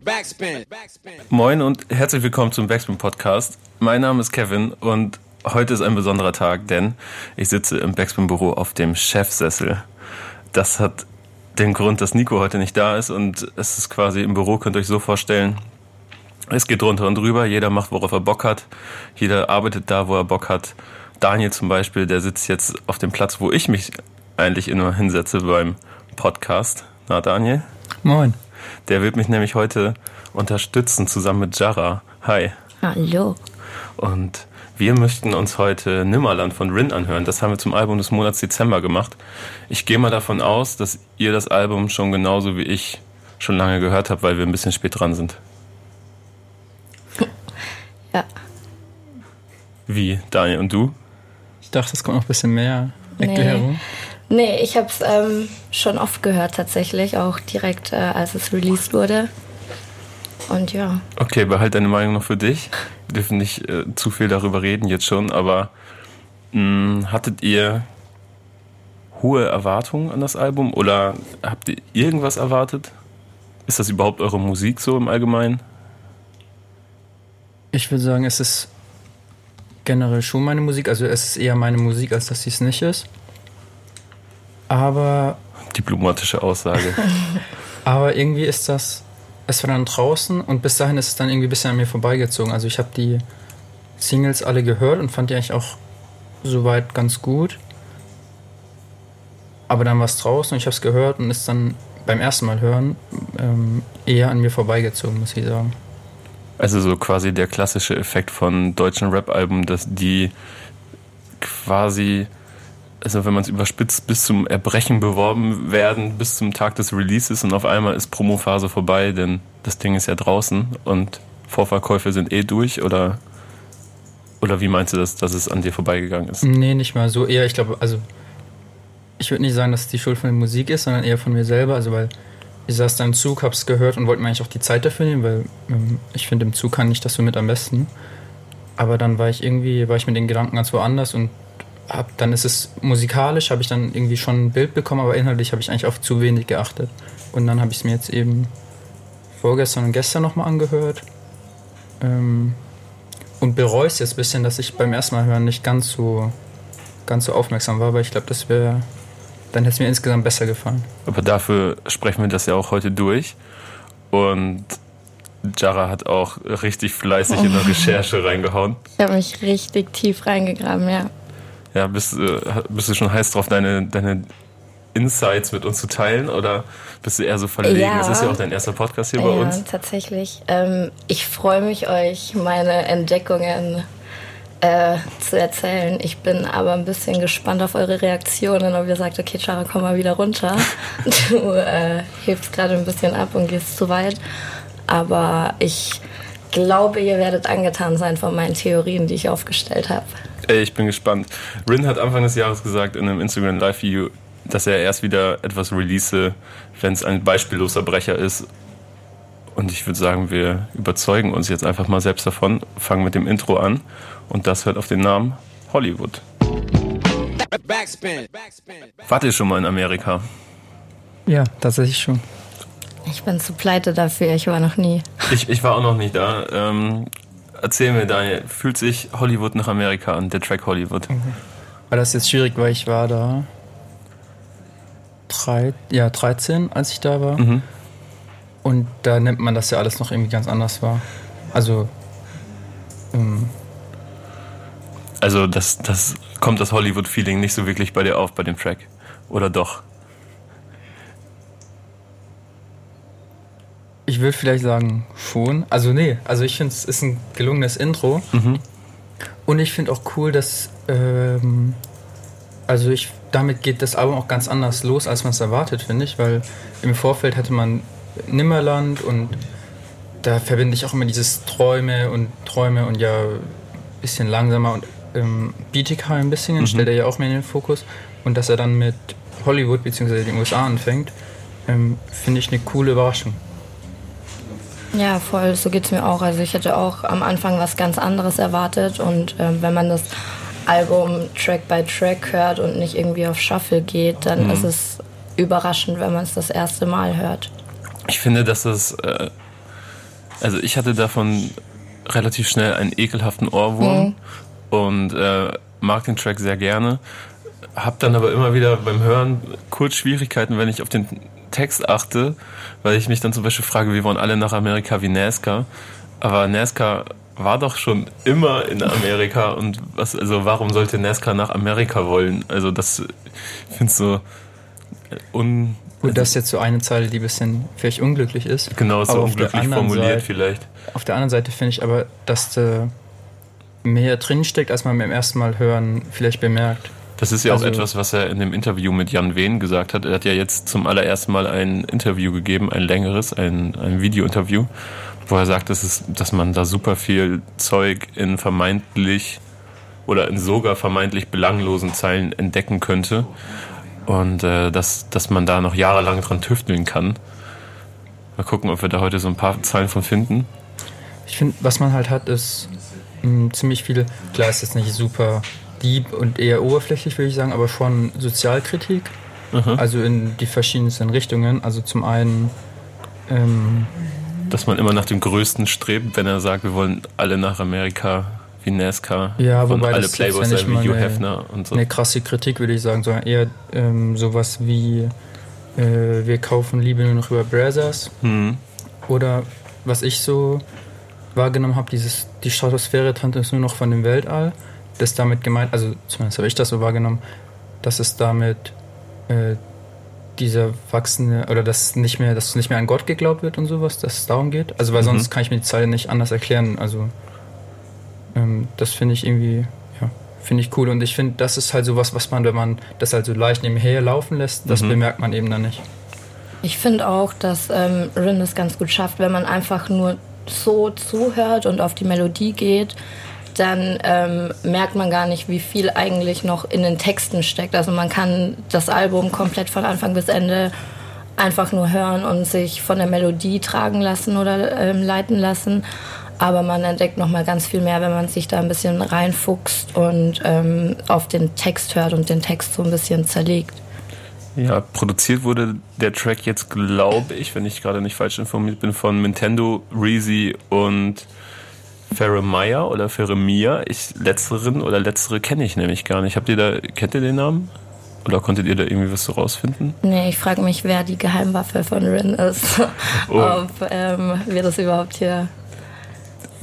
Backspin. Moin und herzlich willkommen zum Backspin Podcast. Mein Name ist Kevin und heute ist ein besonderer Tag, denn ich sitze im Backspin Büro auf dem Chefsessel. Das hat den Grund, dass Nico heute nicht da ist und es ist quasi im Büro, könnt ihr euch so vorstellen, es geht drunter und drüber, jeder macht, worauf er Bock hat, jeder arbeitet da, wo er Bock hat. Daniel zum Beispiel, der sitzt jetzt auf dem Platz, wo ich mich eigentlich immer hinsetze beim Podcast. Na, Daniel? Moin. Der wird mich nämlich heute unterstützen, zusammen mit Jara. Hi. Hallo. Und wir möchten uns heute Nimmerland von Rin anhören. Das haben wir zum Album des Monats Dezember gemacht. Ich gehe mal davon aus, dass ihr das Album schon genauso wie ich schon lange gehört habt, weil wir ein bisschen spät dran sind. Ja. Wie, Daniel, und du? Ich dachte, es kommt noch ein bisschen mehr Erklärung. Nee. Nee, ich habe es ähm, schon oft gehört tatsächlich, auch direkt äh, als es released wurde. Und ja. Okay, behalt deine Meinung noch für dich. Wir dürfen nicht äh, zu viel darüber reden jetzt schon, aber mh, mm, hattet ihr hohe Erwartungen an das Album oder habt ihr irgendwas erwartet? Ist das überhaupt eure Musik so im Allgemeinen? Ich würde sagen, es ist generell schon meine Musik. Also es ist eher meine Musik, als dass sie es nicht ist. Aber. Diplomatische Aussage. aber irgendwie ist das. Es war dann draußen und bis dahin ist es dann irgendwie ein bisschen an mir vorbeigezogen. Also ich habe die Singles alle gehört und fand die eigentlich auch soweit ganz gut. Aber dann war es draußen und ich habe es gehört und ist dann beim ersten Mal hören ähm, eher an mir vorbeigezogen, muss ich sagen. Also so quasi der klassische Effekt von deutschen Rap-Alben, dass die quasi also wenn man es überspitzt, bis zum Erbrechen beworben werden, bis zum Tag des Releases und auf einmal ist Promophase vorbei, denn das Ding ist ja draußen und Vorverkäufe sind eh durch oder oder wie meinst du das, dass es an dir vorbeigegangen ist? Nee, nicht mal so. Eher, ich glaube, also ich würde nicht sagen, dass es die Schuld von der Musik ist, sondern eher von mir selber. Also weil ich saß da im Zug, hab's gehört und wollte mir eigentlich auch die Zeit dafür nehmen, weil ähm, ich finde, im Zug kann ich das so mit am besten. Aber dann war ich irgendwie, war ich mit den Gedanken ganz woanders und hab, dann ist es musikalisch, habe ich dann irgendwie schon ein Bild bekommen, aber inhaltlich habe ich eigentlich auf zu wenig geachtet. Und dann habe ich es mir jetzt eben vorgestern und gestern nochmal angehört. Ähm, und bereue es jetzt ein bisschen, dass ich beim ersten Mal hören nicht ganz so, ganz so aufmerksam war, aber ich glaube, das wäre, dann hätte es mir insgesamt besser gefallen. Aber dafür sprechen wir das ja auch heute durch. Und Jara hat auch richtig fleißig in der Recherche reingehauen. Ich habe mich richtig tief reingegraben, ja. Ja, bist, äh, bist du schon heiß drauf, deine, deine Insights mit uns zu teilen oder bist du eher so verlegen? Ja. Das ist ja auch dein erster Podcast hier ja, bei uns. Tatsächlich. Ähm, ich freue mich, euch meine Entdeckungen äh, zu erzählen. Ich bin aber ein bisschen gespannt auf eure Reaktionen, ob ihr sagt, okay, Chara, komm mal wieder runter. du äh, hebst gerade ein bisschen ab und gehst zu weit. Aber ich glaube, ihr werdet angetan sein von meinen Theorien, die ich aufgestellt habe. Ey, ich bin gespannt. Rin hat Anfang des Jahres gesagt in einem Instagram Live-Video, dass er erst wieder etwas release, wenn es ein beispielloser Brecher ist. Und ich würde sagen, wir überzeugen uns jetzt einfach mal selbst davon, fangen mit dem Intro an. Und das hört auf den Namen Hollywood. Backspin. Wart ihr schon mal in Amerika? Ja, tatsächlich schon. Ich bin zu pleite dafür, ich war noch nie. Ich, ich war auch noch nicht da. Ähm, erzähl mir, Daniel, fühlt sich Hollywood nach Amerika an, der Track Hollywood? Mhm. Weil das jetzt schwierig, weil ich war da drei, ja, 13, als ich da war. Mhm. Und da nimmt man das ja alles noch irgendwie ganz anders wahr. Also, ähm, also das, das kommt das Hollywood-Feeling nicht so wirklich bei dir auf bei dem Track. Oder doch? Ich würde vielleicht sagen, schon. Also nee, also ich finde es ist ein gelungenes Intro. Mhm. Und ich finde auch cool, dass ähm, also ich damit geht das Album auch ganz anders los, als man es erwartet, finde ich, weil im Vorfeld hatte man Nimmerland und da verbinde ich auch immer dieses Träume und Träume und ja ein bisschen langsamer und ähm, Bietigheim ein bisschen, mhm. stellt er ja auch mehr in den Fokus und dass er dann mit Hollywood bzw. den USA anfängt, ähm, finde ich eine coole Überraschung. Ja, voll, so geht es mir auch. Also ich hätte auch am Anfang was ganz anderes erwartet und äh, wenn man das Album Track by Track hört und nicht irgendwie auf Shuffle geht, dann mhm. ist es überraschend, wenn man es das erste Mal hört. Ich finde, dass es äh, Also ich hatte davon relativ schnell einen ekelhaften Ohrwurm mhm. und äh, mag den Track sehr gerne. Hab dann aber immer wieder beim Hören kurz Schwierigkeiten, wenn ich auf den Text achte, weil ich mich dann zum Beispiel frage, wir wollen alle nach Amerika wie NASCAR. Aber NASCAR war doch schon immer in Amerika und was, also warum sollte NASCAR nach Amerika wollen? Also das findest du un. Gut, das ist jetzt so eine Zeile, die ein bisschen vielleicht unglücklich ist. Genau, so unglücklich formuliert Seite, vielleicht. Auf der anderen Seite finde ich aber, dass da mehr drinsteckt, als man beim ersten Mal hören vielleicht bemerkt. Das ist ja also, auch etwas, was er in dem Interview mit Jan Wehn gesagt hat. Er hat ja jetzt zum allerersten Mal ein Interview gegeben, ein längeres, ein, ein Video-Interview, wo er sagt, dass, es, dass man da super viel Zeug in vermeintlich oder in sogar vermeintlich belanglosen Zeilen entdecken könnte und äh, dass, dass man da noch jahrelang dran tüfteln kann. Mal gucken, ob wir da heute so ein paar Zeilen von finden. Ich finde, was man halt hat, ist mh, hm, ziemlich viele, klar ist jetzt nicht super deep und eher oberflächlich, würde ich sagen, aber schon Sozialkritik. Mhm. Also in die verschiedensten Richtungen. Also zum einen. Ähm, Dass man immer nach dem Größten strebt, wenn er sagt, wir wollen alle nach Amerika wie NASCAR. Ja, wobei alle das Playboys ja wie Hugh Hefner und so. Eine krasse Kritik, würde ich sagen, sondern eher ähm, sowas wie äh, wir kaufen Liebe nur noch über Brothers. Mhm. Oder was ich so wahrgenommen habe, dieses die Stratosphäre uns nur noch von dem Weltall. Das ist damit gemeint, also zumindest habe ich das so wahrgenommen, dass es damit äh, dieser wachsende oder dass nicht mehr, dass nicht mehr an Gott geglaubt wird und sowas, dass es darum geht. Also weil mhm. sonst kann ich mir die Zeile nicht anders erklären. Also ähm, das finde ich irgendwie, ja, finde ich cool. Und ich finde, das ist halt sowas, was man, wenn man das halt so leicht nebenher laufen lässt, das mhm. bemerkt man eben dann nicht. Ich finde auch, dass ähm, Rin es ganz gut schafft, wenn man einfach nur so zuhört und auf die Melodie geht, dann ähm, merkt man gar nicht, wie viel eigentlich noch in den Texten steckt. Also man kann das Album komplett von Anfang bis Ende einfach nur hören und sich von der Melodie tragen lassen oder ähm, leiten lassen. Aber man entdeckt noch mal ganz viel mehr, wenn man sich da ein bisschen reinfuchst und ähm, auf den Text hört und den Text so ein bisschen zerlegt. Ja, produziert wurde der Track jetzt, glaube ich, wenn ich gerade nicht falsch informiert bin, von Nintendo, Reezy und Ferremia oder Ferremia. Ich letzteren oder letztere kenne ich nämlich gar nicht. Habt ihr da kennt ihr den Namen? Oder konntet ihr da irgendwie was so rausfinden? Nee, ich frage mich, wer die Geheimwaffe von Rin ist. Oh. Ob ähm, wir das überhaupt hier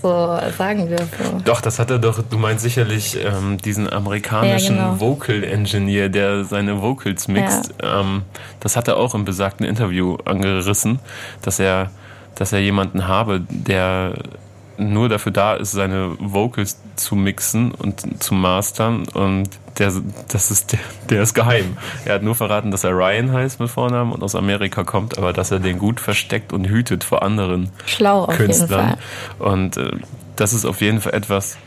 so sagen dürfen. Doch, das hat er doch, du meinst sicherlich ähm, diesen amerikanischen ja, genau. Vocal Engineer, der seine Vocals mixt. Ja. Ähm, das hat er auch im besagten Interview angerissen, dass er, dass er jemanden habe, der nur dafür da ist, seine Vocals zu mixen und zu mastern. Und der, das ist, der, der ist geheim. Er hat nur verraten, dass er Ryan heißt mit Vornamen und aus Amerika kommt, aber dass er den gut versteckt und hütet vor anderen Schlau Künstlern. Und äh, das ist auf jeden Fall etwas,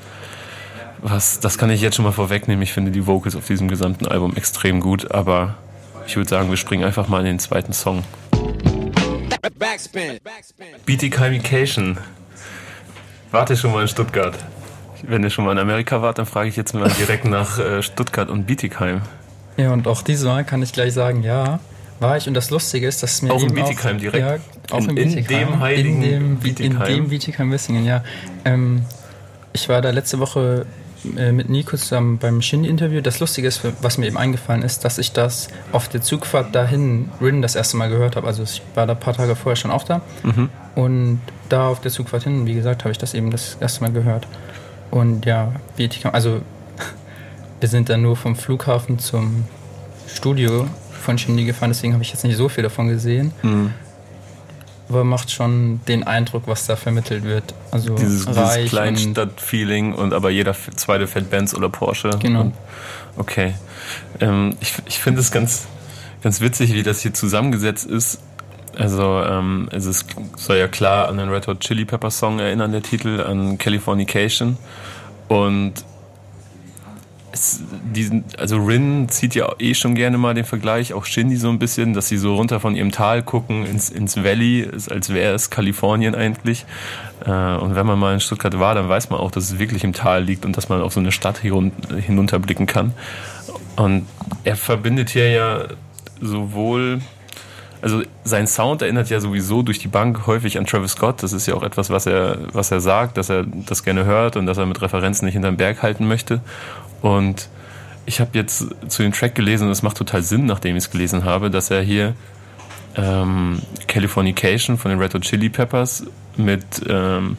was, das kann ich jetzt schon mal vorwegnehmen. Ich finde die Vocals auf diesem gesamten Album extrem gut, aber ich würde sagen, wir springen einfach mal in den zweiten Song. Backspin. Beaticamication Wart ihr schon mal in Stuttgart? Wenn ihr schon mal in Amerika wart, dann frage ich jetzt mal direkt nach äh, Stuttgart und Bietigheim. Ja, und auch dieses Mal kann ich gleich sagen, ja, war ich. Und das Lustige ist, dass es mir auch in Bietigheim direkt. Ja, auch in, in, Bietigheim, in dem heiligen in dem, Bietigheim. In dem Bietigheim-Wissingen, ja. Ähm, ich war da letzte Woche äh, mit Nico zusammen beim Shindy-Interview. Das Lustige ist, was mir eben eingefallen ist, dass ich das auf der Zugfahrt dahin Rin das erste Mal gehört habe. Also ich war da ein paar Tage vorher schon auch da. Mhm. Und da auf der Zugfahrt hin, wie gesagt, habe ich das eben das erste Mal gehört. Und ja, also wir sind dann nur vom Flughafen zum Studio von Shindy gefahren, deswegen habe ich jetzt nicht so viel davon gesehen. Mhm aber macht schon den Eindruck, was da vermittelt wird. Also dieses, dieses Kleinstadt-Feeling und aber jeder zweite fährt Benz oder Porsche. Genau. Und, okay. Ähm, ich ich finde es ganz, ganz witzig, wie das hier zusammengesetzt ist. Also ähm, es ist, soll ja klar an den Red Hot Chili Pepper Song erinnern, der Titel, an Californication. Und es, diesen, also Rin zieht ja eh schon gerne mal den Vergleich, auch Shindy so ein bisschen, dass sie so runter von ihrem Tal gucken ins, ins Valley, als wäre es Kalifornien eigentlich. Äh, und wenn man mal in Stuttgart war, dann weiß man auch, dass es wirklich im Tal liegt und dass man auf so eine Stadt hinunterblicken kann. Und er verbindet hier ja sowohl also sein Sound erinnert ja sowieso durch die Bank häufig an Travis Scott. Das ist ja auch etwas, was er, was er sagt, dass er das gerne hört und dass er mit Referenzen nicht hinterm Berg halten möchte. Und ich habe jetzt zu dem Track gelesen und es macht total Sinn, nachdem ich es gelesen habe, dass er hier ähm, Californication von den Red Hot Chili Peppers mit, ähm,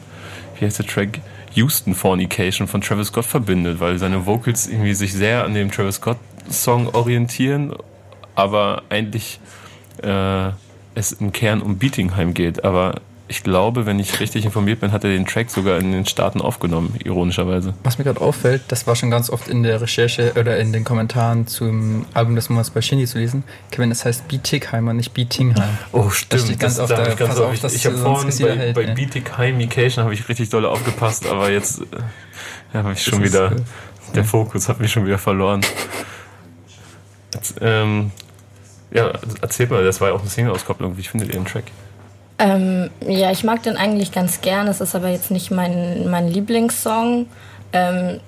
wie heißt der Track? Houston Fornication von Travis Scott verbindet, weil seine Vocals irgendwie sich sehr an dem Travis Scott Song orientieren, aber eigentlich äh, es im Kern um Beatingheim geht. Aber ich glaube, wenn ich richtig informiert bin, hat er den Track sogar in den Staaten aufgenommen, ironischerweise. Was mir gerade auffällt, das war schon ganz oft in der Recherche oder in den Kommentaren zum Album des Monats bei Shindy zu lesen. Kevin, das heißt Bietigheim und nicht Bietingheim. Oh, stimmt. Das steht ganz oft da. Ganz auf, ich ich habe vorhin bei, hält, bei ne? Bietigheimication habe ich richtig doll aufgepasst, aber jetzt äh, ja, habe ich schon wieder, ist, der. Fokus hat mich schon wieder verloren. Jetzt, ähm, ja, erzählt mal, das war ja auch eine Single-Auskopplung. Wie findet ihr den Track? Ähm, ja, ich mag den eigentlich ganz gern. Es ist aber jetzt nicht mein, mein Lieblingssong. Ähm,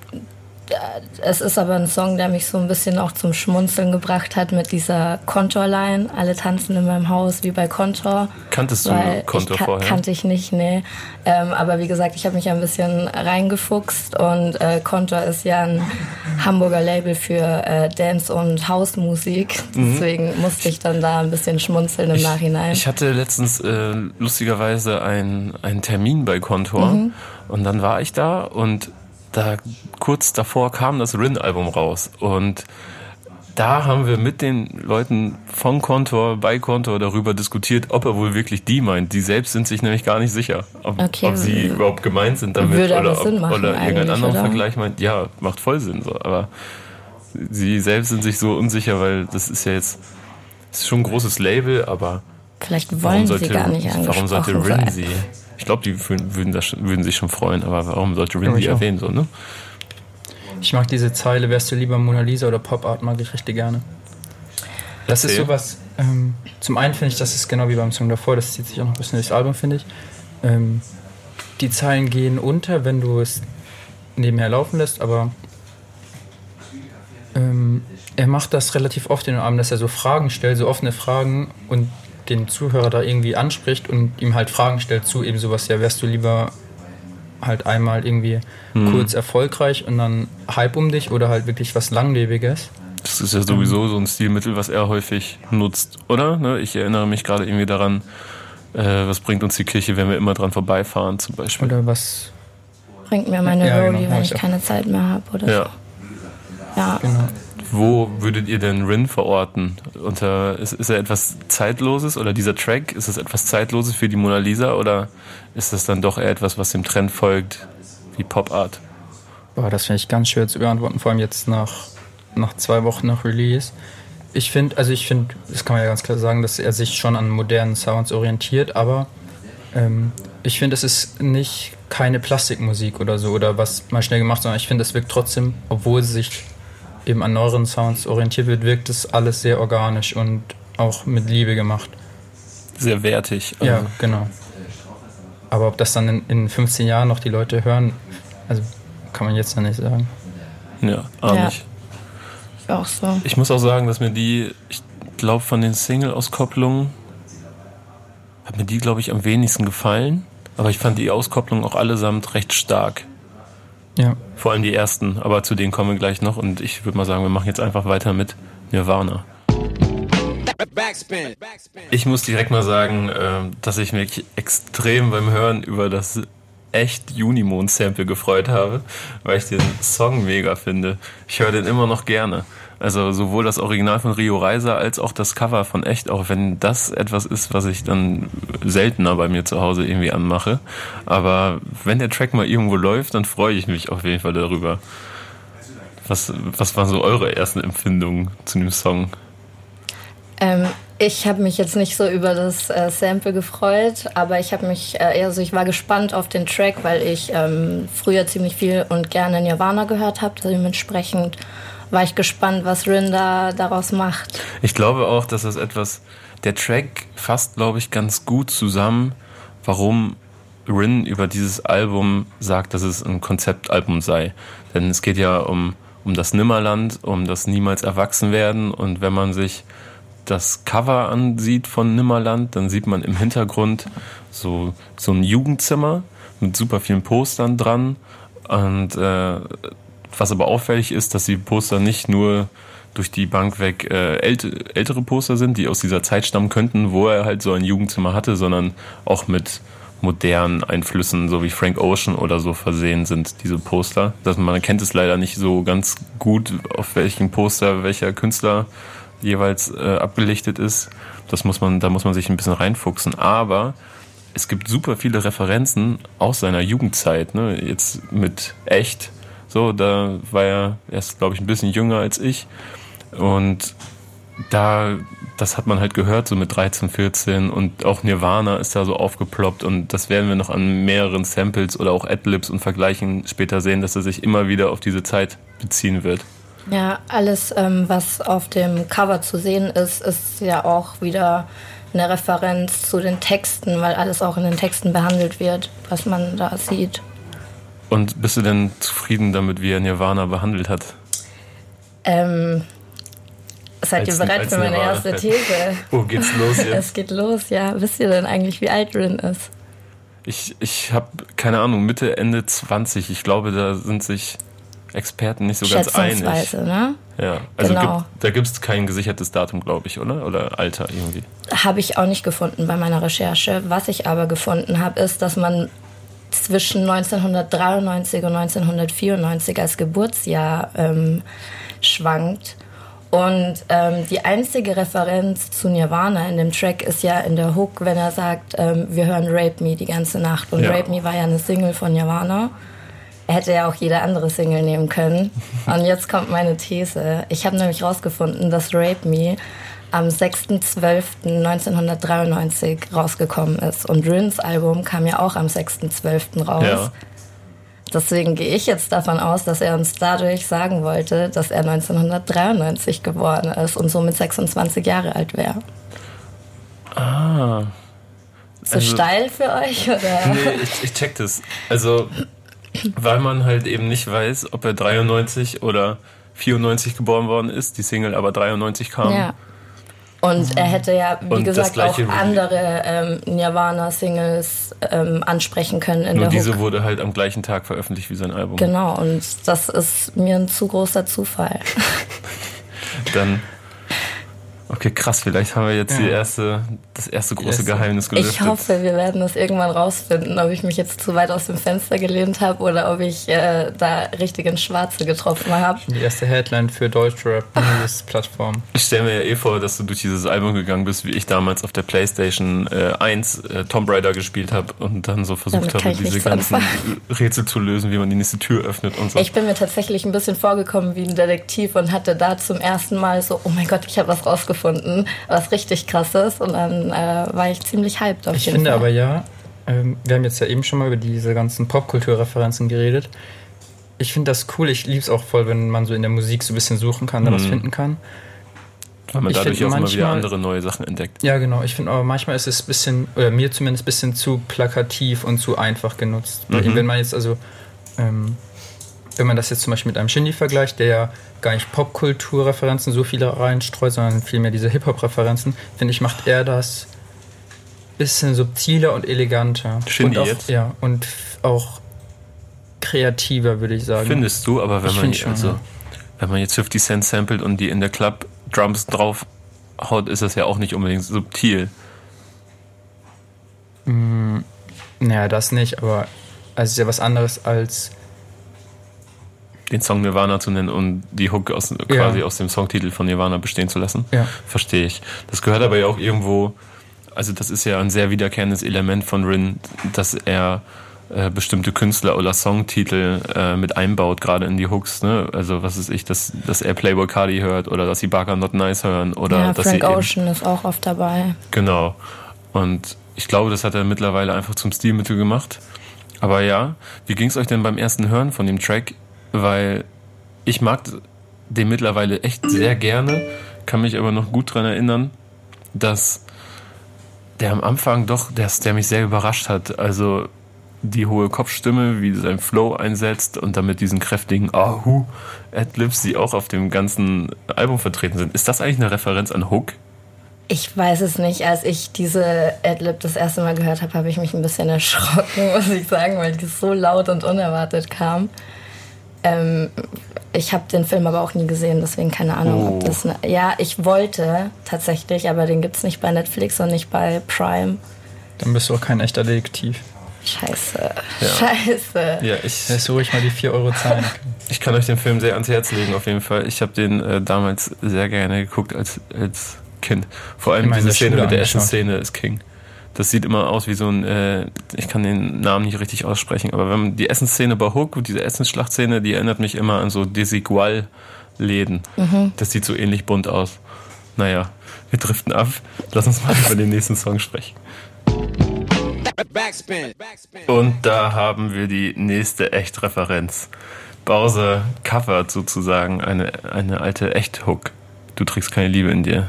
es ist aber ein Song, der mich so ein bisschen auch zum Schmunzeln gebracht hat mit dieser Kontorline. Alle tanzen in meinem Haus wie bei Kontor. Kanntest du Kontor vorher? Kannte ich nicht, nee. Ähm, aber wie gesagt, ich habe mich ein bisschen reingefuchst und äh, Kontor ist ja ein Hamburger Label für äh, Dance- und Hausmusik. Mhm. Deswegen musste ich dann da ein bisschen schmunzeln im ich, Nachhinein. Ich hatte letztens äh, lustigerweise einen Termin bei Kontor mhm. und dann war ich da und da kurz davor kam das Rin-Album raus und da haben wir mit den Leuten von Kontor, bei Kontor darüber diskutiert, ob er wohl wirklich die meint. Die selbst sind sich nämlich gar nicht sicher, ob, okay. ob sie überhaupt gemeint sind damit Würde oder, ob, oder irgendeinen anderen oder? Vergleich meint. Ja, macht voll Sinn so. Aber sie selbst sind sich so unsicher, weil das ist ja jetzt ist schon ein großes Label, aber vielleicht wollen sollte, sie gar nicht Warum sollte Rin sein. sie ich glaube, die würden, das, würden sich schon freuen, aber warum sollte Rin die erwähnen? So, ne? Ich mag diese Zeile, wärst du lieber Mona Lisa oder Pop Art, mag ich richtig gerne. Das Erzähl. ist sowas, ähm, zum einen finde ich, das ist genau wie beim Song davor, das zieht sich auch noch ein bisschen durchs Album, finde ich. Ähm, die Zeilen gehen unter, wenn du es nebenher laufen lässt, aber ähm, er macht das relativ oft in den Abend, dass er so Fragen stellt, so offene Fragen und den Zuhörer da irgendwie anspricht und ihm halt Fragen stellt zu eben sowas, ja, wärst du lieber halt einmal irgendwie mhm. kurz erfolgreich und dann Hype um dich oder halt wirklich was Langlebiges. Das ist ja sowieso so ein Stilmittel, was er häufig nutzt, oder? Ne, ich erinnere mich gerade irgendwie daran, äh, was bringt uns die Kirche, wenn wir immer dran vorbeifahren zum Beispiel. Oder was bringt mir meine ja, Roadie, genau, wenn ich keine Zeit mehr habe oder ja. so. Ja. Genau. Wo würdet ihr denn Rin verorten? Unter, ist, ist er etwas Zeitloses oder dieser Track, ist es etwas Zeitloses für die Mona Lisa oder ist das dann doch eher etwas, was dem Trend folgt, wie Pop Art? Boah, das finde ich ganz schwer zu beantworten, vor allem jetzt nach, nach zwei Wochen nach Release. Ich finde, also ich finde, das kann man ja ganz klar sagen, dass er sich schon an modernen Sounds orientiert, aber ähm, ich finde, es ist nicht keine Plastikmusik oder so oder was mal schnell gemacht, sondern ich finde, es wirkt trotzdem, obwohl sie sich eben an neueren Sounds orientiert wird, wirkt es alles sehr organisch und auch mit Liebe gemacht. Sehr wertig. Also. Ja, genau. Aber ob das dann in, in 15 Jahren noch die Leute hören, also kann man jetzt noch nicht sagen. Ja, auch ja. nicht. Auch so. Ich muss auch sagen, dass mir die, ich glaube, von den Single-Auskopplungen hat mir die, glaube ich, am wenigsten gefallen. Aber ich fand die Auskopplung auch allesamt recht stark. Ja. Vor allem die ersten, aber zu denen kommen wir gleich noch und ich würde mal sagen, wir machen jetzt einfach weiter mit Nirvana. Ich muss direkt mal sagen, ähm, dass ich mich extrem beim Hören über das echt Junimond-Sample gefreut habe, weil ich den Song mega finde. Ich höre den immer noch gerne. Also sowohl das Original von Rio Reiser als auch das Cover von Echt, auch wenn das etwas ist, was ich dann seltener bei mir zu Hause irgendwie anmache. Aber wenn der Track mal irgendwo läuft, dann freue ich mich auf jeden Fall darüber. Was, was waren so eure ersten Empfindungen zu dem Song? Ähm, ich habe mich jetzt nicht so über das äh, Sample gefreut, aber ich habe mich äh, eher so, ich war gespannt auf den Track, weil ich ähm, früher ziemlich viel und gerne Nirvana gehört habe. Dementsprechend war ich gespannt, was Rin da daraus macht. Ich glaube auch, dass das etwas, der Track fasst, glaube ich, ganz gut zusammen, warum Rin über dieses Album sagt, dass es ein Konzeptalbum sei. Denn es geht ja um, um das Nimmerland, um das niemals erwachsen werden und wenn man sich das Cover ansieht von Nimmerland, dann sieht man im Hintergrund so, so ein Jugendzimmer mit super vielen Postern dran. Und äh, was aber auffällig ist, dass die Poster nicht nur durch die Bank weg äh, ältere Poster sind, die aus dieser Zeit stammen könnten, wo er halt so ein Jugendzimmer hatte, sondern auch mit modernen Einflüssen, so wie Frank Ocean oder so versehen sind, diese Poster. Das, man kennt es leider nicht so ganz gut, auf welchen Poster welcher Künstler jeweils äh, abgelichtet ist. Das muss man, da muss man sich ein bisschen reinfuchsen. Aber es gibt super viele Referenzen aus seiner Jugendzeit, ne? Jetzt mit echt. So, da war er erst, glaube ich, ein bisschen jünger als ich. Und da, das hat man halt gehört, so mit 13, 14 und auch Nirvana ist da so aufgeploppt und das werden wir noch an mehreren Samples oder auch Adlibs und Vergleichen später sehen, dass er sich immer wieder auf diese Zeit beziehen wird. Ja, alles, ähm, was auf dem Cover zu sehen ist, ist ja auch wieder eine Referenz zu den Texten, weil alles auch in den Texten behandelt wird, was man da sieht. Und bist du denn zufrieden damit, wie er Nirvana behandelt hat? Ähm, Seid ihr bereit für meine erste These? Wo geht's los jetzt? Es geht los, ja. Wisst ihr denn eigentlich, wie alt Rin ist? Ich, ich habe keine Ahnung, Mitte, Ende 20. Ich glaube, da sind sich Experten nicht so ganz einig. ne? Ja, also genau. gibt, da gibt es kein gesichertes Datum, glaube ich, oder? Oder Alter irgendwie. Habe ich auch nicht gefunden bei meiner Recherche. Was ich aber gefunden habe, ist, dass man zwischen 1993 und 1994 als Geburtsjahr ähm, schwankt. Und ähm, die einzige Referenz zu Nirvana in dem Track ist ja in der Hook, wenn er sagt, ähm, wir hören Rape Me die ganze Nacht. Und ja. Rape Me war ja eine Single von Nirvana. Er hätte ja auch jede andere Single nehmen können. Und jetzt kommt meine These. Ich habe nämlich rausgefunden, dass Rape Me am 6.12.1993 rausgekommen ist. Und Rins Album kam ja auch am 6.12. raus. Ja. Deswegen gehe ich jetzt davon aus, dass er uns dadurch sagen wollte, dass er 1993 geboren ist und somit 26 Jahre alt wäre. Ah. So also, steil für euch, oder? Nee, ich, ich check das. Also, weil man halt eben nicht weiß, ob er 93 oder 94 geboren worden ist, die Single aber 93 kam. Ja. Und er hätte ja, wie und gesagt, auch andere ähm, Nirvana-Singles ähm, ansprechen können in Nur der diese Hook. wurde halt am gleichen Tag veröffentlicht wie sein Album. Genau, und das ist mir ein zu großer Zufall. Dann Okay, krass. Vielleicht haben wir jetzt ja. die erste, das erste große yes. Geheimnis gelüftet. Ich hoffe, wir werden das irgendwann rausfinden, ob ich mich jetzt zu weit aus dem Fenster gelehnt habe oder ob ich äh, da richtig ins Schwarze getroffen habe. Die erste Headline für Deutschrap News Plattform. Ich stelle mir ja eh vor, dass du durch dieses Album gegangen bist, wie ich damals auf der PlayStation äh, 1 äh, Tomb Raider gespielt habe und dann so versucht habe, diese ganzen anfangen. Rätsel zu lösen, wie man die nächste Tür öffnet und so. Ich bin mir tatsächlich ein bisschen vorgekommen wie ein Detektiv und hatte da zum ersten Mal so, oh mein Gott, ich habe was rausgefunden gefunden, was richtig krass ist. Und dann äh, war ich ziemlich hyped auf Ich jeden finde Fall. aber ja, ähm, wir haben jetzt ja eben schon mal über diese ganzen Popkulturreferenzen geredet. Ich finde das cool. Ich liebe es auch voll, wenn man so in der Musik so ein bisschen suchen kann, da was mhm. finden kann. Weil man ich dadurch auch manchmal, immer wieder andere neue Sachen entdeckt. Ja, genau. Ich finde aber manchmal ist es ein bisschen, oder mir zumindest ein bisschen zu plakativ und zu einfach genutzt. Mhm. Wenn man jetzt also ähm, wenn man das jetzt zum Beispiel mit einem Shindy vergleicht, der ja gar nicht Popkulturreferenzen so viele reinstreut, sondern vielmehr diese Hip-Hop-Referenzen, finde ich, macht er das bisschen subtiler und eleganter. Shindy und auch, jetzt? Ja, und auch kreativer, würde ich sagen. Findest du, aber wenn ich man schon, also, ja. wenn man jetzt 50 Cent samplet und die in der Club Drums drauf haut, ist das ja auch nicht unbedingt subtil. Mm, naja, das nicht, aber also es ist ja was anderes als den Song Nirvana zu nennen und die Hook aus, quasi ja. aus dem Songtitel von Nirvana bestehen zu lassen. Ja. Verstehe ich. Das gehört aber ja auch irgendwo, also das ist ja ein sehr wiederkehrendes Element von Rin, dass er äh, bestimmte Künstler oder Songtitel äh, mit einbaut, gerade in die Hooks. Ne? Also was ist ich, dass, dass er Playboy Cardi hört oder dass sie Barker Not Nice hören oder ja, dass Frank sie Ocean ist auch oft dabei. Genau. Und ich glaube, das hat er mittlerweile einfach zum Stilmittel gemacht. Aber ja, wie ging es euch denn beim ersten Hören von dem Track? Weil ich mag den mittlerweile echt sehr gerne, kann mich aber noch gut daran erinnern, dass der am Anfang doch, der, der mich sehr überrascht hat. Also die hohe Kopfstimme, wie sein Flow einsetzt und damit diesen kräftigen Ahu Adlibs, die auch auf dem ganzen Album vertreten sind. Ist das eigentlich eine Referenz an Hook? Ich weiß es nicht. Als ich diese Adlib das erste Mal gehört habe, habe ich mich ein bisschen erschrocken, muss ich sagen, weil die so laut und unerwartet kam. Ähm, ich habe den Film aber auch nie gesehen, deswegen keine Ahnung, oh. ob das. Ne ja, ich wollte tatsächlich, aber den gibt es nicht bei Netflix und nicht bei Prime. Dann bist du auch kein echter Detektiv. Scheiße. Ja. Scheiße. Ja, ich. Jetzt ruhig mal die 4 Euro zahlen. Ich kann euch den Film sehr ans Herz legen, auf jeden Fall. Ich habe den äh, damals sehr gerne geguckt als, als Kind. Vor allem diese Szene mit der Essensszene ist King. Das sieht immer aus wie so ein, äh, ich kann den Namen nicht richtig aussprechen, aber wenn man die Essensszene bei Hook, diese Essensschlachtszene, die erinnert mich immer an so Desigual-Läden. Mhm. Das sieht so ähnlich bunt aus. Naja, wir driften ab. Lass uns mal über den nächsten Song sprechen. Und da haben wir die nächste Echtreferenz. Bowser covert sozusagen eine, eine alte Echt-Hook. Du trägst keine Liebe in dir.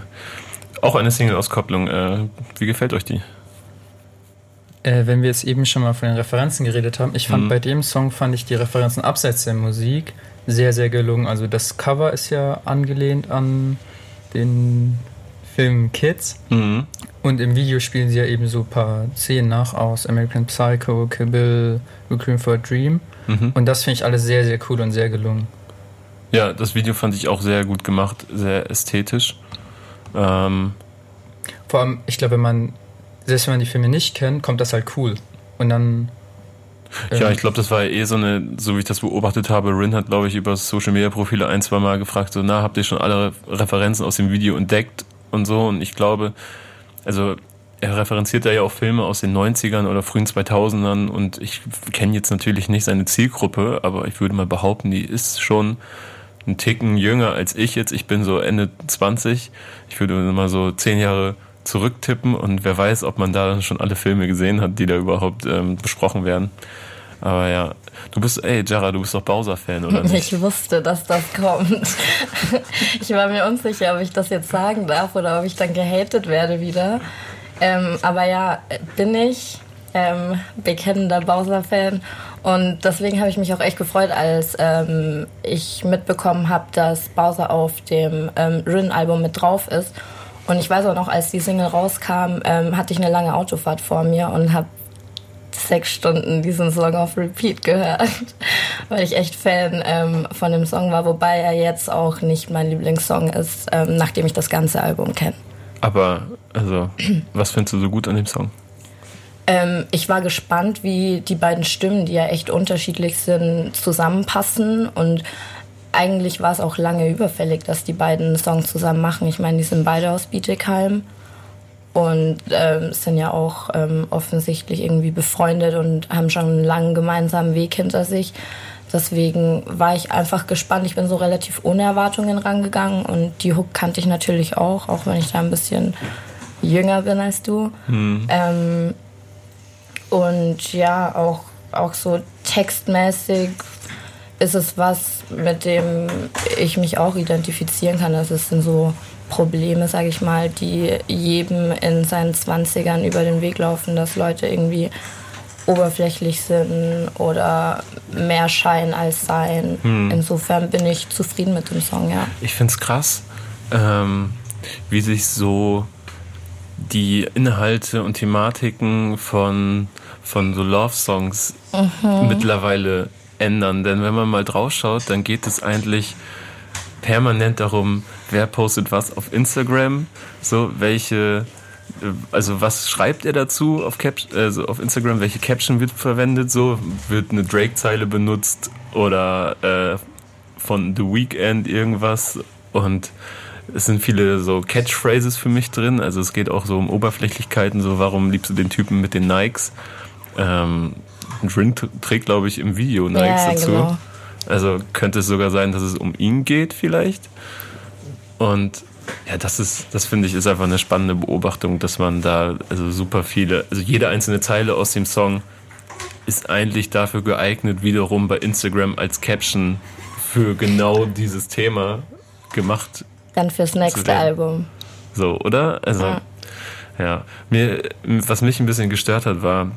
Auch eine Single-Auskopplung. Äh, wie gefällt euch die? Äh, wenn wir jetzt eben schon mal von den Referenzen geredet haben, ich fand mhm. bei dem Song fand ich die Referenzen abseits der Musik sehr, sehr gelungen. Also das Cover ist ja angelehnt an den Film Kids. Mhm. Und im Video spielen sie ja eben so ein paar Szenen nach aus American Psycho, Kill Bill, Requiem for a Dream. Mhm. Und das finde ich alles sehr, sehr cool und sehr gelungen. Ja, das Video fand ich auch sehr gut gemacht, sehr ästhetisch. Ähm Vor allem, ich glaube, wenn man, selbst wenn man die Filme nicht kennt, kommt das halt cool. Und dann. Ähm ja, ich glaube, das war eh so eine, so wie ich das beobachtet habe, Rin hat, glaube ich, über Social Media Profile ein, zwei Mal gefragt, so, na, habt ihr schon alle Referenzen aus dem Video entdeckt und so? Und ich glaube, also er referenziert da ja auch Filme aus den 90ern oder frühen 2000ern und ich kenne jetzt natürlich nicht seine Zielgruppe, aber ich würde mal behaupten, die ist schon einen Ticken jünger als ich jetzt. Ich bin so Ende 20. Ich würde mal so zehn Jahre zurücktippen und wer weiß, ob man da schon alle Filme gesehen hat, die da überhaupt ähm, besprochen werden. Aber ja, du bist, ey, Jara, du bist doch Bowser-Fan, oder nicht? Ich wusste, dass das kommt. ich war mir unsicher, ob ich das jetzt sagen darf oder ob ich dann gehatet werde wieder. Ähm, aber ja, bin ich ähm, bekennender Bowser-Fan. Und deswegen habe ich mich auch echt gefreut, als ähm, ich mitbekommen habe, dass Bowser auf dem ähm, Rin-Album mit drauf ist. Und ich weiß auch noch, als die Single rauskam, ähm, hatte ich eine lange Autofahrt vor mir und habe sechs Stunden diesen Song auf Repeat gehört, weil ich echt Fan ähm, von dem Song war, wobei er jetzt auch nicht mein Lieblingssong ist, ähm, nachdem ich das ganze Album kenne. Aber, also, was findest du so gut an dem Song? Ähm, ich war gespannt, wie die beiden Stimmen, die ja echt unterschiedlich sind, zusammenpassen. Und eigentlich war es auch lange überfällig, dass die beiden Songs zusammen machen. Ich meine, die sind beide aus Bietigheim und ähm, sind ja auch ähm, offensichtlich irgendwie befreundet und haben schon einen langen gemeinsamen Weg hinter sich. Deswegen war ich einfach gespannt. Ich bin so relativ ohne Erwartungen rangegangen und die Hook kannte ich natürlich auch, auch wenn ich da ein bisschen jünger bin als du. Mhm. Ähm, und ja, auch, auch so textmäßig ist es was, mit dem ich mich auch identifizieren kann. Das sind so Probleme, sage ich mal, die jedem in seinen Zwanzigern über den Weg laufen, dass Leute irgendwie oberflächlich sind oder mehr Schein als Sein. Hm. Insofern bin ich zufrieden mit dem Song, ja. Ich finde es krass, ähm, wie sich so die Inhalte und Thematiken von, von so Love-Songs mhm. mittlerweile ändern. Denn wenn man mal drauf schaut, dann geht es eigentlich permanent darum, wer postet was auf Instagram, so welche also was schreibt er dazu auf, Cap also auf Instagram? Welche Caption wird verwendet? So wird eine Drake-Zeile benutzt oder äh, von The Weeknd irgendwas und es sind viele so Catchphrases für mich drin. Also es geht auch so um Oberflächlichkeiten. So warum liebst du den Typen mit den Nikes? Ähm, Rin trägt glaube ich im Video Nikes ja, dazu. Genau. Also könnte es sogar sein, dass es um ihn geht vielleicht. Und ja, das ist, das finde ich, ist einfach eine spannende Beobachtung, dass man da also super viele, also jede einzelne Zeile aus dem Song ist eigentlich dafür geeignet, wiederum bei Instagram als Caption für genau dieses Thema gemacht. Dann fürs nächste Album. So, oder? Also, ja. ja. Mir, was mich ein bisschen gestört hat, war,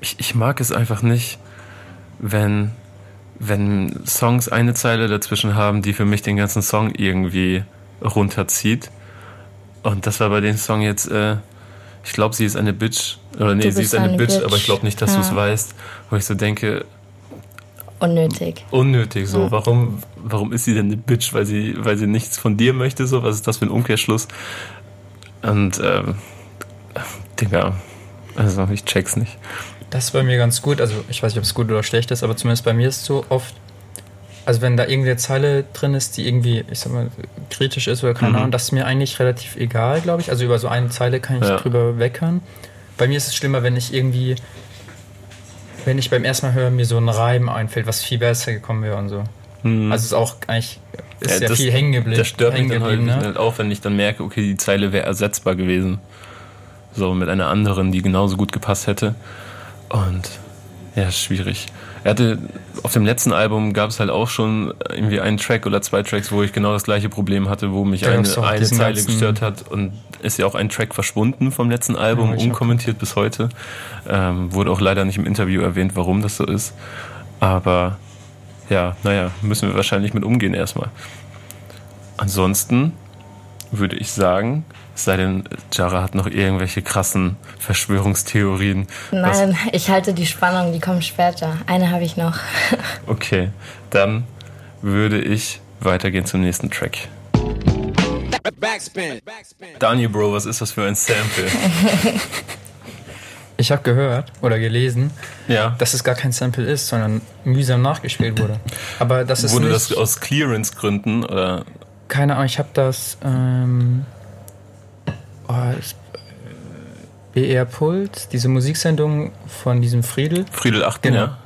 ich, ich mag es einfach nicht, wenn, wenn Songs eine Zeile dazwischen haben, die für mich den ganzen Song irgendwie runterzieht. Und das war bei dem Song jetzt, äh, ich glaube, sie ist eine Bitch. Oder nee, sie ist eine, eine Bitch, Bitch, aber ich glaube nicht, dass ja. du es weißt. Wo ich so denke. Unnötig. Unnötig, so. Ja. Warum, warum ist sie denn eine Bitch? Weil sie, weil sie nichts von dir möchte, so? Was ist das für ein Umkehrschluss? Und, ähm, Digga, also ich check's nicht. Das ist bei mir ganz gut. Also ich weiß nicht, ob es gut oder schlecht ist, aber zumindest bei mir ist es so oft, also wenn da irgendeine Zeile drin ist, die irgendwie, ich sag mal, kritisch ist oder keine mhm. Ahnung, das ist mir eigentlich relativ egal, glaube ich. Also über so eine Zeile kann ich ja. drüber weckern. Bei mir ist es schlimmer, wenn ich irgendwie, wenn ich beim ersten Mal höre, mir so ein Reim einfällt, was viel besser gekommen wäre und so. Mhm. Also ist auch eigentlich ist ja, ja viel hängen geblieben. Das stört mich dann halt, ne? halt auch, wenn ich dann merke, okay, die Zeile wäre ersetzbar gewesen. So mit einer anderen, die genauso gut gepasst hätte. Und ja, schwierig. Er hatte auf dem letzten Album gab es halt auch schon irgendwie einen Track oder zwei Tracks, wo ich genau das gleiche Problem hatte, wo mich eine, eine Zeile gestört hat und ist ja auch ein Track verschwunden vom letzten Album, ja, unkommentiert bis heute. Ähm, wurde auch leider nicht im Interview erwähnt, warum das so ist. Aber ja, naja, müssen wir wahrscheinlich mit umgehen erstmal. Ansonsten würde ich sagen, sei denn, Jara hat noch irgendwelche krassen Verschwörungstheorien. Nein, ich halte die Spannung, die kommen später. Eine habe ich noch. okay, dann würde ich weitergehen zum nächsten Track. Backspin. Daniel Bro, was ist das für ein Sample? Ich habe gehört oder gelesen, ja. dass es gar kein Sample ist, sondern mühsam nachgespielt wurde. Aber das ist wurde das aus Clearance-Gründen oder? Keine Ahnung. Ich habe das ähm, oh, BR Puls, diese Musiksendung von diesem Friedel. Friedel 8, genau. Ja.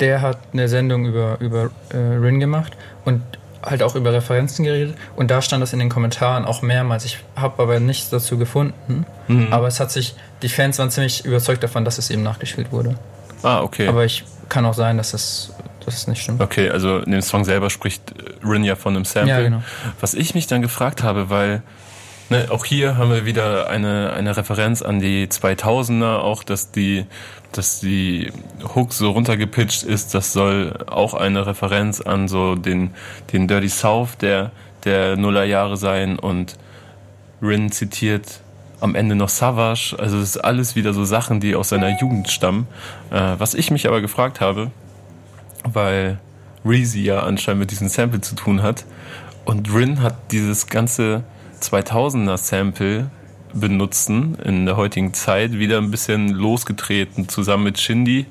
Der hat eine Sendung über, über äh, Rin gemacht und halt auch über Referenzen geredet. Und da stand das in den Kommentaren auch mehrmals. Ich habe aber nichts dazu gefunden. Mhm. Aber es hat sich, die Fans waren ziemlich überzeugt davon, dass es eben nachgespielt wurde. Ah, okay. Aber ich kann auch sein, dass es, dass es nicht stimmt. Okay, also in dem Song selber spricht Rin ja von einem Sample. Ja, genau. Was ich mich dann gefragt habe, weil Ne, auch hier haben wir wieder eine, eine Referenz an die 2000er, auch dass die, dass die Hook so runtergepitcht ist, das soll auch eine Referenz an so den, den Dirty South der, der Nullerjahre sein. Und Rin zitiert am Ende noch Savage, also es ist alles wieder so Sachen, die aus seiner Jugend stammen. Äh, was ich mich aber gefragt habe, weil Reezy ja anscheinend mit diesem Sample zu tun hat. Und Rin hat dieses ganze 2000er Sample benutzen in der heutigen Zeit, wieder ein bisschen losgetreten, zusammen mit Shindy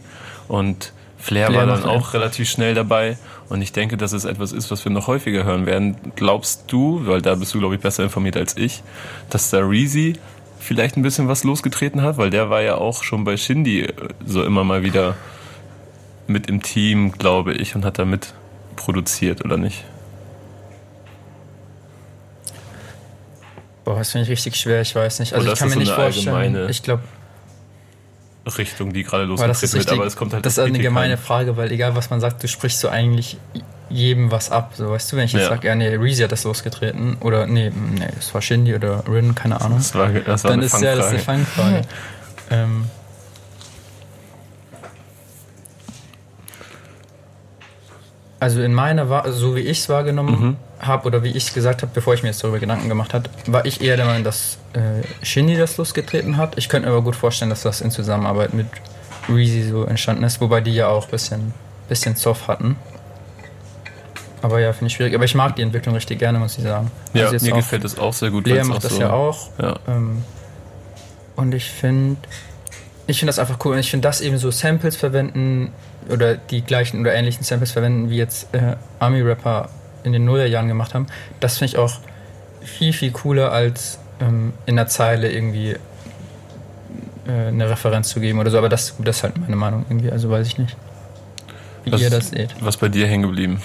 und Flair, Flair war dann auch relativ schnell dabei und ich denke, dass es etwas ist, was wir noch häufiger hören werden. Glaubst du, weil da bist du, glaube ich, besser informiert als ich, dass da Reezy vielleicht ein bisschen was losgetreten hat? Weil der war ja auch schon bei Shindy äh, so immer mal wieder mit im Team, glaube ich, und hat da mit produziert, oder nicht? Boah, das finde ich richtig schwer, ich weiß nicht. Also Oder ich kann mir nicht vorstellen. Ich glaube. Richtung, die gerade losgetreten wird, aber es kommt halt Das ist eine gemeine Frage, weil egal was man sagt, du sprichst so eigentlich jedem was ab. So, weißt du, wenn ich jetzt ja. sage, ja, nee, Reezy hat das losgetreten oder nee, nee, das war Shindy oder Rin, keine Ahnung. Das war, das war Dann ist ja das eine Fangfrage. ähm, also in meiner, so wie ich es wahrgenommen mhm habe oder wie ich es gesagt habe, bevor ich mir jetzt darüber Gedanken gemacht habe, war ich eher der Meinung, dass äh, Shindy das losgetreten hat. Ich könnte mir aber gut vorstellen, dass das in Zusammenarbeit mit Reezy so entstanden ist, wobei die ja auch ein bisschen, bisschen Zoff hatten. Aber ja, finde ich schwierig. Aber ich mag die Entwicklung richtig gerne, muss ich sagen. Ja, also mir gefällt das auch sehr gut. Lea macht das so ja auch. Ja. Ähm, und ich finde, ich finde das einfach cool. Und ich finde, dass eben so Samples verwenden oder die gleichen oder ähnlichen Samples verwenden, wie jetzt äh, Army-Rapper in den Nullerjahren gemacht haben, das finde ich auch viel, viel cooler, als ähm, in der Zeile irgendwie äh, eine Referenz zu geben oder so. Aber das, das ist halt meine Meinung irgendwie, also weiß ich nicht, wie was, ihr das seht. Was bei dir hängen geblieben?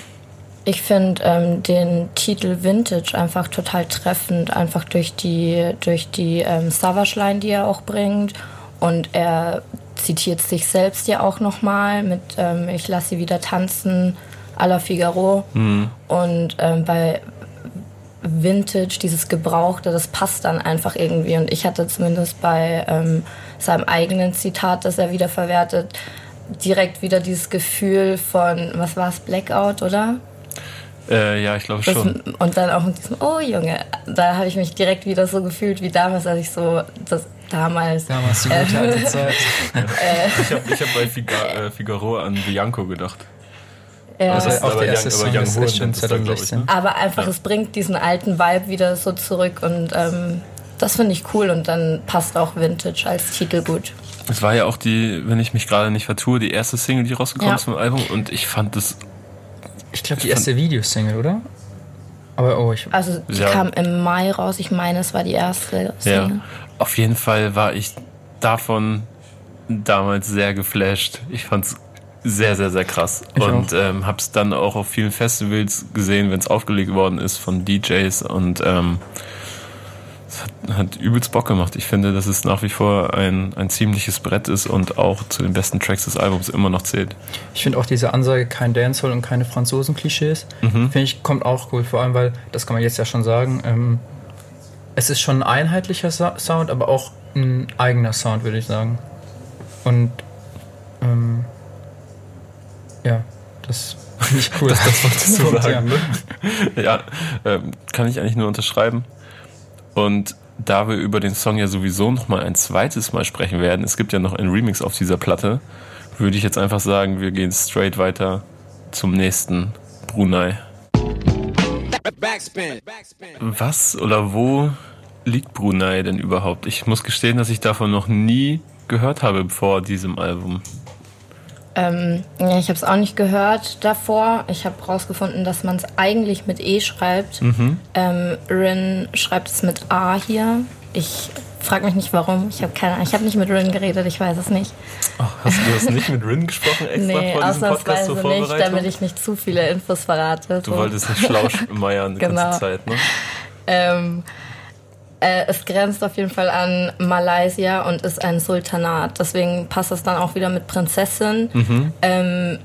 Ich finde ähm, den Titel Vintage einfach total treffend, einfach durch die, durch die ähm, Savage-Line, die er auch bringt. Und er zitiert sich selbst ja auch nochmal mit ähm, Ich lasse sie wieder tanzen à la Figaro. Mhm. Und ähm, bei Vintage, dieses Gebrauchte, das passt dann einfach irgendwie. Und ich hatte zumindest bei ähm, seinem eigenen Zitat, das er wieder verwertet, direkt wieder dieses Gefühl von, was war es, Blackout, oder? Äh, ja, ich glaube schon. Und dann auch mit diesem, oh Junge, da habe ich mich direkt wieder so gefühlt wie damals, als ich so das damals. Damals die gute alte Zeit. ich habe ich hab bei Figa, äh, Figaro an Bianco gedacht. Ja. Also ist auch aber der erste Young- Song aber ist echt schon Horn ist da, glaub ich, 2016. ne? Aber einfach, Ja. es bringt diesen alten Vibe wieder so zurück und ähm, das finde ich cool und dann passt auch Vintage als Titel gut. Es war ja auch die, wenn ich mich gerade nicht vertue, die erste Single, die rausgekommen Ja. ist vom Album und ich fand das Ich glaube, die erste Videosingle, oder? Aber oh, ich. Also die Ja. kam im Mai raus, ich meine, es war die erste Ja, Single. auf jeden Fall war ich davon damals sehr geflasht. Ich fand's sehr, sehr, sehr krass. Ich und ähm, hab's dann auch auf vielen Festivals gesehen, wenn es aufgelegt worden ist von DJs und ähm, es hat, hat übelst Bock gemacht. Ich finde, dass es nach wie vor ein, ein ziemliches Brett ist und auch zu den besten Tracks des Albums immer noch zählt. Ich finde auch diese Ansage, kein Dancehall und keine Franzosen-Klischees, finde ich, kommt auch cool. Vor allem, weil, das kann man jetzt ja schon sagen, ähm, es ist schon ein einheitlicher Sa Sound, aber auch ein eigener Sound, würde ich sagen. Und ähm, ja, das finde ich cool. Das, das wolltest du sagen, ja. ne? Ja, ähm, kann ich eigentlich nur unterschreiben. Und da wir über den Song ja sowieso noch mal ein zweites Mal sprechen werden, es gibt ja noch einen Remix auf dieser Platte, würde ich jetzt einfach sagen, wir gehen straight weiter zum nächsten Brunei. Backspin. Backspin. Was oder wo liegt Brunei denn überhaupt? Ich muss gestehen, dass ich davon noch nie gehört habe vor diesem Album. Ähm, ja, ich habe es auch nicht gehört davor. Ich habe rausgefunden, dass man es eigentlich mit E schreibt. Mhm. Ähm, Rin schreibt es mit A hier. Ich frage mich nicht warum. Ich habe keine Ahnung. Ich habe nicht mit Rin geredet. Ich weiß es nicht. Ach, hast du hast nicht mit Rin gesprochen extra Nee, vor diesem Podcast zur nicht, Vorbereitung? damit ich nicht zu viele Infos verrate. du wolltest nicht schlau meiern die Genau. ganze Zeit, ne? Ähm, äh, es grenzt auf jeden Fall an Malaysia und ist ein Sultanat. Deswegen passt es dann auch wieder mit Prinzessin. Ähm,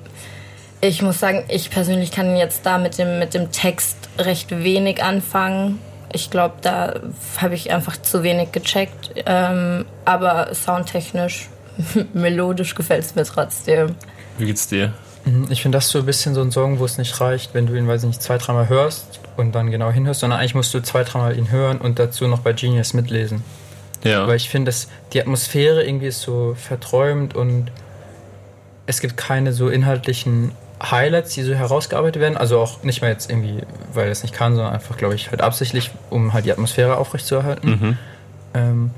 ich muss sagen, ich persönlich kann jetzt da mit dem, mit dem Text recht wenig anfangen. Ich glaube, da habe ich einfach zu wenig gecheckt. Ähm, aber soundtechnisch, melodisch gefällt es mir trotzdem. Wie geht's dir? Ich finde das so ein bisschen so ein Song, wo es nicht reicht, wenn du ihn, weiß ich nicht, zwei, dreimal hörst und dann genau hinhörst, sondern eigentlich musst du zwei, dreimal ihn hören und dazu noch bei Genius mitlesen. Ja. Weil ich finde, dass die Atmosphäre irgendwie ist so verträumt und es gibt keine so inhaltlichen Highlights, die so herausgearbeitet werden. Also auch nicht mal jetzt irgendwie, weil er es nicht kann, sondern einfach, glaube ich, halt absichtlich, um halt die Atmosphäre aufrechtzuerhalten. Mhm. Ähm,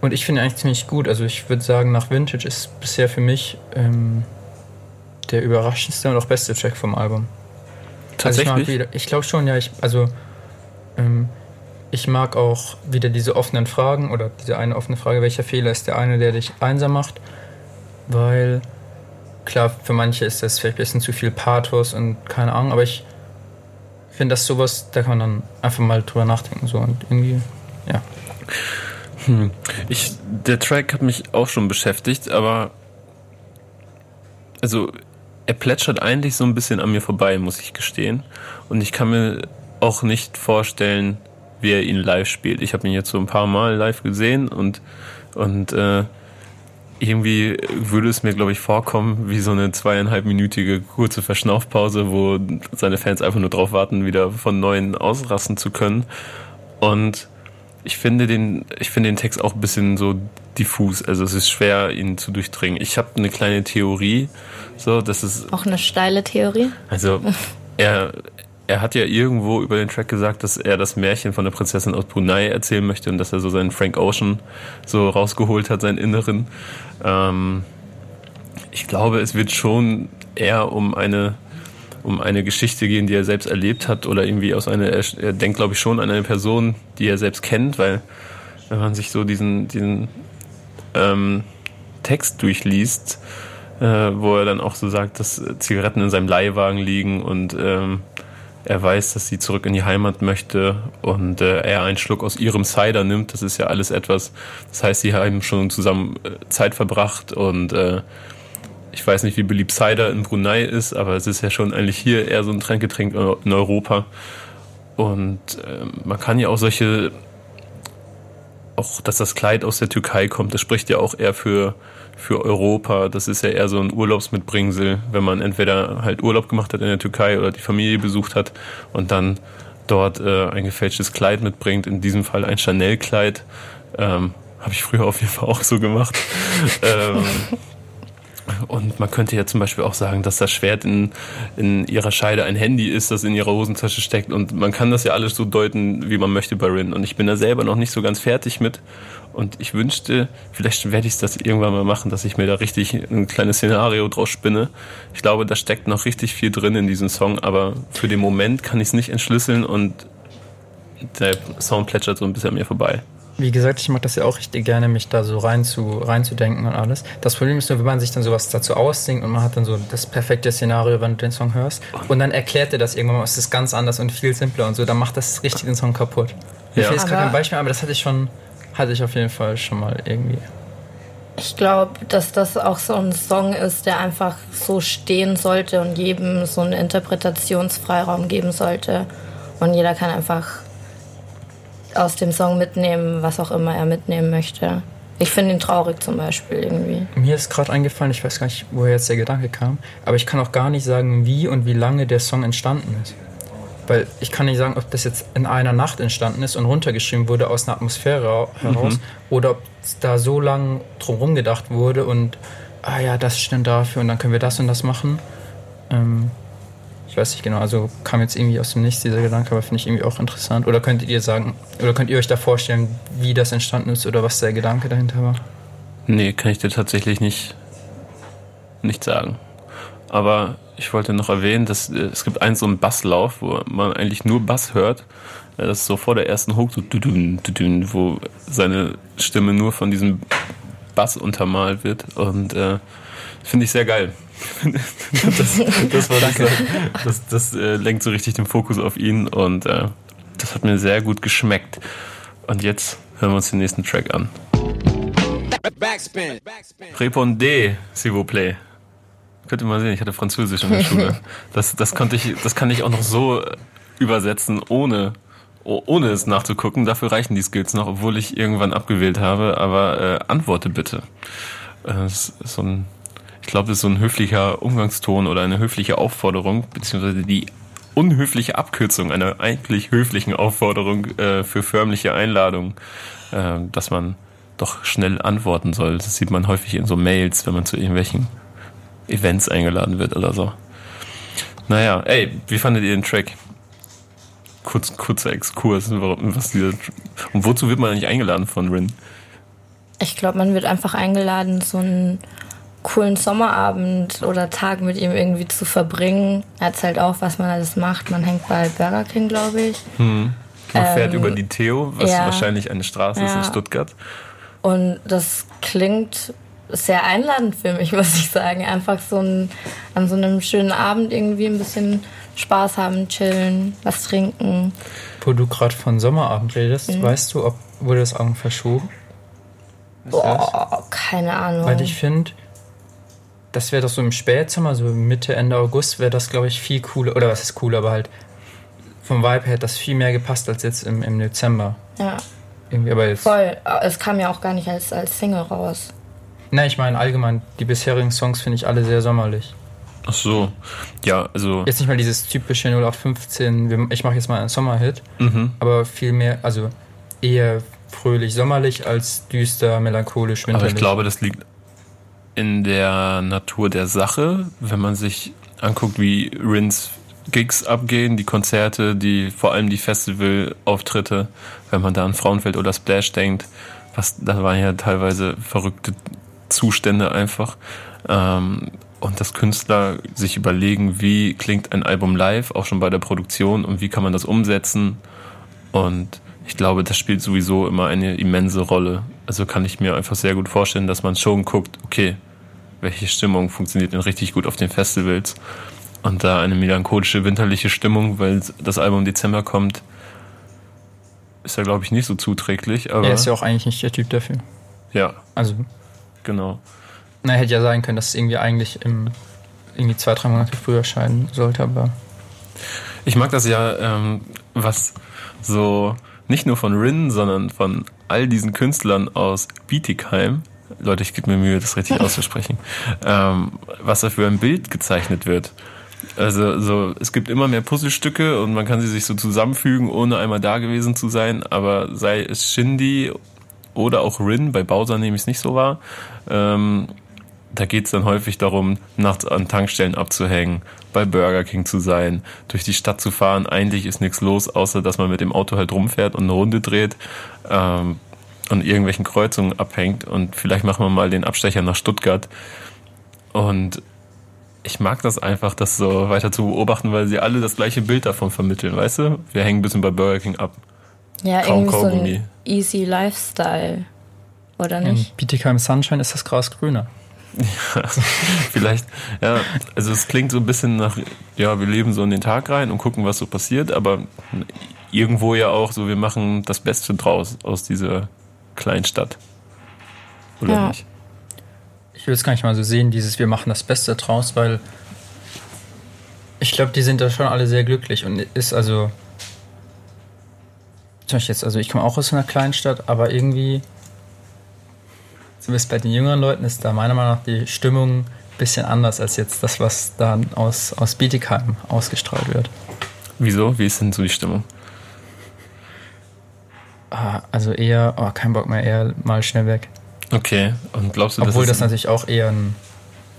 und ich finde eigentlich ziemlich gut. Also ich würde sagen, nach Vintage ist bisher für mich ähm, der überraschendste und auch beste Track vom Album. Also ich mag Tatsächlich? wieder, ich glaube schon, ja, ich, also ähm, ich mag auch wieder diese offenen Fragen oder diese eine offene Frage, welcher Fehler ist der eine, der dich einsam macht? Weil, klar, für manche ist das vielleicht ein bisschen zu viel Pathos und keine Ahnung, aber ich finde das sowas, da kann man dann einfach mal drüber nachdenken so und irgendwie, ja. Ich, der Track hat mich auch schon beschäftigt, aber also er plätschert eigentlich so ein bisschen an mir vorbei, muss ich gestehen. Und ich kann mir auch nicht vorstellen, wie er ihn live spielt. Ich habe ihn jetzt so ein paar Mal live gesehen und, und äh, irgendwie würde es mir, glaube ich, vorkommen wie so eine zweieinhalbminütige kurze Verschnaufpause, wo seine Fans einfach nur drauf warten, wieder von neuem ausrasten zu können. Und ich finde den, ich finde den Text auch ein bisschen so diffus. Also es ist schwer, ihn zu durchdringen. Ich habe eine kleine Theorie, so, dass es, Auch eine steile Theorie. also er, er hat ja irgendwo über den Track gesagt, dass er das Märchen von der Prinzessin aus Brunei erzählen möchte und dass er so seinen Frank Ocean so rausgeholt hat, seinen Inneren. Ähm, ich glaube, es wird schon eher um eine um eine Geschichte gehen, die er selbst erlebt hat oder irgendwie aus einer, er, er denkt glaube ich schon an eine Person, die er selbst kennt, weil wenn man sich so diesen, diesen ähm, Text durchliest, äh, wo er dann auch so sagt, dass Zigaretten in seinem Leihwagen liegen und ähm, er weiß, dass sie zurück in die Heimat möchte und äh, er einen Schluck aus ihrem Cider nimmt. Das ist ja alles etwas, das heißt, sie haben schon zusammen äh, Zeit verbracht und äh, ich weiß nicht, wie beliebt Cider in Brunei ist, aber es ist ja schon eigentlich hier eher so ein Tränkgetränk in Europa. Und ähm, man kann ja auch solche auch, dass das Kleid aus der Türkei kommt, das spricht ja auch eher für, für Europa. Das ist ja eher so ein Urlaubsmitbringsel, wenn man entweder halt Urlaub gemacht hat in der Türkei oder die Familie besucht hat und dann dort äh, ein gefälschtes Kleid mitbringt, in diesem Fall ein Chanel-Kleid. Ähm, Habe ich früher auf jeden Fall auch so gemacht. ähm, und man könnte ja zum Beispiel auch sagen, dass das Schwert in, in ihrer Scheide ein Handy ist, das in ihrer Hosentasche steckt. Und man kann das ja alles so deuten, wie man möchte bei Rin. Und ich bin da selber noch nicht so ganz fertig mit. Und ich wünschte, vielleicht werde ich das irgendwann mal machen, dass ich mir da richtig ein kleines Szenario draus spinne. Ich glaube, da steckt noch richtig viel drin in diesem Song, aber für den Moment kann ich es nicht entschlüsseln und der Sound plätschert so ein bisschen an mir vorbei. Wie gesagt, ich mag das ja auch richtig gerne, mich da so rein zu, reinzudenken und alles. Das Problem ist nur, wenn man sich dann sowas dazu aussingt und man hat dann so das perfekte Szenario, wenn du den Song hörst. Und dann erklärt er das irgendwann mal, es ist ganz anders und viel simpler und so, dann macht das richtig den Song kaputt. Mir ja. fehlt jetzt gerade kein Beispiel, aber das hatte ich schon, hatte ich auf jeden Fall schon mal irgendwie. Ich glaube, dass das auch so ein Song ist, der einfach so stehen sollte und jedem so einen Interpretationsfreiraum geben sollte. Und jeder kann einfach aus dem Song mitnehmen, was auch immer er mitnehmen möchte. Ich finde ihn traurig zum Beispiel irgendwie. Mir ist gerade eingefallen, ich weiß gar nicht, woher jetzt der Gedanke kam, aber ich kann auch gar nicht sagen, wie und wie lange der Song entstanden ist. Weil ich kann nicht sagen, ob das jetzt in einer Nacht entstanden ist und runtergeschrieben wurde aus einer Atmosphäre heraus mhm. oder ob da so lang drumherum gedacht wurde und, ah ja, das stimmt dafür und dann können wir das und das machen. Ähm, ich weiß nicht genau, also kam jetzt irgendwie aus dem Nichts dieser Gedanke, aber finde ich irgendwie auch interessant. Oder könntet ihr sagen, oder könnt ihr euch da vorstellen, wie das entstanden ist oder was der Gedanke dahinter war? Nee, kann ich dir tatsächlich nicht, nicht sagen. Aber ich wollte noch erwähnen, dass äh, es gibt einen so einen Basslauf, wo man eigentlich nur Bass hört. Äh, das ist so vor der ersten Hook, so wo seine Stimme nur von diesem Bass untermalt wird. Und äh, finde ich sehr geil. das, das. Das, das, das äh, lenkt so richtig den Fokus auf ihn und äh, das hat mir sehr gut geschmeckt. Und jetzt hören wir uns den nächsten Track an. Backspin. Répondez, s'il vous plaît. Könnt ihr mal sehen, ich hatte Französisch in der Schule. Das, das, konnte ich, das kann ich auch noch so übersetzen, ohne, ohne es nachzugucken. Dafür reichen die Skills noch, obwohl ich irgendwann abgewählt habe. Aber äh, antworte bitte. Äh, das ist so ein ich glaube, das ist so ein höflicher Umgangston oder eine höfliche Aufforderung, beziehungsweise die unhöfliche Abkürzung einer eigentlich höflichen Aufforderung äh, für förmliche Einladung, äh, dass man doch schnell antworten soll. Das sieht man häufig in so Mails, wenn man zu irgendwelchen Events eingeladen wird oder so. Naja, ey, wie fandet ihr den Track? Kurz, kurzer Exkurs, was dieser, und wozu wird man eigentlich eingeladen von Rin? Ich glaube, man wird einfach eingeladen, so ein coolen Sommerabend oder Tag mit ihm irgendwie zu verbringen. Er hat halt auch, was man alles macht. Man hängt bei Burger King, glaube ich. Hm. Man ähm, fährt über die Theo, was ja, wahrscheinlich eine Straße ja. ist in Stuttgart. Und das klingt sehr einladend für mich, muss ich sagen. Einfach so ein, an so einem schönen Abend irgendwie ein bisschen Spaß haben, chillen, was trinken. Wo du gerade von Sommerabend redest, mhm. weißt du, ob wurde das Augen verschoben? Boah, keine Ahnung. Weil ich finde, das wäre doch so im Spätsommer, so Mitte, Ende August, wäre das, glaube ich, viel cooler. Oder was ist cool, aber halt vom Vibe her hat das viel mehr gepasst als jetzt im, im Dezember. Ja. Irgendwie, aber jetzt Voll. Es kam ja auch gar nicht als, als Single raus. Nein, ich meine allgemein, die bisherigen Songs finde ich alle sehr sommerlich. Ach so, ja, also. Jetzt nicht mal dieses typische 0815, ich mache jetzt mal einen Sommerhit, mhm. aber viel mehr, also eher fröhlich sommerlich als düster, melancholisch, winterlich. Aber ich glaube, das liegt in der Natur der Sache, wenn man sich anguckt, wie Rins Gigs abgehen, die Konzerte, die vor allem die Festivalauftritte, wenn man da an Frauenfeld oder Splash denkt, was da waren ja teilweise verrückte Zustände einfach. Ähm, und dass Künstler sich überlegen, wie klingt ein Album live, auch schon bei der Produktion und wie kann man das umsetzen. Und ich glaube, das spielt sowieso immer eine immense Rolle. Also kann ich mir einfach sehr gut vorstellen, dass man schon guckt, okay, welche Stimmung funktioniert denn richtig gut auf den Festivals. Und da eine melancholische, winterliche Stimmung, weil das Album Dezember kommt, ist ja, glaube ich, nicht so zuträglich. Aber er ist ja auch eigentlich nicht der Typ dafür. Ja. Also. Genau. Na, hätte ja sein können, dass es irgendwie eigentlich im, irgendwie zwei, drei Monate früher erscheinen sollte, aber. Ich mag das ja, ähm, was so nicht nur von Rin, sondern von all diesen Künstlern aus Bietigheim, Leute, ich gebe mir Mühe, das richtig auszusprechen, ähm, was da für ein Bild gezeichnet wird. Also so, es gibt immer mehr Puzzlestücke und man kann sie sich so zusammenfügen, ohne einmal da gewesen zu sein. Aber sei es Shindy oder auch Rin, bei Bowser nehme ich es nicht so wahr. Ähm, da geht es dann häufig darum, nachts an Tankstellen abzuhängen, bei Burger King zu sein, durch die Stadt zu fahren. Eigentlich ist nichts los, außer dass man mit dem Auto halt rumfährt und eine Runde dreht ähm, und irgendwelchen Kreuzungen abhängt. Und vielleicht machen wir mal den Abstecher nach Stuttgart. Und ich mag das einfach, das so weiter zu beobachten, weil sie alle das gleiche Bild davon vermitteln, weißt du? Wir hängen ein bisschen bei Burger King ab. Ja, Kaum irgendwie Kaugummi. so ein easy Lifestyle, oder nicht? In Bietigheim Sunshine ist das Gras grüner. Ja, vielleicht, ja, also es klingt so ein bisschen nach, ja, wir leben so in den Tag rein und gucken, was so passiert, aber irgendwo ja auch so, wir machen das Beste draus aus dieser Kleinstadt. Oder ja. nicht? ich will es gar nicht mal so sehen, dieses wir machen das Beste draus, weil ich glaube, die sind da schon alle sehr glücklich und ist also zum Beispiel jetzt, also ich komme auch aus einer kleinen Stadt, aber irgendwie zumindest bei den jüngeren Leuten ist da meiner Meinung nach die Stimmung ein bisschen anders als jetzt das, was da aus, aus Bietigheim ausgestrahlt wird. Wieso? Wie ist denn so die Stimmung? Ah, also eher, oh, kein Bock mehr, eher mal schnell weg. Okay, und glaubst du, Obwohl das, das natürlich auch eher ein,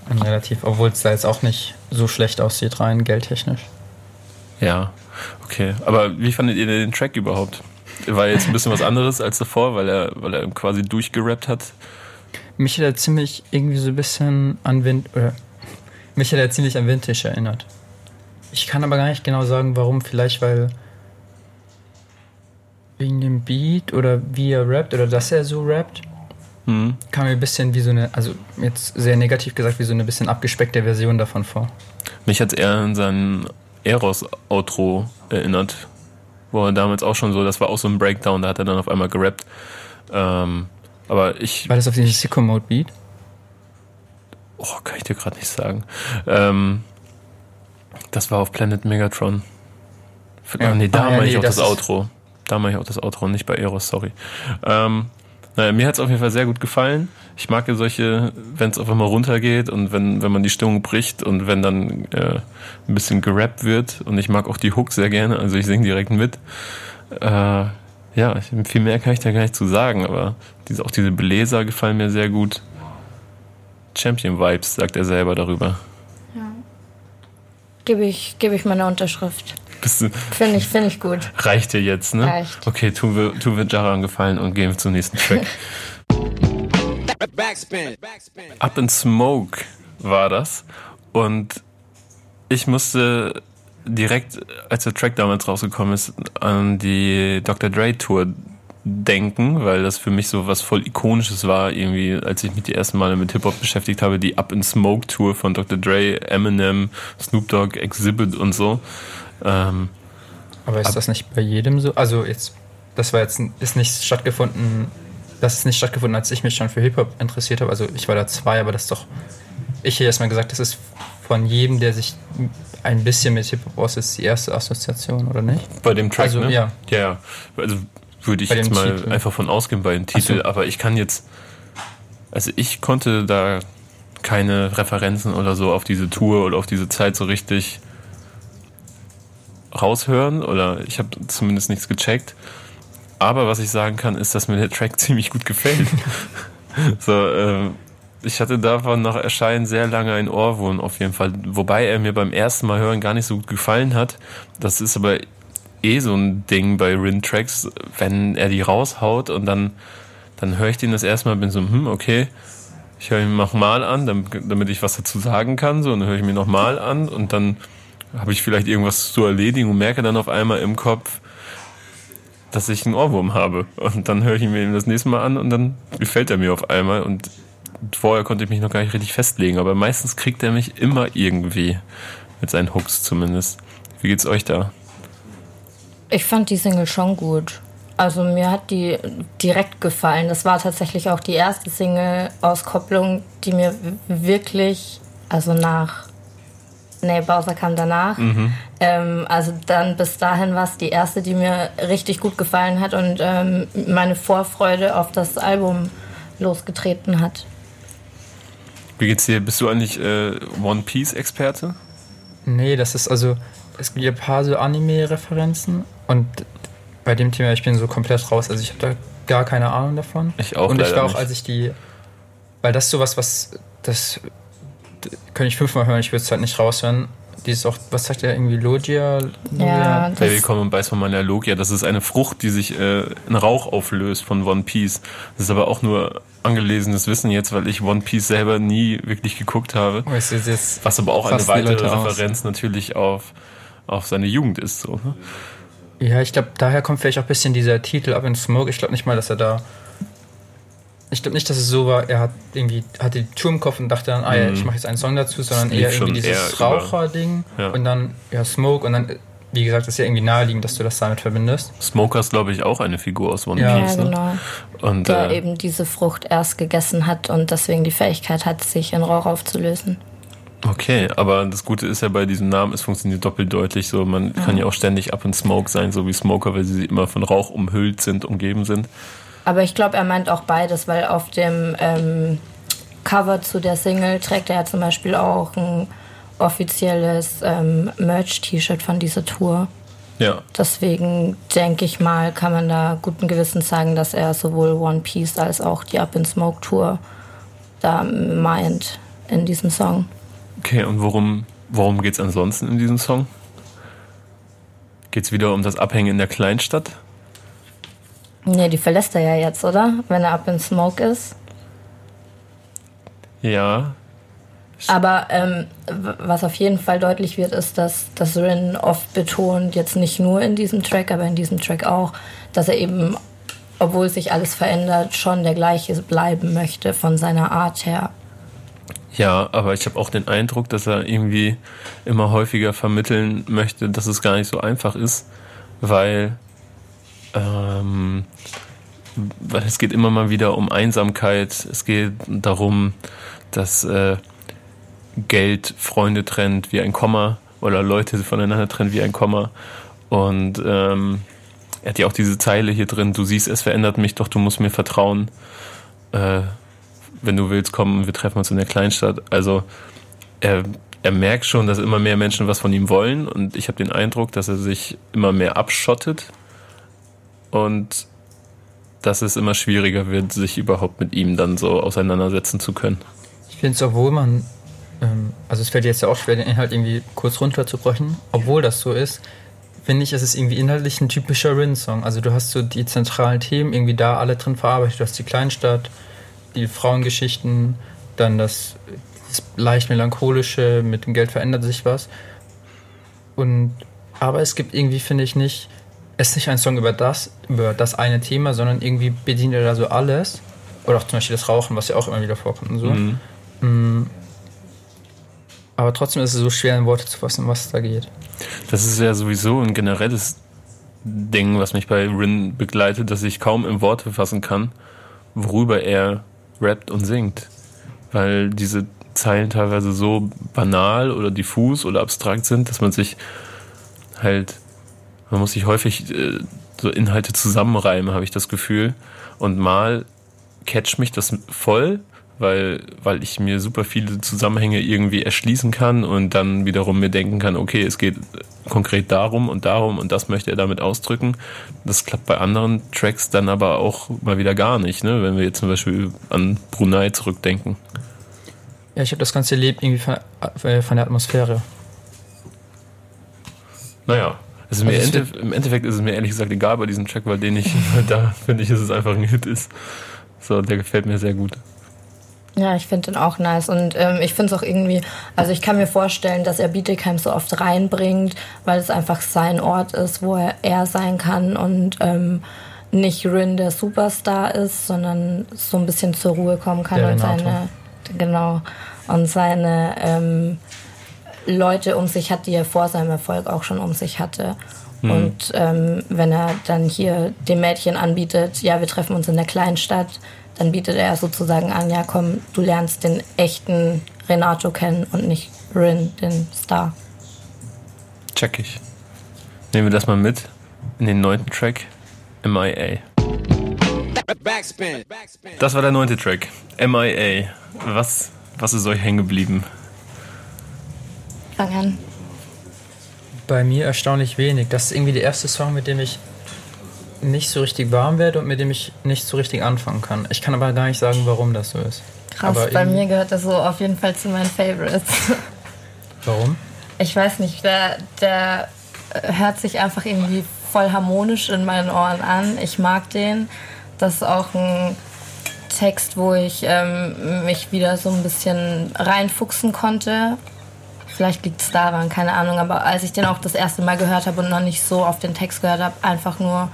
ein relativ, obwohl es da jetzt auch nicht so schlecht aussieht, rein geldtechnisch. Ja, okay. Aber wie fandet ihr den Track überhaupt? War jetzt ein bisschen was anderes als davor, weil er, weil er quasi durchgerappt hat? Mich hat er ziemlich irgendwie so ein bisschen an Wind, oder mich hat er ziemlich an Vintage erinnert. Ich kann aber gar nicht genau sagen, warum. Vielleicht, weil wegen dem Beat oder wie er rappt oder dass er so rappt. Mhm. Kam mir ein bisschen wie so eine, also jetzt sehr negativ gesagt, wie so eine bisschen abgespeckte Version davon vor. Mich hat es eher an sein Eros-Outro erinnert, wo er damals auch schon so, das war auch so ein Breakdown, da hat er dann auf einmal gerappt. Ähm, aber ich. War das auf den Sicko Mode Beat? Oh, kann ich dir gerade nicht sagen. Ähm, das war auf Planet Megatron. Ja. Ah, nee, da ah, ja, mache nee, ich auch das, das Outro. Da mache ich auch das Outro, nicht bei Eros, sorry. Ähm, naja, mir hat es auf jeden Fall sehr gut gefallen. Ich mag ja solche, wenn es auf einmal runtergeht und wenn, wenn man die Stimmung bricht und wenn dann äh, ein bisschen gerappt wird. Und ich mag auch die Hook sehr gerne, also ich singe direkt mit. Äh, ja, viel mehr kann ich da gar nicht zu sagen, aber diese, auch diese Bläser gefallen mir sehr gut. Champion Vibes, sagt er selber darüber. Ja. Gebe ich, gebe ich meine Unterschrift. Finde ich, find ich gut. Reicht dir jetzt, ne? Reicht. Okay, tun wir, tun wir Jara einen Gefallen und gehen zum nächsten Track. Up in Smoke war das. Und ich musste direkt, als der Track damals rausgekommen ist, an die Dr. Dre Tour denken, weil das für mich so was voll Ikonisches war, irgendwie, als ich mich die ersten Male mit Hip-Hop beschäftigt habe, die Up in Smoke Tour von Dr. Dre, Eminem, Snoop Dogg, Exhibit und so. Ähm, aber ist das nicht bei jedem so? Also jetzt, das war jetzt ist nicht stattgefunden, das ist nicht stattgefunden, als ich mich schon für Hip-Hop interessiert habe. Also ich war da zwei, aber das ist doch, ich hätte erstmal gesagt, das ist von jedem, der sich ein bisschen mit Hip-Hop aussetzt, die erste Assoziation, oder nicht? Bei dem Track, also, ne? Ja. Ja, also würde ich jetzt mal Titel. einfach von ausgehen bei dem Titel, so. aber ich kann jetzt, also ich konnte da keine Referenzen oder so auf diese Tour oder auf diese Zeit so richtig raushören oder ich habe zumindest nichts gecheckt. Aber was ich sagen kann, ist, dass mir der Track ziemlich gut gefällt. so, äh, ich hatte davon nach Erscheinen sehr lange ein Ohrwurm auf jeden Fall. Wobei er mir beim ersten Mal hören gar nicht so gut gefallen hat. Das ist aber eh so ein Ding bei Rin-Tracks, wenn er die raushaut und dann, dann höre ich den das erste Mal, bin so, hm, okay, ich höre ihn nochmal an, damit ich was dazu sagen kann, so, und dann höre ich mir nochmal an und dann habe ich vielleicht irgendwas zu erledigen und merke dann auf einmal im Kopf, dass ich einen Ohrwurm habe. Und dann höre ich ihn mir das nächste Mal an und dann gefällt er mir auf einmal. Und vorher konnte ich mich noch gar nicht richtig festlegen, aber meistens kriegt er mich immer irgendwie. Mit seinen Hooks zumindest. Wie geht's euch da? Ich fand die Single schon gut. Also mir hat die direkt gefallen. Das war tatsächlich auch die erste Single-Auskopplung, die mir wirklich, also nach Nee, Bowser kam danach. Mhm. Ähm, also dann bis dahin war es die erste, die mir richtig gut gefallen hat und ähm, meine Vorfreude auf das Album losgetreten hat. Wie geht's dir? Bist du eigentlich äh, One Piece-Experte? Nee, das ist also, es gibt ja ein paar so Anime-Referenzen und bei dem Thema, ich bin so komplett raus. Also ich habe da gar keine Ahnung davon. Ich auch. Und ich war auch, nicht. als ich die, weil das ist sowas, was, das könnte ich fünfmal hören, ich würde es halt nicht raushören. Dieses auch, was sagt er irgendwie, Logia? Ja, Hey, willkommen und beiß von meiner Logia. Das ist eine Frucht, die sich äh, in Rauch auflöst von One Piece. Das ist aber auch nur angelesenes Wissen jetzt, weil ich One Piece selber nie wirklich geguckt habe. Weißt du, jetzt Was aber auch eine die weitere Leute aus. Referenz natürlich auf, auf seine Jugend ist. So, ne? Ja, ich glaube, daher kommt vielleicht auch ein bisschen dieser Titel Up in Smoke. Ich glaube nicht mal, dass er da. Ich glaube nicht, dass es so war, er hat irgendwie hatte die Tour im Kopf und dachte dann, ah ja, ich mache jetzt einen Song dazu, sondern eher schon irgendwie dieses Raucher-Ding Ja. und dann ja Smoke und dann, wie gesagt, ist ja irgendwie naheliegend, dass du das damit verbindest. Smoker ist, glaube ich, auch eine Figur aus One Ja. Piece. ja, Ne? genau. Und Der äh, eben diese Frucht erst gegessen hat und deswegen die Fähigkeit hat, sich in Rauch aufzulösen. Okay, aber das Gute ist ja bei diesem Namen, es funktioniert doppeldeutlich so. Man kann ja auch ständig up in Smoke sein, so wie Smoker, weil sie immer von Rauch umhüllt sind, umgeben sind. Aber ich glaube, er meint auch beides, weil auf dem ähm, Cover zu der Single trägt er ja zum Beispiel auch ein offizielles ähm, Merch-T-Shirt von dieser Tour. Ja, Deswegen denke ich mal, kann man da guten Gewissens sagen, dass er sowohl One Piece als auch die Up in Smoke Tour da meint in diesem Song. okay, und worum, worum geht es ansonsten in diesem Song? Geht es wieder um das Abhängen in der Kleinstadt? Nee, die verlässt er ja jetzt, oder? Wenn er Up in Smoke ist. Ja, Aber ähm, was auf jeden Fall deutlich wird, ist, dass, dass Rin oft betont, jetzt nicht nur in diesem Track, aber in diesem Track auch, dass er eben, obwohl sich alles verändert, schon der gleiche bleiben möchte von seiner Art her. Ja, aber ich habe auch den Eindruck, dass er irgendwie immer häufiger vermitteln möchte, dass es gar nicht so einfach ist, weil, ähm, weil es geht immer mal wieder um Einsamkeit, es geht darum, dass äh, Geld Freunde trennt wie ein Komma oder Leute voneinander trennt wie ein Komma und ähm, er hat ja auch diese Zeile hier drin, du siehst, es verändert mich, doch du musst mir vertrauen. Äh, wenn du willst, komm, wir treffen uns in der Kleinstadt. Also er, er merkt schon, dass immer mehr Menschen was von ihm wollen und ich habe den Eindruck, dass er sich immer mehr abschottet und dass es immer schwieriger wird, sich überhaupt mit ihm dann so auseinandersetzen zu können. Ich finde es, obwohl man, ähm, also es fällt jetzt ja auch schwer, den Inhalt irgendwie kurz runterzubrechen, obwohl das so ist, finde ich, ist es irgendwie inhaltlich ein typischer Rin-Song. Also du hast so die zentralen Themen irgendwie da alle drin verarbeitet. Du hast die Kleinstadt, die Frauengeschichten, dann das, das leicht melancholische, mit dem Geld verändert sich was. Und aber es gibt irgendwie, finde ich, nicht, ist nicht ein Song über das, über das eine Thema, sondern irgendwie bedient er da so alles. Oder auch zum Beispiel das Rauchen, was ja auch immer wieder vorkommt und so. Mhm. Mm. Aber trotzdem ist es so schwer in Worte zu fassen, was da geht. Das ist ja sowieso ein generelles Ding, was mich bei Rin begleitet, dass ich kaum in Worte fassen kann, worüber er rappt und singt. Weil diese Zeilen teilweise so banal oder diffus oder abstrakt sind, dass man sich halt, man muss sich häufig äh, so Inhalte zusammenreimen, habe ich das Gefühl. Und mal catcht mich das voll, weil, weil ich mir super viele Zusammenhänge irgendwie erschließen kann und dann wiederum mir denken kann, okay, es geht konkret darum und darum und das möchte er damit ausdrücken. Das klappt bei anderen Tracks dann aber auch mal wieder gar nicht, ne? wenn wir jetzt zum Beispiel an Brunei zurückdenken. Ja, ich habe das Ganze erlebt irgendwie von, äh, von der Atmosphäre. Naja, ist Also es Ende, im Endeffekt ist es mir ehrlich gesagt egal bei diesem Track, weil den ich, da finde ich, dass es einfach ein Hit ist. So, der gefällt mir sehr gut. Ja, ich finde den auch nice. Und ähm, ich finde es auch irgendwie, also ich kann mir vorstellen, dass er Bietigheim so oft reinbringt, weil es einfach sein Ort ist, wo er, er sein kann und ähm, nicht Rin der Superstar ist, sondern so ein bisschen zur Ruhe kommen kann Der und Renato. seine, genau, und seine ähm, Leute um sich hat, die er vor seinem Erfolg auch schon um sich hatte. Und ähm, wenn er dann hier dem Mädchen anbietet, ja, wir treffen uns in der Kleinstadt, dann bietet er sozusagen an, ja, komm, du lernst den echten Renato kennen und nicht Rin, den Star. Check ich. Nehmen wir das mal mit in den neunten Track, MIA. Das war der neunte Track, MIA. Was, was ist euch hängen geblieben? Fang an. Bei mir erstaunlich wenig. Das ist irgendwie der erste Song, mit dem ich nicht so richtig warm werde und mit dem ich nicht so richtig anfangen kann. Ich kann aber gar nicht sagen, warum das so ist. Krass, aber bei mir gehört das so auf jeden Fall zu meinen Favorites. Warum? Ich weiß nicht, der, der hört sich einfach irgendwie voll harmonisch in meinen Ohren an. Ich mag den. Das ist auch ein Text, wo ich ähm, mich wieder so ein bisschen reinfuchsen konnte. Vielleicht liegt es daran, keine Ahnung. Aber als ich den auch das erste Mal gehört habe und noch nicht so auf den Text gehört habe, einfach nur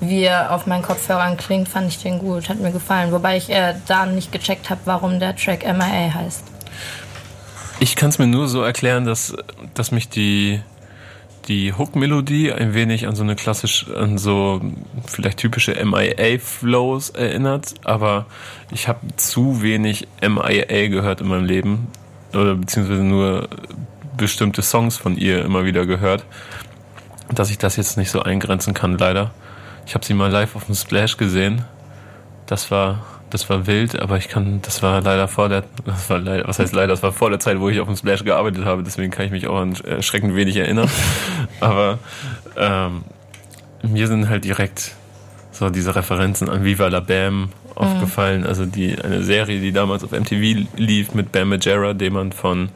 wie er auf meinen Kopfhörern klingt, fand ich den gut, hat mir gefallen. Wobei ich äh, da nicht gecheckt habe, warum der Track MIA heißt. Ich kann es mir nur so erklären, dass, dass mich die, die Hook-Melodie ein wenig an so eine klassisch, an so vielleicht typische MIA-Flows erinnert, aber ich habe zu wenig MIA gehört in meinem Leben, oder beziehungsweise nur bestimmte Songs von ihr immer wieder gehört, dass ich das jetzt nicht so eingrenzen kann, leider. Ich habe sie mal live auf dem Splash gesehen. Das war, das war wild, aber ich kann, das war leider vor der, das war leider, was heißt leider, das war vor der Zeit, wo ich auf dem Splash gearbeitet habe, deswegen kann ich mich auch an erschreckend wenig erinnern. aber ähm, mir sind halt direkt so diese Referenzen an Viva la Bam aufgefallen. Also die eine Serie, die damals auf MTV lief mit Bam Majera, den man von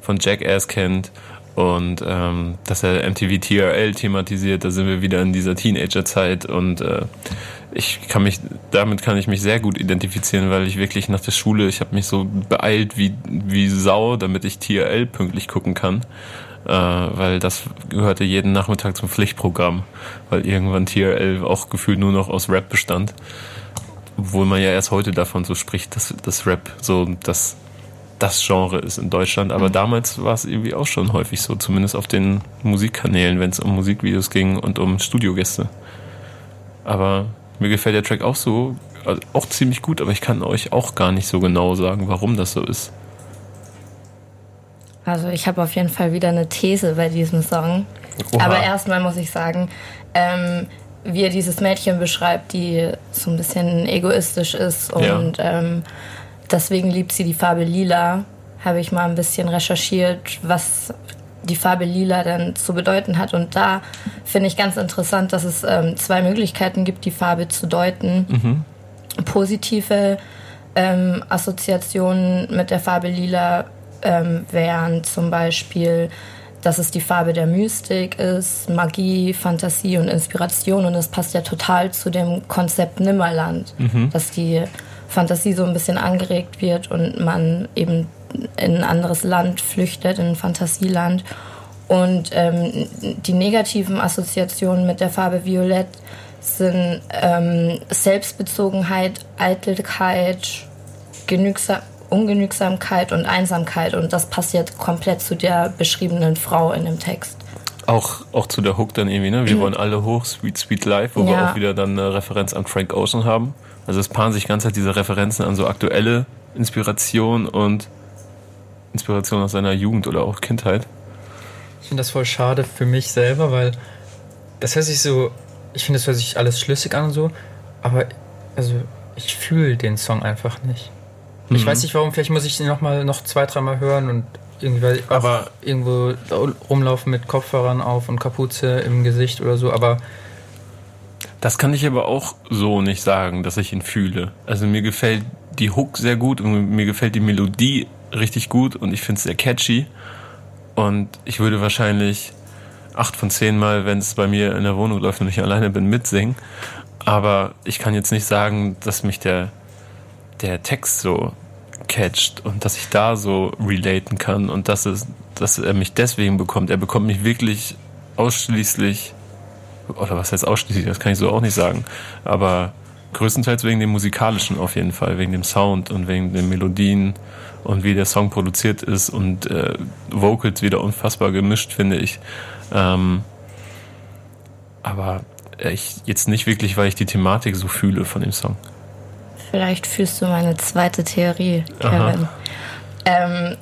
von Jackass kennt und ähm, dass er MTV TRL thematisiert, da sind wir wieder in dieser Teenagerzeit und äh, ich kann mich, damit kann ich mich sehr gut identifizieren, weil ich wirklich nach der Schule, ich habe mich so beeilt wie, wie Sau, damit ich TRL pünktlich gucken kann. Äh, weil das gehörte jeden Nachmittag zum Pflichtprogramm, weil irgendwann TRL auch gefühlt nur noch aus Rap bestand. Obwohl man ja erst heute davon so spricht, dass das Rap so das das Genre ist in Deutschland. Aber mhm. damals war es irgendwie auch schon häufig so, zumindest auf den Musikkanälen, wenn es um Musikvideos ging und um Studiogäste. Aber mir gefällt der Track auch so, also auch ziemlich gut, aber ich kann euch auch gar nicht so genau sagen, warum das so ist. Also ich habe auf jeden Fall wieder eine These bei diesem Song. Oha. Aber erstmal muss ich sagen, ähm, wie er dieses Mädchen beschreibt, die so ein bisschen egoistisch ist und ja. ähm, Deswegen liebt sie die Farbe Lila. Habe ich mal ein bisschen recherchiert, was die Farbe Lila denn zu bedeuten hat. Und da finde ich ganz interessant, dass es ähm, zwei Möglichkeiten gibt, die Farbe zu deuten. Mhm. Positive ähm, Assoziationen mit der Farbe Lila ähm, wären zum Beispiel, dass es die Farbe der Mystik ist, Magie, Fantasie und Inspiration. Und das passt ja total zu dem Konzept Nimmerland, mhm. dass die Fantasie so ein bisschen angeregt wird und man eben in ein anderes Land flüchtet, in ein Fantasieland. Und ähm, die negativen Assoziationen mit der Farbe Violett sind ähm, Selbstbezogenheit, Eitelkeit, Genügsam Ungenügsamkeit und Einsamkeit. Und das passiert komplett zu der beschriebenen Frau in dem Text. Auch, auch zu der Hook dann irgendwie, ne? Wir mhm. wollen alle hoch, Sweet Sweet Life, wo ja. wir auch wieder dann eine Referenz an Frank Ocean haben. Also es paaren sich ganz halt diese Referenzen an so aktuelle Inspiration und Inspiration aus seiner Jugend oder auch Kindheit. Ich finde das voll schade für mich selber, weil das hört sich so, ich finde, das hört sich alles schlüssig an und so, aber also ich fühle den Song einfach nicht. Mhm. Ich weiß nicht warum, vielleicht muss ich ihn noch mal noch zwei, dreimal hören und irgendwie aber irgendwo rumlaufen mit Kopfhörern auf und Kapuze im Gesicht oder so, aber das kann ich aber auch so nicht sagen, dass ich ihn fühle. Also mir gefällt die Hook sehr gut und mir gefällt die Melodie richtig gut und ich finde es sehr catchy. Und ich würde wahrscheinlich acht von zehn Mal, wenn es bei mir in der Wohnung läuft und ich alleine bin, mitsingen. Aber ich kann jetzt nicht sagen, dass mich der, der Text so catcht und dass ich da so relaten kann und dass, es, dass er mich deswegen bekommt. Er bekommt mich wirklich ausschließlich oder was heißt ausschließlich, das kann ich so auch nicht sagen, aber größtenteils wegen dem musikalischen auf jeden Fall, wegen dem Sound und wegen den Melodien und wie der Song produziert ist und äh, Vocals wieder unfassbar gemischt, finde ich. Ähm, aber ich jetzt nicht wirklich, weil ich die Thematik so fühle von dem Song. Vielleicht fühlst du meine zweite Theorie, Kevin. Ähm,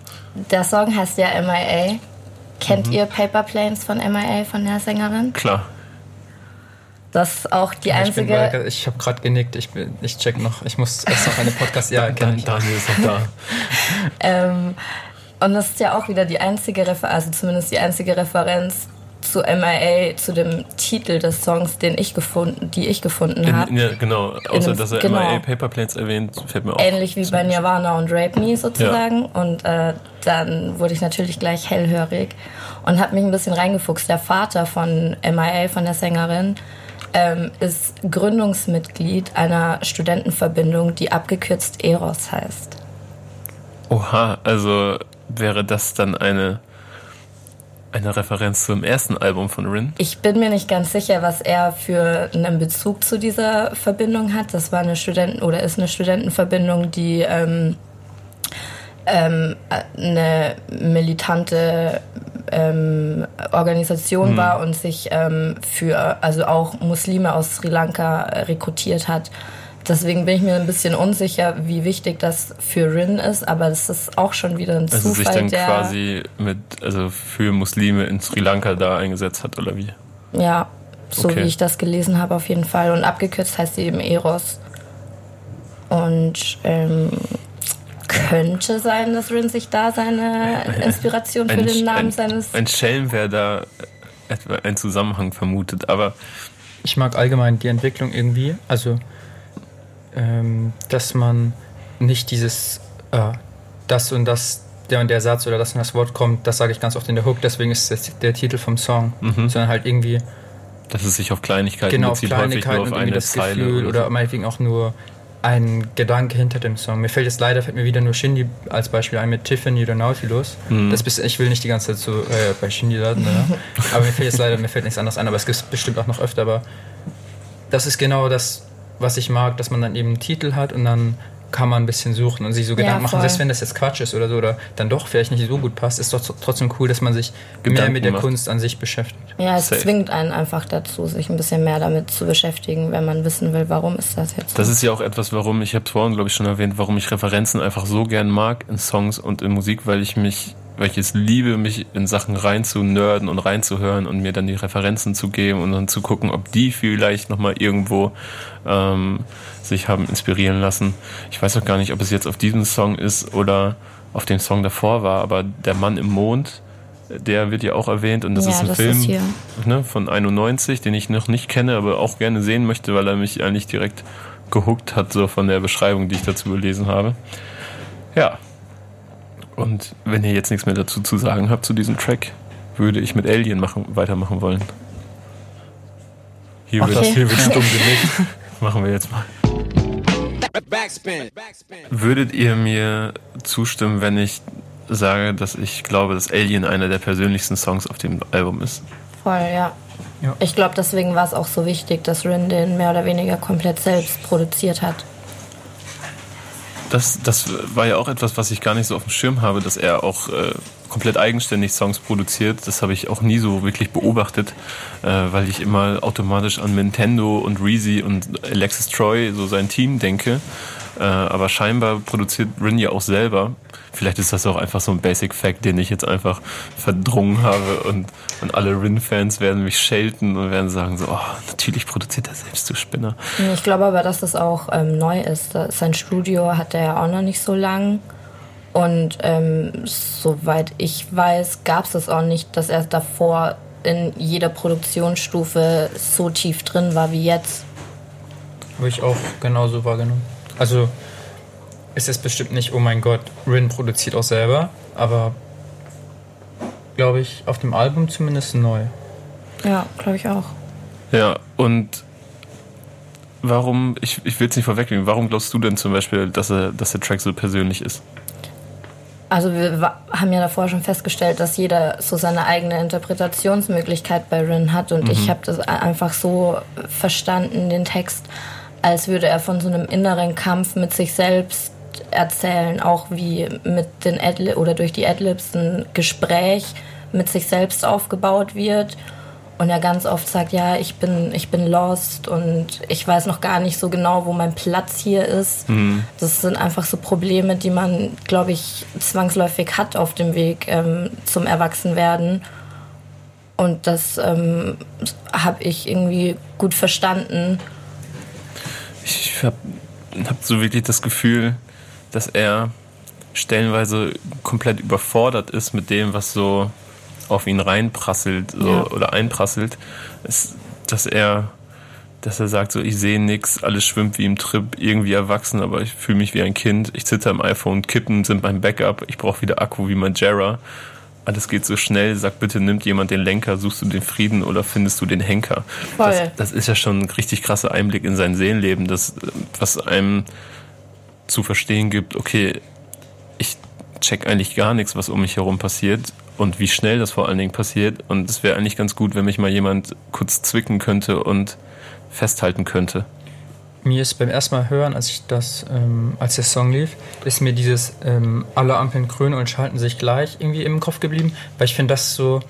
der Song heißt ja MIA. Kennt mhm. ihr Paper Planes von MIA, von der Sängerin? Klar. Das ist auch die einzige. Ich, ich habe gerade genickt. Ich, ich check noch. Ich muss erst noch eine Podcast. ja, Daniel ist noch da. ähm, und das ist ja auch wieder die einzige Referenz, also zumindest die einzige Referenz zu MIA, zu dem Titel des Songs, den ich gefunden, die ich gefunden habe. Ja, genau. Außer einem, dass er genau. MIA Paper Planes erwähnt, fällt mir auf. Ähnlich wie bei Nirvana und Rape Me sozusagen. Ja. Und äh, dann wurde ich natürlich gleich hellhörig und habe mich ein bisschen reingefuchst. Der Vater von MIA, von der Sängerin, ähm, ist Gründungsmitglied einer Studentenverbindung, die abgekürzt EROS heißt. Oha, also wäre das dann eine eine Referenz zum ersten Album von Rin? Ich bin mir nicht ganz sicher, was er für einen Bezug zu dieser Verbindung hat. Das war eine Studenten- oder ist eine Studentenverbindung, die ähm, ähm, eine militante ähm, Organisation hm. war und sich ähm, für also auch Muslime aus Sri Lanka rekrutiert hat. Deswegen bin ich mir ein bisschen unsicher, wie wichtig das für Rin ist, aber das ist auch schon wieder ein also Zufall, sich dann der quasi mit also für Muslime in Sri Lanka da eingesetzt hat oder wie? Ja, so okay. wie ich das gelesen habe auf jeden Fall und abgekürzt heißt sie eben Eros. Und ähm, könnte sein, dass Rin sich da seine Inspiration für ein, den Namen ein, seines. Ein Schelm, wer da etwa einen Zusammenhang vermutet, aber. Ich mag allgemein die Entwicklung irgendwie. Also, ähm, dass man nicht dieses, äh, das und das, der und der Satz oder das und das Wort kommt, das sage ich ganz oft in der Hook, deswegen ist das der Titel vom Song, mhm. sondern halt irgendwie. Dass es sich auf Kleinigkeiten genau, bezieht, auf Kleinigkeiten häufig nur auf eine das Zeile Gefühl oder, oder meinetwegen auch nur ein Gedanke hinter dem Song. Mir fällt jetzt leider fällt mir wieder nur Shindy als Beispiel ein mit Tiffany oder Nautilus. Mhm. Das bist, ich will nicht die ganze Zeit so äh, bei Shindy laden, ne? aber mir fällt jetzt leider mir fällt nichts anderes ein, aber es gibt bestimmt auch noch öfter. Aber das ist genau das, was ich mag, dass man dann eben einen Titel hat und dann kann man ein bisschen suchen und sich so Gedanken ja, machen, selbst wenn das jetzt Quatsch ist oder so oder dann doch vielleicht nicht so gut passt, ist doch trotzdem cool, dass man sich Gedanken mehr mit der macht. Kunst an sich beschäftigt. Ja, es Safe. zwingt einen einfach dazu, sich ein bisschen mehr damit zu beschäftigen, wenn man wissen will, warum ist das jetzt. Das ist ja auch etwas, warum, ich habe es vorhin, glaube ich, schon erwähnt, warum ich Referenzen einfach so gern mag in Songs und in Musik, weil ich mich weil ich es liebe, mich in Sachen reinzunörden und reinzuhören und mir dann die Referenzen zu geben und dann zu gucken, ob die vielleicht nochmal irgendwo ähm, sich haben inspirieren lassen. Ich weiß auch gar nicht, ob es jetzt auf diesem Song ist oder auf dem Song davor war, aber Der Mann im Mond, der wird ja auch erwähnt und das ja, ist ein das Film ist ne, von 91, den ich noch nicht kenne, aber auch gerne sehen möchte, weil er mich eigentlich direkt gehuckt hat, so von der Beschreibung, die ich dazu gelesen habe. Ja, und wenn ihr jetzt nichts mehr dazu zu sagen habt zu diesem Track, würde ich mit Alien machen, weitermachen wollen. Hier okay. wird, hier wird stumm genickt. Machen wir jetzt mal. Würdet ihr mir zustimmen, wenn ich sage, dass ich glaube, dass Alien einer der persönlichsten Songs auf dem Album ist? Voll, ja. ja. Ich glaube, deswegen war es auch so wichtig, dass Rin den mehr oder weniger komplett selbst produziert hat das, das war ja auch etwas, was ich gar nicht so auf dem Schirm habe, dass er auch äh, komplett eigenständig Songs produziert. Das habe ich auch nie so wirklich beobachtet, äh, weil ich immer automatisch an Nintendo und Reezy und Alexis Troy, so sein Team, denke. Äh, aber scheinbar produziert Rin ja auch selber. Vielleicht ist das auch einfach so ein Basic Fact, den ich jetzt einfach verdrungen habe und, und alle Rin-Fans werden mich schelten und werden sagen so, oh, natürlich produziert er selbst, du Spinner. Ich glaube aber, dass das auch ähm, neu ist. Sein Studio hat er ja auch noch nicht so lang. Und ähm, soweit ich weiß, gab es das auch nicht, dass er davor in jeder Produktionsstufe so tief drin war wie jetzt. Habe ich auch genauso wahrgenommen. Also ist es bestimmt nicht, oh mein Gott, Rin produziert auch selber, aber glaube ich, auf dem Album zumindest neu. Ja, glaube ich auch. Ja, und warum, ich, ich will es nicht vorwegnehmen, warum glaubst du denn zum Beispiel, dass, er, dass der Track so persönlich ist? Also wir haben ja davor schon festgestellt, dass jeder so seine eigene Interpretationsmöglichkeit bei Rin hat und mhm. ich habe das einfach so verstanden, den Text, als würde er von so einem inneren Kampf mit sich selbst erzählen, auch wie mit den Adlib oder durch die Adlibs ein Gespräch mit sich selbst aufgebaut wird und er ganz oft sagt, ja, ich bin, ich bin lost und ich weiß noch gar nicht so genau, wo mein Platz hier ist. Mhm. Das sind einfach so Probleme, die man, glaube ich, zwangsläufig hat auf dem Weg ähm, zum Erwachsenwerden. Und das ähm, habe ich irgendwie gut verstanden. Ich habe hab so wirklich das Gefühl, dass er stellenweise komplett überfordert ist mit dem, was so auf ihn reinprasselt so, ja. oder einprasselt, ist, dass er, dass er sagt, so ich sehe nichts, alles schwimmt wie im Trip, irgendwie erwachsen, aber ich fühle mich wie ein Kind. Ich zitter im iPhone, Kippen sind mein Backup, ich brauche wieder Akku wie mein Jera. Alles geht so schnell, sag bitte, nimmt jemand den Lenker, suchst du den Frieden oder findest du den Henker? Voll. Das, das ist ja schon ein richtig krasser Einblick in sein Seelenleben, das, was einem zu verstehen gibt, okay, ich check eigentlich gar nichts, was um mich herum passiert und wie schnell das vor allen Dingen passiert. Und es wäre eigentlich ganz gut, wenn mich mal jemand kurz zwicken könnte und festhalten könnte. Mir ist beim ersten Mal hören, als ich das, ähm, als der Song lief, ist mir dieses ähm, alle Ampeln grün und schalten sich gleich irgendwie im Kopf geblieben, weil ich finde das so,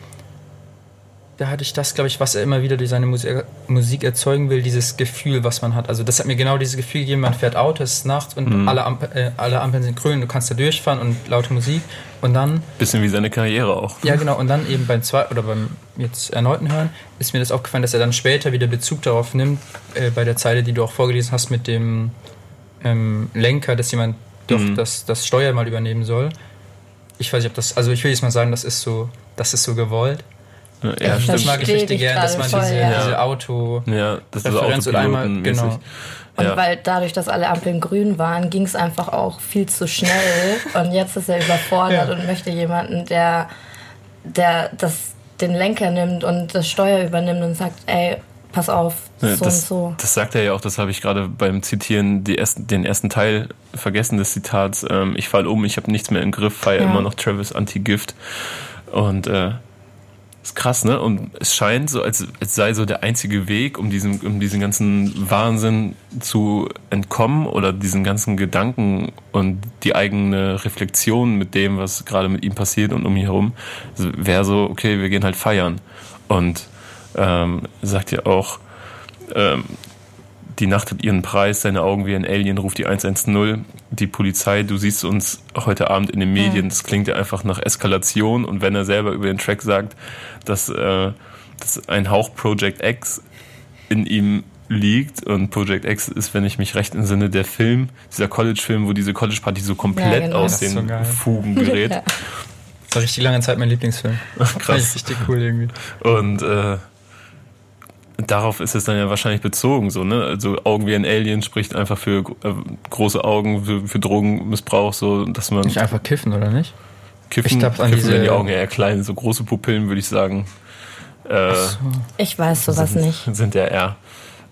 da hatte ich das, glaube ich, was er immer wieder durch seine Musik, Musik, erzeugen will, dieses Gefühl, was man hat. Also das hat mir genau dieses Gefühl gegeben, man fährt Auto, es ist nachts und mhm. alle, Ampel, äh, alle Ampeln sind grün, du kannst da durchfahren und laute Musik und dann... Bisschen wie seine Karriere auch. Ja, genau. Und dann eben beim zweiten oder beim jetzt erneuten Hören ist mir das aufgefallen, dass er dann später wieder Bezug darauf nimmt, äh, bei der Zeile, die du auch vorgelesen hast mit dem ähm, Lenker, dass jemand doch mhm. das, das Steuer mal übernehmen soll. Ich weiß nicht, ob das... Also ich will jetzt mal sagen, das ist so, das ist so gewollt. Ja, das stimmt. mag ich richtig gerne, dass man voll, diese, ja. diese Auto ja, das ist Referenz und einmal genau. Und ja. weil dadurch, dass alle Ampeln grün waren, ging es einfach auch viel zu schnell. und jetzt ist er überfordert ja. und möchte jemanden, der, der das, den Lenker nimmt und das Steuer übernimmt und sagt, ey, pass auf, so das, und so. Das sagt er ja auch, das habe ich gerade beim Zitieren ersten, den ersten Teil vergessen des Zitats. Ähm, ich fall um, ich habe nichts mehr im Griff, feiere ja. immer noch Travis Anti-Gift. Und äh, ist krass, ne? Und es scheint so, als, als sei so der einzige Weg, um diesen, um diesen ganzen Wahnsinn zu entkommen oder diesen ganzen Gedanken und die eigene Reflexion mit dem, was gerade mit ihm passiert und um ihn herum, wäre so, okay, wir gehen halt feiern. Und ähm, sagt ja auch, ähm, die Nacht hat ihren Preis, seine Augen wie ein Alien, ruft die 110. Die Polizei, du siehst uns heute Abend in den Medien, das klingt ja einfach nach Eskalation. Und wenn er selber über den Track sagt, dass, äh, dass ein Hauch Project X in ihm liegt und Project X ist, wenn ich mich recht entsinne, der Film, dieser College-Film, wo diese College-Party so komplett ja, genau. aus den so Fugen gerät. ja. Das war richtig lange Zeit mein Lieblingsfilm. Krass. Richtig cool irgendwie. Und äh, darauf ist es dann ja wahrscheinlich bezogen, so, ne? Also Augen wie ein Alien spricht einfach für äh, große Augen, für, für Drogenmissbrauch, so, dass man. Nicht einfach kiffen, oder nicht? Kiffen, ich glaub, an kiffen diese, die Augen eher klein, so große Pupillen, würde ich sagen. Äh, so. Ich weiß sowas sind, nicht. Sind ja eher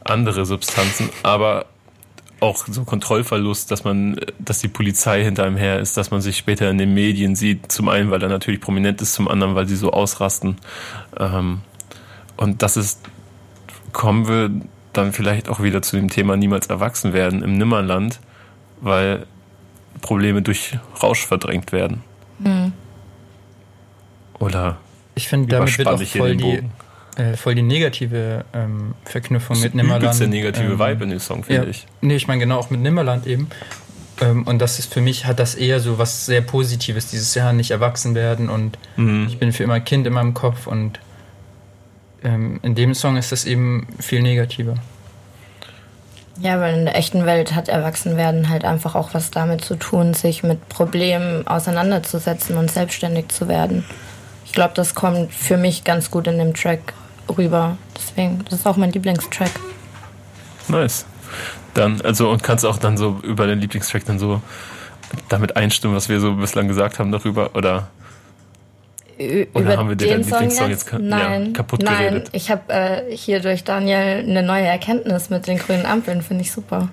andere Substanzen, aber auch so Kontrollverlust, dass man, dass die Polizei hinter einem her ist, dass man sich später in den Medien sieht. Zum einen, weil er natürlich prominent ist, zum anderen, weil sie so ausrasten. Ähm, und das ist kommen wir dann vielleicht auch wieder zu dem Thema niemals erwachsen werden im Nimmerland, weil Probleme durch Rausch verdrängt werden. Mhm. Oder ich finde, damit wird auch voll die, äh, voll die negative ähm, Verknüpfung das mit Nimmerland. Das der negative ähm, Vibe in dem Song, finde ja, ich. Nee, ich meine genau auch mit Nimmerland eben. Ähm, und das ist für mich, hat das eher so was sehr Positives, dieses Jahr nicht erwachsen werden und mhm. ich bin für immer Kind in meinem Kopf und ähm, in dem Song ist das eben viel negativer. Ja, weil in der echten Welt hat Erwachsenwerden halt einfach auch was damit zu tun, sich mit Problemen auseinanderzusetzen und selbstständig zu werden. Ich glaube, das kommt für mich ganz gut in dem Track rüber. Deswegen, das ist auch mein Lieblingstrack. Nice. Dann, also, und kannst auch dann so über den Lieblingstrack dann so damit einstimmen, was wir so bislang gesagt haben darüber, oder? Oder haben wir den, den Song jetzt, jetzt nein, ja, kaputt nein, geredet? Ich habe äh, hier durch Daniel eine neue Erkenntnis mit den grünen Ampeln, finde ich super.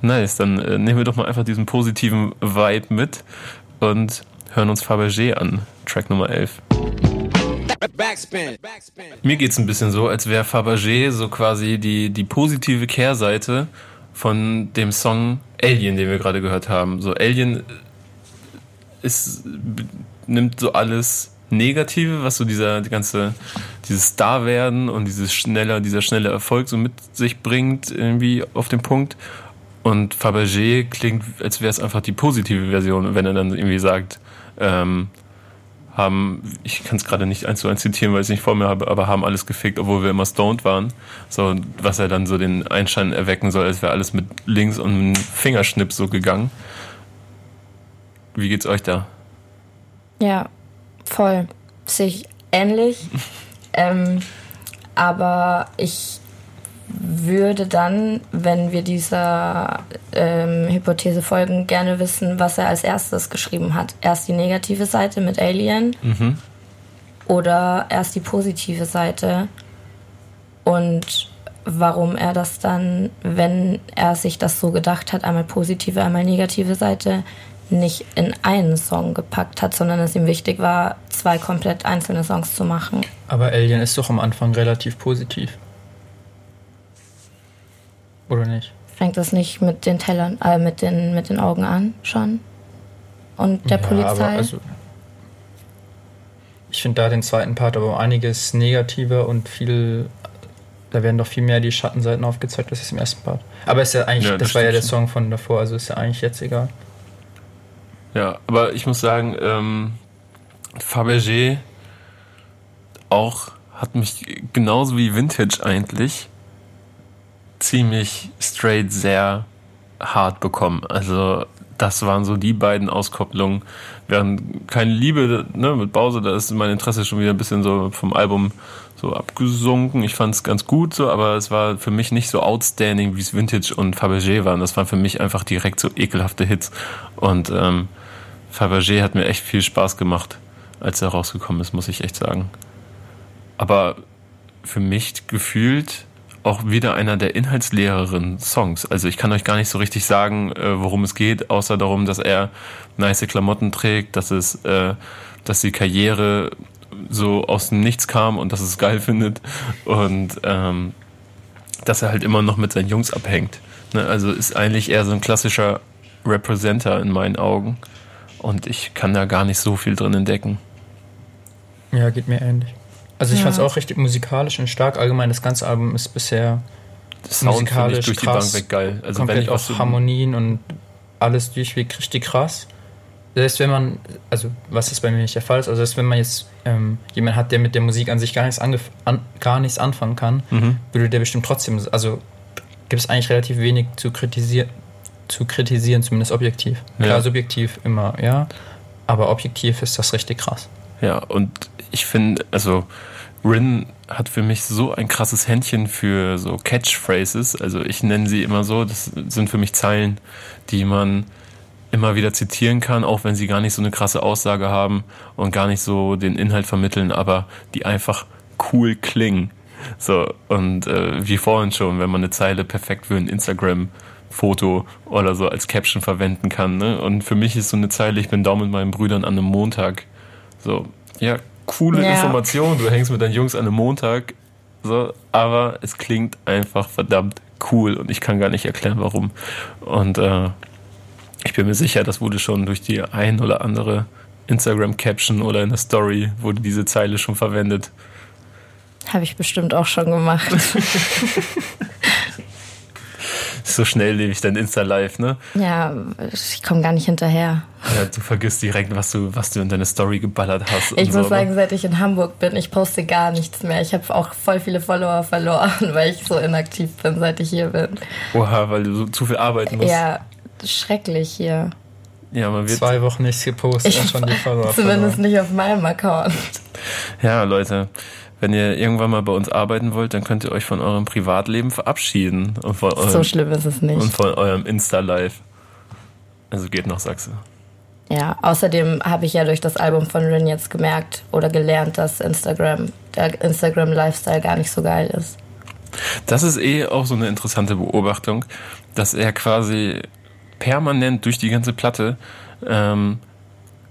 Nice, dann äh, nehmen wir doch mal einfach diesen positiven Vibe mit und hören uns Fabergé an, Track Nummer 11. Backspin. Backspin. Mir geht es ein bisschen so, als wäre Fabergé so quasi die, die positive Kehrseite von dem Song Alien, den wir gerade gehört haben. So Alien ist nimmt so alles Negative, was so dieser die ganze dieses Star werden und dieses schneller dieser schnelle Erfolg so mit sich bringt irgendwie auf den Punkt und Fabergé klingt, als wäre es einfach die positive Version, wenn er dann irgendwie sagt, ähm, haben, ich kann es gerade nicht eins zu eins zitieren, weil ich es nicht vor mir habe, aber haben alles gefickt, obwohl wir immer stoned waren. So, was er dann so den Einschein erwecken soll, als wäre alles mit links und einem Fingerschnipp so gegangen. Wie geht's euch da? Ja, voll. Sich ähnlich. ähm, aber ich würde dann, wenn wir dieser ähm, Hypothese folgen, gerne wissen, was er als erstes geschrieben hat. Erst die negative Seite mit Alien mhm. oder erst die positive Seite und warum er das dann, wenn er sich das so gedacht hat, einmal positive, einmal negative Seite, nicht in einen Song gepackt hat, sondern es ihm wichtig war, zwei komplett einzelne Songs zu machen. Aber Alien ist doch am Anfang relativ positiv. Oder nicht? Fängt das nicht mit den Tellern, äh, mit den, mit den Augen an schon? Und der ja, Polizei? Also, ich finde da den zweiten Part aber einiges negativer und viel. Da werden doch viel mehr die Schattenseiten aufgezeigt als im ersten Part. Aber ist ja eigentlich, ja, das, das war ja der Song von davor, also ist ja eigentlich jetzt egal. Ja, aber ich muss sagen, ähm, Fabergé auch hat mich genauso wie Vintage eigentlich ziemlich straight sehr hart bekommen. Also das waren so die beiden Auskopplungen. Während keine Liebe ne, mit Bause, da ist mein Interesse schon wieder ein bisschen so vom Album so abgesunken. Ich fand es ganz gut so, aber es war für mich nicht so outstanding, wie es Vintage und Fabergé waren. Das waren für mich einfach direkt so ekelhafte Hits. Und ähm, Fabergé hat mir echt viel Spaß gemacht, als er rausgekommen ist, muss ich echt sagen. Aber für mich gefühlt auch wieder einer der inhaltslehreren Songs. Also ich kann euch gar nicht so richtig sagen, äh, worum es geht, außer darum, dass er nice Klamotten trägt, dass es, äh, dass die Karriere so aus dem Nichts kam und dass es geil findet und ähm, dass er halt immer noch mit seinen Jungs abhängt. Ne? Also ist eigentlich eher so ein klassischer Representer in meinen Augen und ich kann da gar nicht so viel drin entdecken. Ja, geht mir ähnlich. Also ich ja. fand es auch richtig musikalisch und stark. Allgemein das ganze Album ist bisher das musikalisch durch krass, die Bank weg geil. Also komplett wenn ich auch so Harmonien und alles durchweg richtig krass. Selbst wenn man, also was ist bei mir nicht der Fall ist, also selbst wenn man jetzt ähm, jemanden hat, der mit der Musik an sich gar nichts, an, gar nichts anfangen kann, mhm. würde der bestimmt trotzdem, also gibt es eigentlich relativ wenig zu kritisieren, zu kritisieren, zumindest objektiv. Ja. Klar, subjektiv immer, ja, aber objektiv ist das richtig krass. Ja, und ich finde, also Rin hat für mich so ein krasses Händchen für so Catchphrases. Also ich nenne sie immer so. Das sind für mich Zeilen, die man immer wieder zitieren kann, auch wenn sie gar nicht so eine krasse Aussage haben und gar nicht so den Inhalt vermitteln, aber die einfach cool klingen. So, und äh, wie vorhin schon, wenn man eine Zeile perfekt für ein Instagram-Foto oder so als Caption verwenden kann. Ne? Und für mich ist so eine Zeile, ich bin da mit meinen Brüdern an einem Montag. So, ja, coole ja. Information. Du hängst mit deinen Jungs an einem Montag. So, aber es klingt einfach verdammt cool und ich kann gar nicht erklären, warum. Und äh, ich bin mir sicher, das wurde schon durch die ein oder andere Instagram-Caption oder in der Story wurde diese Zeile schon verwendet. Habe ich bestimmt auch schon gemacht. so schnell lebe ich dein Insta-Live, ne? Ja, ich komme gar nicht hinterher. Ja, du vergisst direkt, was du, was du in deine Story geballert hast. Ich muss so, sagen, seit ich in Hamburg bin, ich poste gar nichts mehr. Ich habe auch voll viele Follower verloren, weil ich so inaktiv bin, seit ich hier bin. Oha, weil du so, zu viel arbeiten musst. Ja, schrecklich hier. Ja, man wird zwei Wochen nichts gepostet ich, und schon die Follower Zumindest verloren. nicht auf meinem Account. Ja, Leute wenn ihr irgendwann mal bei uns arbeiten wollt, dann könnt ihr euch von eurem Privatleben verabschieden. Und von eurem, so schlimm ist es nicht. Und von eurem Insta-Live. Also geht nach Sachse. Ja, außerdem habe ich ja durch das Album von Rin jetzt gemerkt oder gelernt, dass Instagram, der Instagram-Lifestyle gar nicht so geil ist. Das ist eh auch so eine interessante Beobachtung, dass er quasi permanent durch die ganze Platte ähm,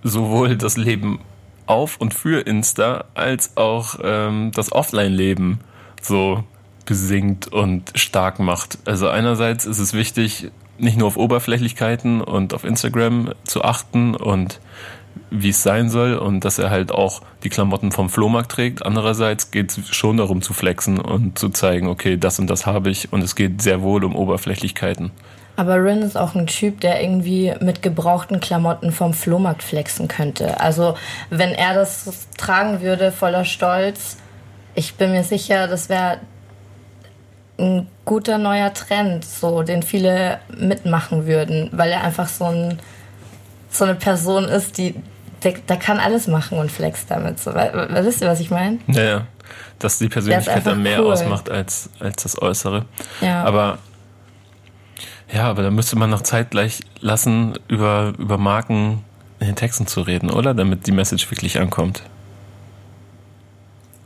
sowohl das Leben auf und für Insta als auch ähm, das Offline-Leben so besingt und stark macht. Also einerseits ist es wichtig, nicht nur auf Oberflächlichkeiten und auf Instagram zu achten und wie es sein soll und dass er halt auch die Klamotten vom Flohmarkt trägt. Andererseits geht es schon darum zu flexen und zu zeigen, okay, das und das habe ich und es geht sehr wohl um Oberflächlichkeiten. Aber Rin ist auch ein Typ, der irgendwie mit gebrauchten Klamotten vom Flohmarkt flexen könnte. Also wenn er das tragen würde voller Stolz, ich bin mir sicher, das wäre ein guter neuer Trend, so den viele mitmachen würden, weil er einfach so, ein, so eine Person ist, die der, der kann alles machen und flext damit. So, wisst ihr, was ich meine? Ja, ja. Dass die Persönlichkeit dann mehr cool. ausmacht als, als das Äußere. Ja. Aber ja, aber da müsste man noch Zeit gleich lassen, über, über Marken in den Texten zu reden, oder? Damit die Message wirklich ankommt.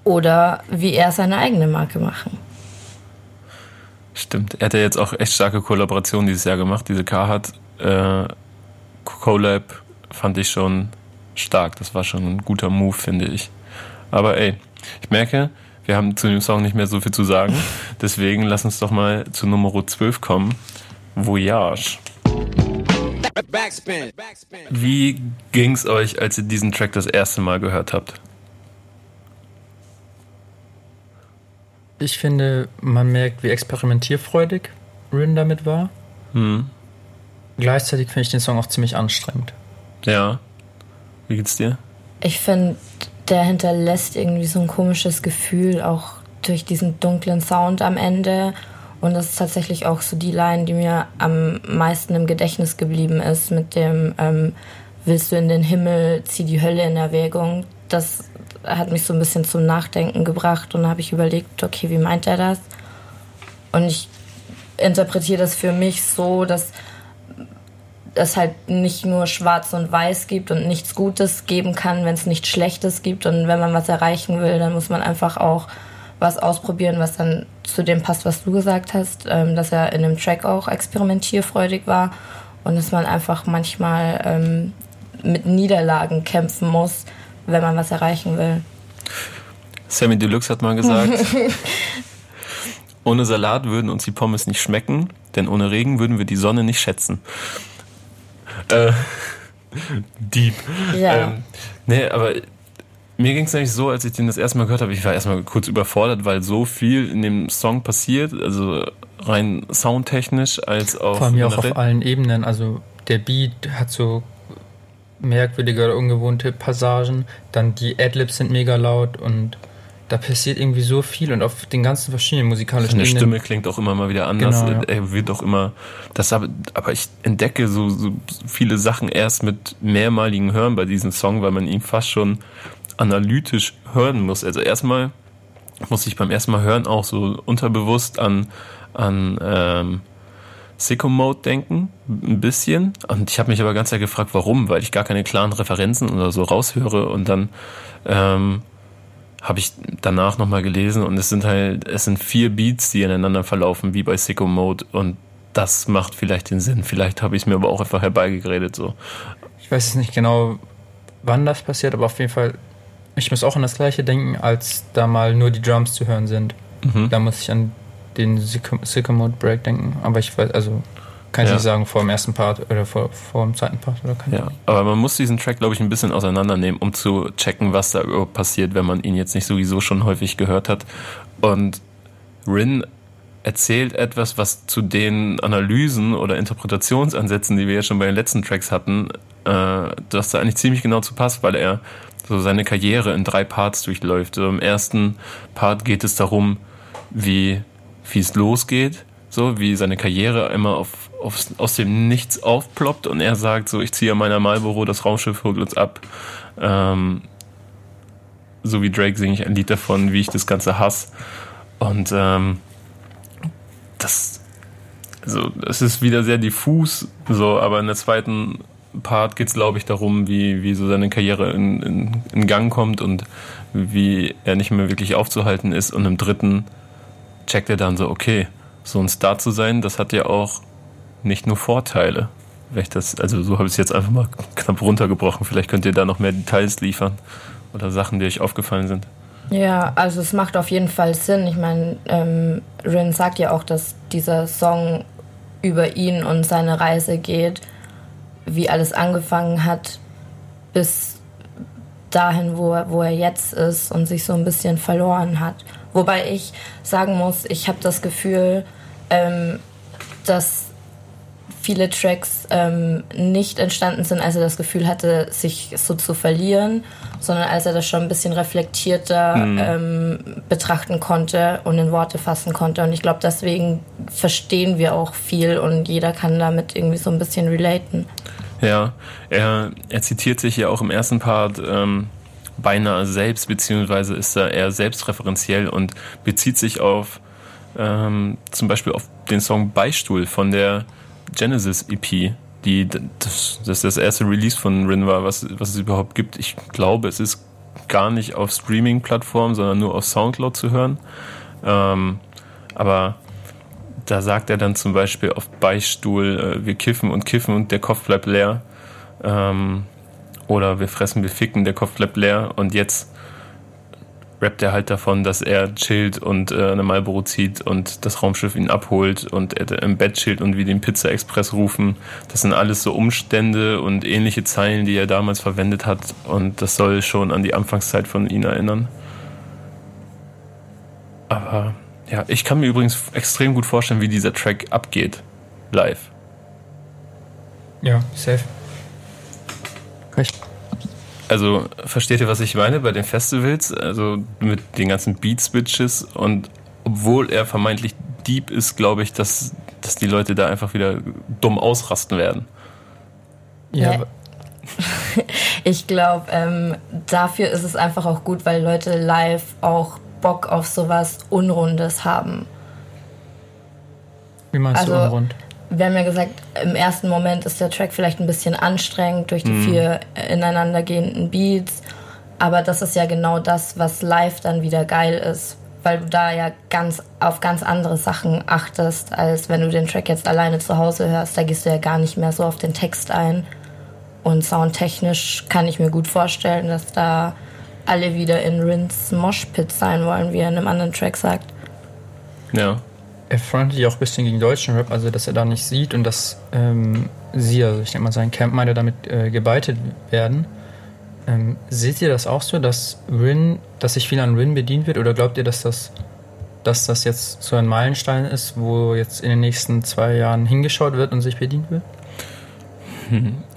Oder wie er seine eigene Marke machen. Stimmt. Er hat ja jetzt auch echt starke Kollaborationen dieses Jahr gemacht. Diese Carhartt äh, Collab fand ich schon stark. Das war schon ein guter Move, finde ich. Aber ey, ich merke, wir haben zu dem Song nicht mehr so viel zu sagen. Deswegen lass uns doch mal zu Nummer 12 kommen. Voyage. Wie ging's euch, als ihr diesen Track das erste Mal gehört habt? Ich finde, man merkt, wie experimentierfreudig Rin damit war. Hm. Gleichzeitig finde ich den Song auch ziemlich anstrengend. Ja. Wie geht's dir? Ich finde, der hinterlässt irgendwie so ein komisches Gefühl, auch durch diesen dunklen Sound am Ende und das ist tatsächlich auch so die Line, die mir am meisten im Gedächtnis geblieben ist, mit dem ähm, Willst du in den Himmel, zieh die Hölle in Erwägung. Das hat mich so ein bisschen zum Nachdenken gebracht und habe ich überlegt, okay, wie meint er das? Und ich interpretiere das für mich so, dass es halt nicht nur schwarz und weiß gibt und nichts Gutes geben kann, wenn es nichts Schlechtes gibt. Und wenn man was erreichen will, dann muss man einfach auch was ausprobieren, was dann zu dem passt, was du gesagt hast, ähm, dass er in dem Track auch experimentierfreudig war und dass man einfach manchmal ähm, mit Niederlagen kämpfen muss, wenn man was erreichen will. Sammy Deluxe hat mal gesagt, ohne Salat würden uns die Pommes nicht schmecken, denn ohne Regen würden wir die Sonne nicht schätzen. Äh, deep. Ja. Ähm, nee, aber mir ging es eigentlich so, als ich den das erste Mal gehört habe, ich war erstmal kurz überfordert, weil so viel in dem Song passiert, also rein soundtechnisch als auch. Vor allem ja auch auf allen Ebenen. Also der Beat hat so merkwürdige oder ungewohnte Passagen, dann die Adlibs sind mega laut und da passiert irgendwie so viel und auf den ganzen verschiedenen musikalischen Seine Stimme klingt auch immer mal wieder anders. Genau, ja. Er wird auch immer, das aber, aber ich entdecke so, so viele Sachen erst mit mehrmaligen Hören bei diesem Song, weil man ihn fast schon analytisch hören muss. Also erstmal muss ich beim ersten Mal hören auch so unterbewusst an, an ähm, Sicko Mode denken, ein bisschen. Und ich habe mich aber ganz sehr gefragt, warum, weil ich gar keine klaren Referenzen oder so raushöre und dann ähm, habe ich danach nochmal gelesen und es sind halt, es sind vier Beats, die ineinander verlaufen, wie bei Sicko Mode und das macht vielleicht den Sinn. Vielleicht habe ich es mir aber auch einfach herbeigeredet so. Ich weiß jetzt nicht genau, wann das passiert, aber auf jeden Fall ich muss auch an das gleiche denken, als da mal nur die Drums zu hören sind. Mhm. Da muss ich an den Sycamore Break denken. Aber ich weiß, also kann ich ja. nicht sagen, vor dem ersten Part oder vor, vor dem zweiten Part oder keine Ja, aber man muss diesen Track, glaube ich, ein bisschen auseinandernehmen, um zu checken, was da überhaupt passiert, wenn man ihn jetzt nicht sowieso schon häufig gehört hat. Und Rin erzählt etwas, was zu den Analysen oder Interpretationsansätzen, die wir ja schon bei den letzten Tracks hatten, äh, dass da eigentlich ziemlich genau zu passt, weil er so seine Karriere in drei Parts durchläuft. So Im ersten Part geht es darum, wie es losgeht, so wie seine Karriere immer auf, auf, aus dem Nichts aufploppt und er sagt so, ich ziehe meiner Marlboro, das Raumschiff holt uns ab. Ähm, so wie Drake singe ich ein Lied davon, wie ich das Ganze hasse. Und ähm, das, also, es ist wieder sehr diffus, so, aber in der zweiten Part geht es, glaube ich, darum, wie, wie so seine Karriere in, in, in, Gang kommt und wie er nicht mehr wirklich aufzuhalten ist. Und im dritten checkt er dann so, okay, so ein Star zu sein, das hat ja auch nicht nur Vorteile. Das, also so habe ich es jetzt einfach mal knapp runtergebrochen. Vielleicht könnt ihr da noch mehr Details liefern oder Sachen, die euch aufgefallen sind. Ja, also es macht auf jeden Fall Sinn. Ich meine, ähm, Rin sagt ja auch, dass dieser Song über ihn und seine Reise geht wie alles angefangen hat bis dahin, wo er, wo er jetzt ist und sich so ein bisschen verloren hat. Wobei ich sagen muss, ich habe das Gefühl, ähm, dass viele Tracks ähm, nicht entstanden sind, als er das Gefühl hatte, sich so zu verlieren, sondern als er das schon ein bisschen reflektierter mhm. ähm, betrachten konnte und in Worte fassen konnte. Und ich glaube, deswegen verstehen wir auch viel und jeder kann damit irgendwie so ein bisschen relaten. Ja, er, er zitiert sich ja auch im ersten Part ähm, beinahe selbst, beziehungsweise ist er eher selbstreferenziell und bezieht sich auf ähm, zum Beispiel auf den Song Beistuhl von der Genesis EP, die das, das ist das erste Release von Rin war, was, was es überhaupt gibt. Ich glaube, es ist gar nicht auf Streaming-Plattformen, sondern nur auf Soundcloud zu hören. Ähm, aber da sagt er dann zum Beispiel auf Beistuhl, äh, wir kiffen und kiffen und der Kopf bleibt leer. Ähm, oder wir fressen, wir ficken, der Kopf bleibt leer. Und jetzt rappt er halt davon, dass er chillt und äh, eine Marlboro zieht und das Raumschiff ihn abholt und er im Bett chillt und wie den Pizza Express rufen. Das sind alles so Umstände und ähnliche Zeilen, die er damals verwendet hat. Und das soll schon an die Anfangszeit von ihm erinnern. Aber ja, ich kann mir übrigens extrem gut vorstellen, wie dieser Track abgeht. Live. Ja, safe. Recht. Also, versteht ihr, was ich meine bei den Festivals? Also mit den ganzen Beat-Switches und obwohl er vermeintlich deep ist, glaube ich, dass, dass die Leute da einfach wieder dumm ausrasten werden. Ja. ich glaube, ähm, dafür ist es einfach auch gut, weil Leute live auch Bock auf sowas Unrundes haben. Wie meinst also, du unrund? Wir haben ja gesagt, im ersten Moment ist der Track vielleicht ein bisschen anstrengend durch die mhm. vier ineinandergehenden Beats. Aber das ist ja genau das, was live dann wieder geil ist, weil du da ja ganz auf ganz andere Sachen achtest, als wenn du den Track jetzt alleine zu Hause hörst. Da gehst du ja gar nicht mehr so auf den Text ein. Und soundtechnisch kann ich mir gut vorstellen, dass da alle wieder in Rins Moshpit sein wollen, wie er in einem anderen Track sagt. Ja. Er frontet ja auch ein bisschen gegen deutschen Rap, also dass er da nicht sieht und dass ähm, sie, also ich denke mal sein Camp meinte, damit äh, gebeitet werden. Ähm, seht ihr das auch so, dass Rin, dass sich viel an Rin bedient wird oder glaubt ihr, dass das, dass das jetzt so ein Meilenstein ist, wo jetzt in den nächsten zwei Jahren hingeschaut wird und sich bedient wird?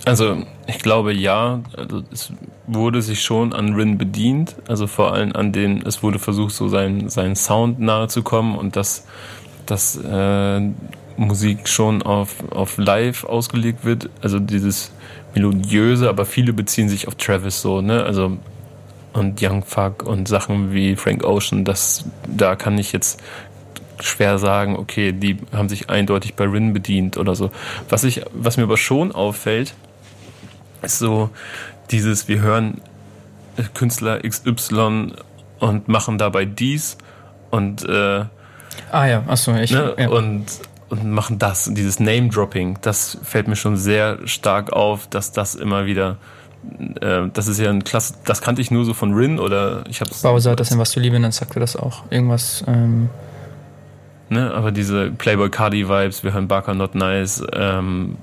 Also ich glaube ja, also es wurde sich schon an Rin bedient, also vor allem an den, es wurde versucht, so seinen, seinen Sound nahe zu kommen und dass, dass äh, Musik schon auf, auf Live ausgelegt wird, also dieses melodiöse, aber viele beziehen sich auf Travis so, ne, also und Young Fuck und Sachen wie Frank Ocean, das, da kann ich jetzt schwer sagen, okay, die haben sich eindeutig bei Rin bedient oder so. Was ich, was mir aber schon auffällt, ist so dieses, wir hören Künstler XY und machen dabei dies und äh, ah ja, achso, ich ne, ja. und und machen das, dieses Name-Dropping, das fällt mir schon sehr stark auf, dass das immer wieder äh, das ist ja ein Klasse, das kannte ich nur so von Rin oder ich hab's. Bowser hat das in Was du lieben, dann sagte das auch. Irgendwas, ähm Ne, aber diese Playboy Cardi Vibes, wir hören Barker Not Nice, ähm,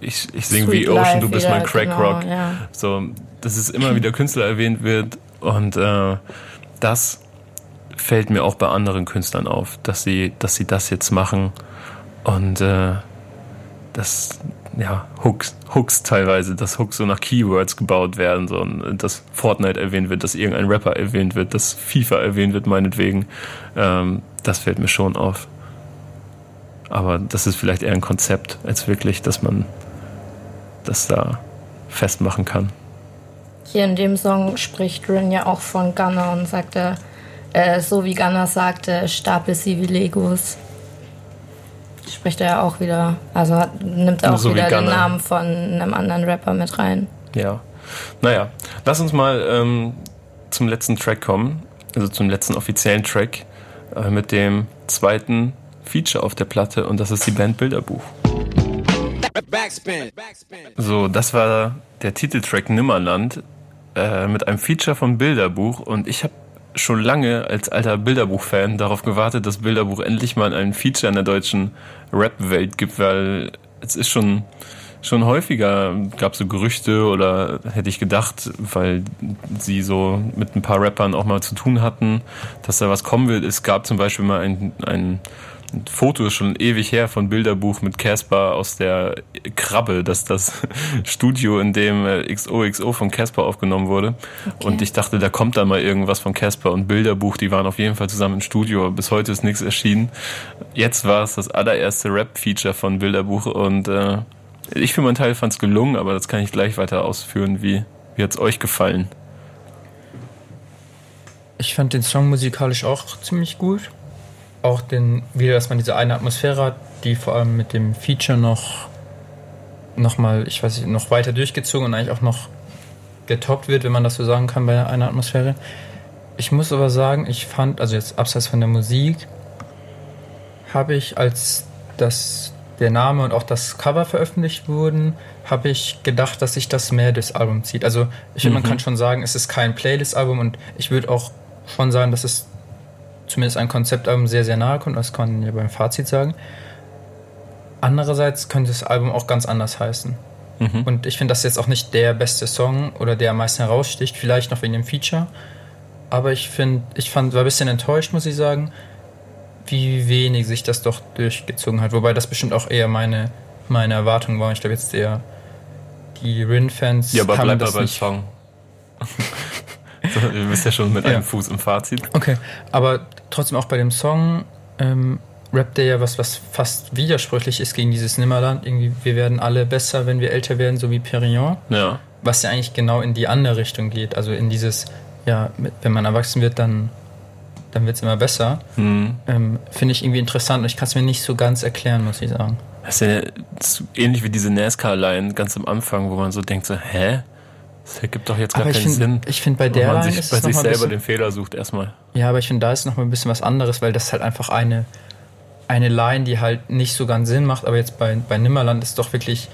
ich, ich singe wie Ocean, du bist wieder, mein Crack genau, Rock. Ja. So, dass es immer wieder Künstler erwähnt wird und äh, das fällt mir auch bei anderen Künstlern auf, dass sie, dass sie das jetzt machen und äh, das ja Hooks, Hooks teilweise, dass Hooks so nach Keywords gebaut werden, so dass Fortnite erwähnt wird, dass irgendein Rapper erwähnt wird, dass FIFA erwähnt wird, meinetwegen. Ähm, das fällt mir schon auf. Aber das ist vielleicht eher ein Konzept, als wirklich, dass man das da festmachen kann. Hier in dem Song spricht Rin ja auch von Gunner und sagte, äh, so wie Gunner sagte, stapel sie wie Legos. Spricht er ja auch wieder, also hat, nimmt auch so wieder den Namen von einem anderen Rapper mit rein. Ja. Naja, lass uns mal ähm, zum letzten Track kommen, also zum letzten offiziellen Track äh, mit dem zweiten Feature auf der Platte und das ist die Band Bilderbuch. So, das war der Titeltrack Nimmerland äh, mit einem Feature von Bilderbuch und ich habe schon lange als alter Bilderbuch-Fan darauf gewartet, dass Bilderbuch endlich mal ein Feature in der deutschen Rap-Welt gibt, weil es ist schon schon häufiger gab es so Gerüchte oder hätte ich gedacht, weil sie so mit ein paar Rappern auch mal zu tun hatten, dass da was kommen wird. Es gab zum Beispiel mal ein, ein Foto ist schon ewig her von Bilderbuch mit Casper aus der Krabbe, dass das Studio, in dem äh, XOXO von Casper aufgenommen wurde. Okay. Und ich dachte, da kommt da mal irgendwas von Casper und Bilderbuch, die waren auf jeden Fall zusammen im Studio. Bis heute ist nichts erschienen. Jetzt war es das allererste Rap-Feature von Bilderbuch und äh, ich für meinen Teil fand es gelungen, aber das kann ich gleich weiter ausführen. Wie, wie hat es euch gefallen? Ich fand den Song musikalisch auch ziemlich gut auch den, wieder, dass man diese eine Atmosphäre hat, die vor allem mit dem Feature noch, noch mal, ich weiß nicht, noch weiter durchgezogen und eigentlich auch noch getoppt wird, wenn man das so sagen kann bei einer Atmosphäre. Ich muss aber sagen, ich fand, also jetzt abseits von der Musik, habe ich, als das, der Name und auch das Cover veröffentlicht wurden, habe ich gedacht, dass sich das mehr durchs Album zieht. Also ich finde, mhm. man kann schon sagen, es ist kein Playlist-Album und ich würde auch schon sagen, dass es zumindest ein Konzeptalbum sehr, sehr nahe kommt. Das kann man ja beim Fazit sagen. Andererseits könnte das Album auch ganz anders heißen. Mhm. Und ich finde, das ist jetzt auch nicht der beste Song oder der am meisten heraussticht, vielleicht noch wegen dem Feature. Aber ich finde, ich fand, war ein bisschen enttäuscht, muss ich sagen, wie wenig sich das doch durchgezogen hat. Wobei das bestimmt auch eher meine, meine Erwartung war. Ich glaube jetzt eher die Rin-Fans. Ja, aber bleib das beim Song. so, du bist ja schon mit ja. einem Fuß im Fazit. Okay, aber trotzdem auch bei dem Song ähm, rappt er ja was, was fast widersprüchlich ist gegen dieses Nimmerland. Irgendwie, wir werden alle besser, wenn wir älter werden, so wie Perignon. Ja. Was ja eigentlich genau in die andere Richtung geht. Also in dieses, ja, wenn man erwachsen wird, dann, dann wird es immer besser. Mhm. Ähm, Finde ich irgendwie interessant und ich kann es mir nicht so ganz erklären, muss ich sagen. Das ist ja ähnlich wie diese NASCAR-Line ganz am Anfang, wo man so denkt, so, hä? Das ergibt doch jetzt gar aber keinen find, Sinn. Ich finde bei der man Line sich, bei sich selber bisschen, den Fehler sucht erstmal. Ja, aber ich finde da ist noch mal ein bisschen was anderes, weil das halt einfach eine eine Line, die halt nicht so ganz Sinn macht, aber jetzt bei, bei Nimmerland ist doch wirklich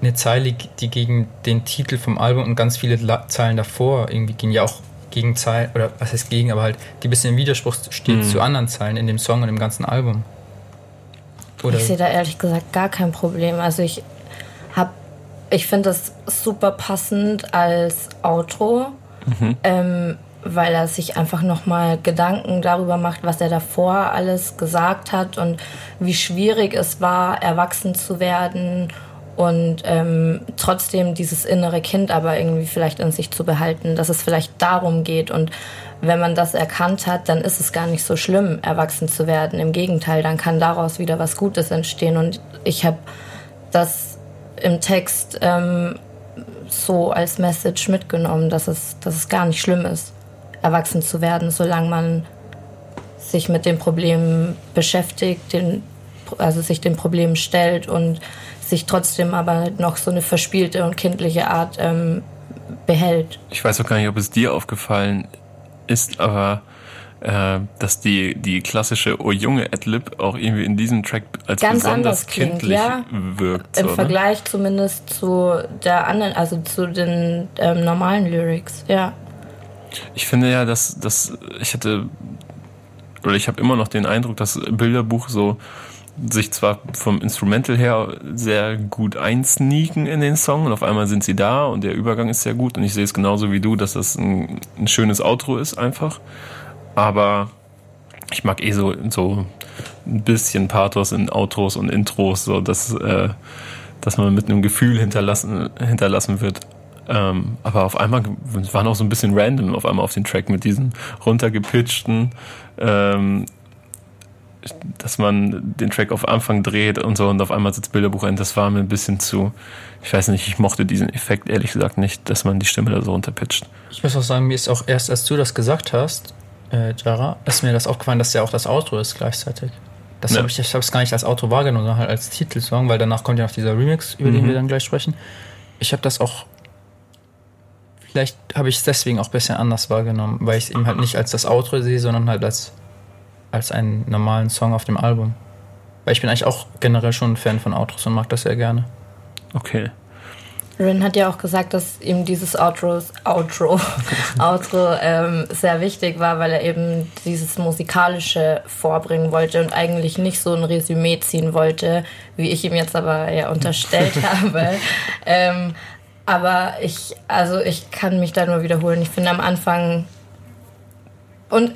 eine Zeile, die gegen den Titel vom Album und ganz viele Zeilen davor irgendwie gehen ja auch gegen Zeilen, oder was heißt gegen, aber halt, die ein bisschen im Widerspruch steht mhm. zu anderen Zeilen in dem Song und im ganzen Album. Oder ich sehe da ehrlich gesagt gar kein Problem. Also ich ich finde das super passend als Outro, mhm. ähm, weil er sich einfach nochmal Gedanken darüber macht, was er davor alles gesagt hat und wie schwierig es war, erwachsen zu werden und ähm, trotzdem dieses innere Kind aber irgendwie vielleicht in sich zu behalten, dass es vielleicht darum geht und wenn man das erkannt hat, dann ist es gar nicht so schlimm, erwachsen zu werden. Im Gegenteil, dann kann daraus wieder was Gutes entstehen und ich habe das im Text ähm, so als Message mitgenommen, dass es, dass es gar nicht schlimm ist, erwachsen zu werden, solange man sich mit dem Problem beschäftigt, den, also sich den Problemen stellt und sich trotzdem aber noch so eine verspielte und kindliche Art ähm, behält. Ich weiß auch gar nicht, ob es dir aufgefallen ist, aber äh, dass die, die klassische Oh Junge Adlib auch irgendwie in diesem Track als Ganz besonders klingt, kindlich ja? wirkt. Im so, ne? Vergleich zumindest zu der anderen, also zu den ähm, normalen Lyrics, ja. Ich finde ja, dass, dass ich hatte, oder ich habe immer noch den Eindruck, dass Bilderbuch so sich zwar vom Instrumental her sehr gut einsneaken in den Song und auf einmal sind sie da und der Übergang ist sehr gut und ich sehe es genauso wie du, dass das ein, ein schönes Outro ist einfach. Aber ich mag eh so, so ein bisschen Pathos in Outros und Intros, so dass, äh, dass man mit einem Gefühl hinterlassen, hinterlassen wird. Ähm, aber auf einmal waren auch so ein bisschen random auf einmal auf den Track mit diesen runtergepitchten, ähm, dass man den Track auf Anfang dreht und so und auf einmal sitzt Bilderbuch ein. Das war mir ein bisschen zu, ich weiß nicht, ich mochte diesen Effekt ehrlich gesagt nicht, dass man die Stimme da so runterpitcht. Ich muss auch sagen, mir ist auch erst, als du das gesagt hast, äh, Jara, ist mir das aufgefallen, dass ja auch das Outro ist gleichzeitig. Das ja. habe ich, ich habe es gar nicht als Outro wahrgenommen, sondern halt als Titelsong, weil danach kommt ja noch dieser Remix, über mhm. den wir dann gleich sprechen. Ich habe das auch, vielleicht habe ich es deswegen auch ein bisschen anders wahrgenommen, weil ich es eben halt nicht als das Outro sehe, sondern halt als, als einen normalen Song auf dem Album. Weil ich bin eigentlich auch generell schon ein Fan von Outros und mag das sehr gerne. Okay. Rin hat ja auch gesagt, dass ihm dieses Outro, Outro, Outro ähm, sehr wichtig war, weil er eben dieses Musikalische vorbringen wollte und eigentlich nicht so ein Resümee ziehen wollte, wie ich ihm jetzt aber ja unterstellt habe. Ähm, aber ich, also ich kann mich da nur wiederholen. Ich finde am Anfang und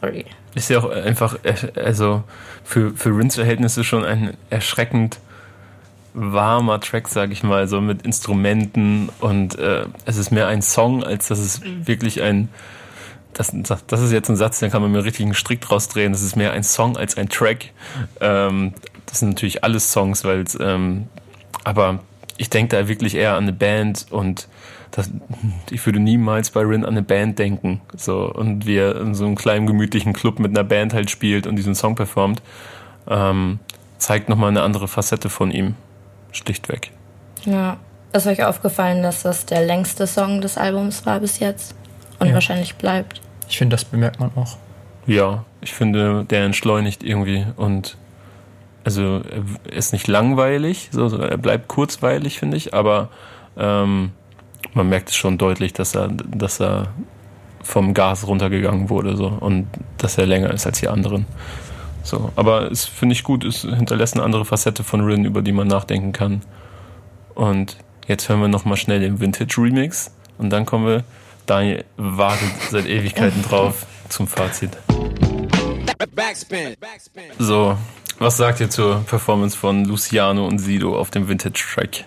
sorry. Ist ja auch einfach, also für, für Rins Verhältnisse schon ein erschreckend warmer Track, sag ich mal, so mit Instrumenten und äh, es ist mehr ein Song, als dass es wirklich ein das, das ist jetzt ein Satz, den kann man mir richtig einen Strick draus drehen. Das ist mehr ein Song als ein Track. Ähm, das sind natürlich alles Songs, weil ähm, aber ich denke da wirklich eher an eine Band und das, ich würde niemals bei Rin an eine Band denken. So, und wie er in so einem kleinen gemütlichen Club mit einer Band halt spielt und diesen Song performt, ähm, zeigt nochmal eine andere Facette von ihm schlichtweg. Ja. Ist euch aufgefallen, dass das der längste Song des Albums war bis jetzt? Und ja. wahrscheinlich bleibt. Ich finde, das bemerkt man auch. Ja, ich finde, der entschleunigt irgendwie und also er ist nicht langweilig, so, er bleibt kurzweilig, finde ich, aber ähm, man merkt es schon deutlich, dass er, dass er vom Gas runtergegangen wurde so und dass er länger ist als die anderen. So, aber es finde ich gut, es hinterlässt eine andere Facette von Rin, über die man nachdenken kann. Und jetzt hören wir nochmal schnell den Vintage Remix und dann kommen wir, Daniel wartet seit Ewigkeiten drauf, zum Fazit. So, was sagt ihr zur Performance von Luciano und Sido auf dem Vintage Track?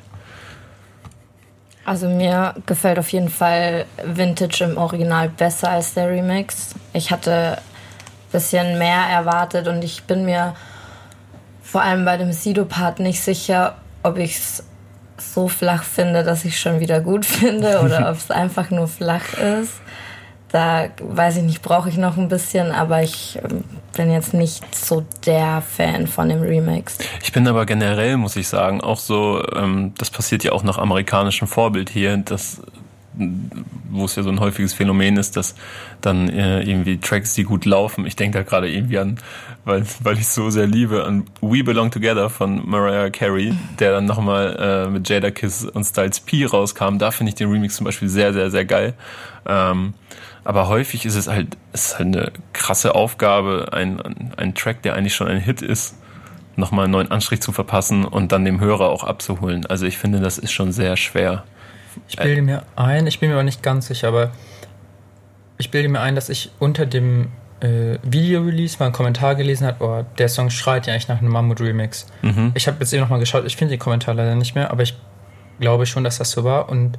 Also mir gefällt auf jeden Fall Vintage im Original besser als der Remix. Ich hatte bisschen mehr erwartet und ich bin mir vor allem bei dem Sido-Part nicht sicher, ob ich es so flach finde, dass ich es schon wieder gut finde oder ob es einfach nur flach ist. Da weiß ich nicht, brauche ich noch ein bisschen, aber ich ähm, bin jetzt nicht so der Fan von dem Remix. Ich bin aber generell, muss ich sagen, auch so, ähm, das passiert ja auch nach amerikanischem Vorbild hier, dass wo es ja so ein häufiges Phänomen ist, dass dann äh, irgendwie Tracks, die gut laufen, ich denke da gerade irgendwie an, weil, weil ich so sehr liebe, an We Belong Together von Mariah Carey, der dann nochmal äh, mit Jada Kiss und Styles P rauskam. Da finde ich den Remix zum Beispiel sehr, sehr, sehr geil. Ähm, aber häufig ist es halt, ist halt eine krasse Aufgabe, ein, ein Track, der eigentlich schon ein Hit ist, nochmal einen neuen Anstrich zu verpassen und dann dem Hörer auch abzuholen. Also ich finde, das ist schon sehr schwer. Ich bilde mir ein, ich bin mir aber nicht ganz sicher, aber ich bilde mir ein, dass ich unter dem äh, Video-Release mal einen Kommentar gelesen habe, oh, der Song schreit ja eigentlich nach einem Mammut-Remix. Mhm. Ich habe jetzt eben nochmal geschaut, ich finde den Kommentar leider nicht mehr, aber ich glaube schon, dass das so war und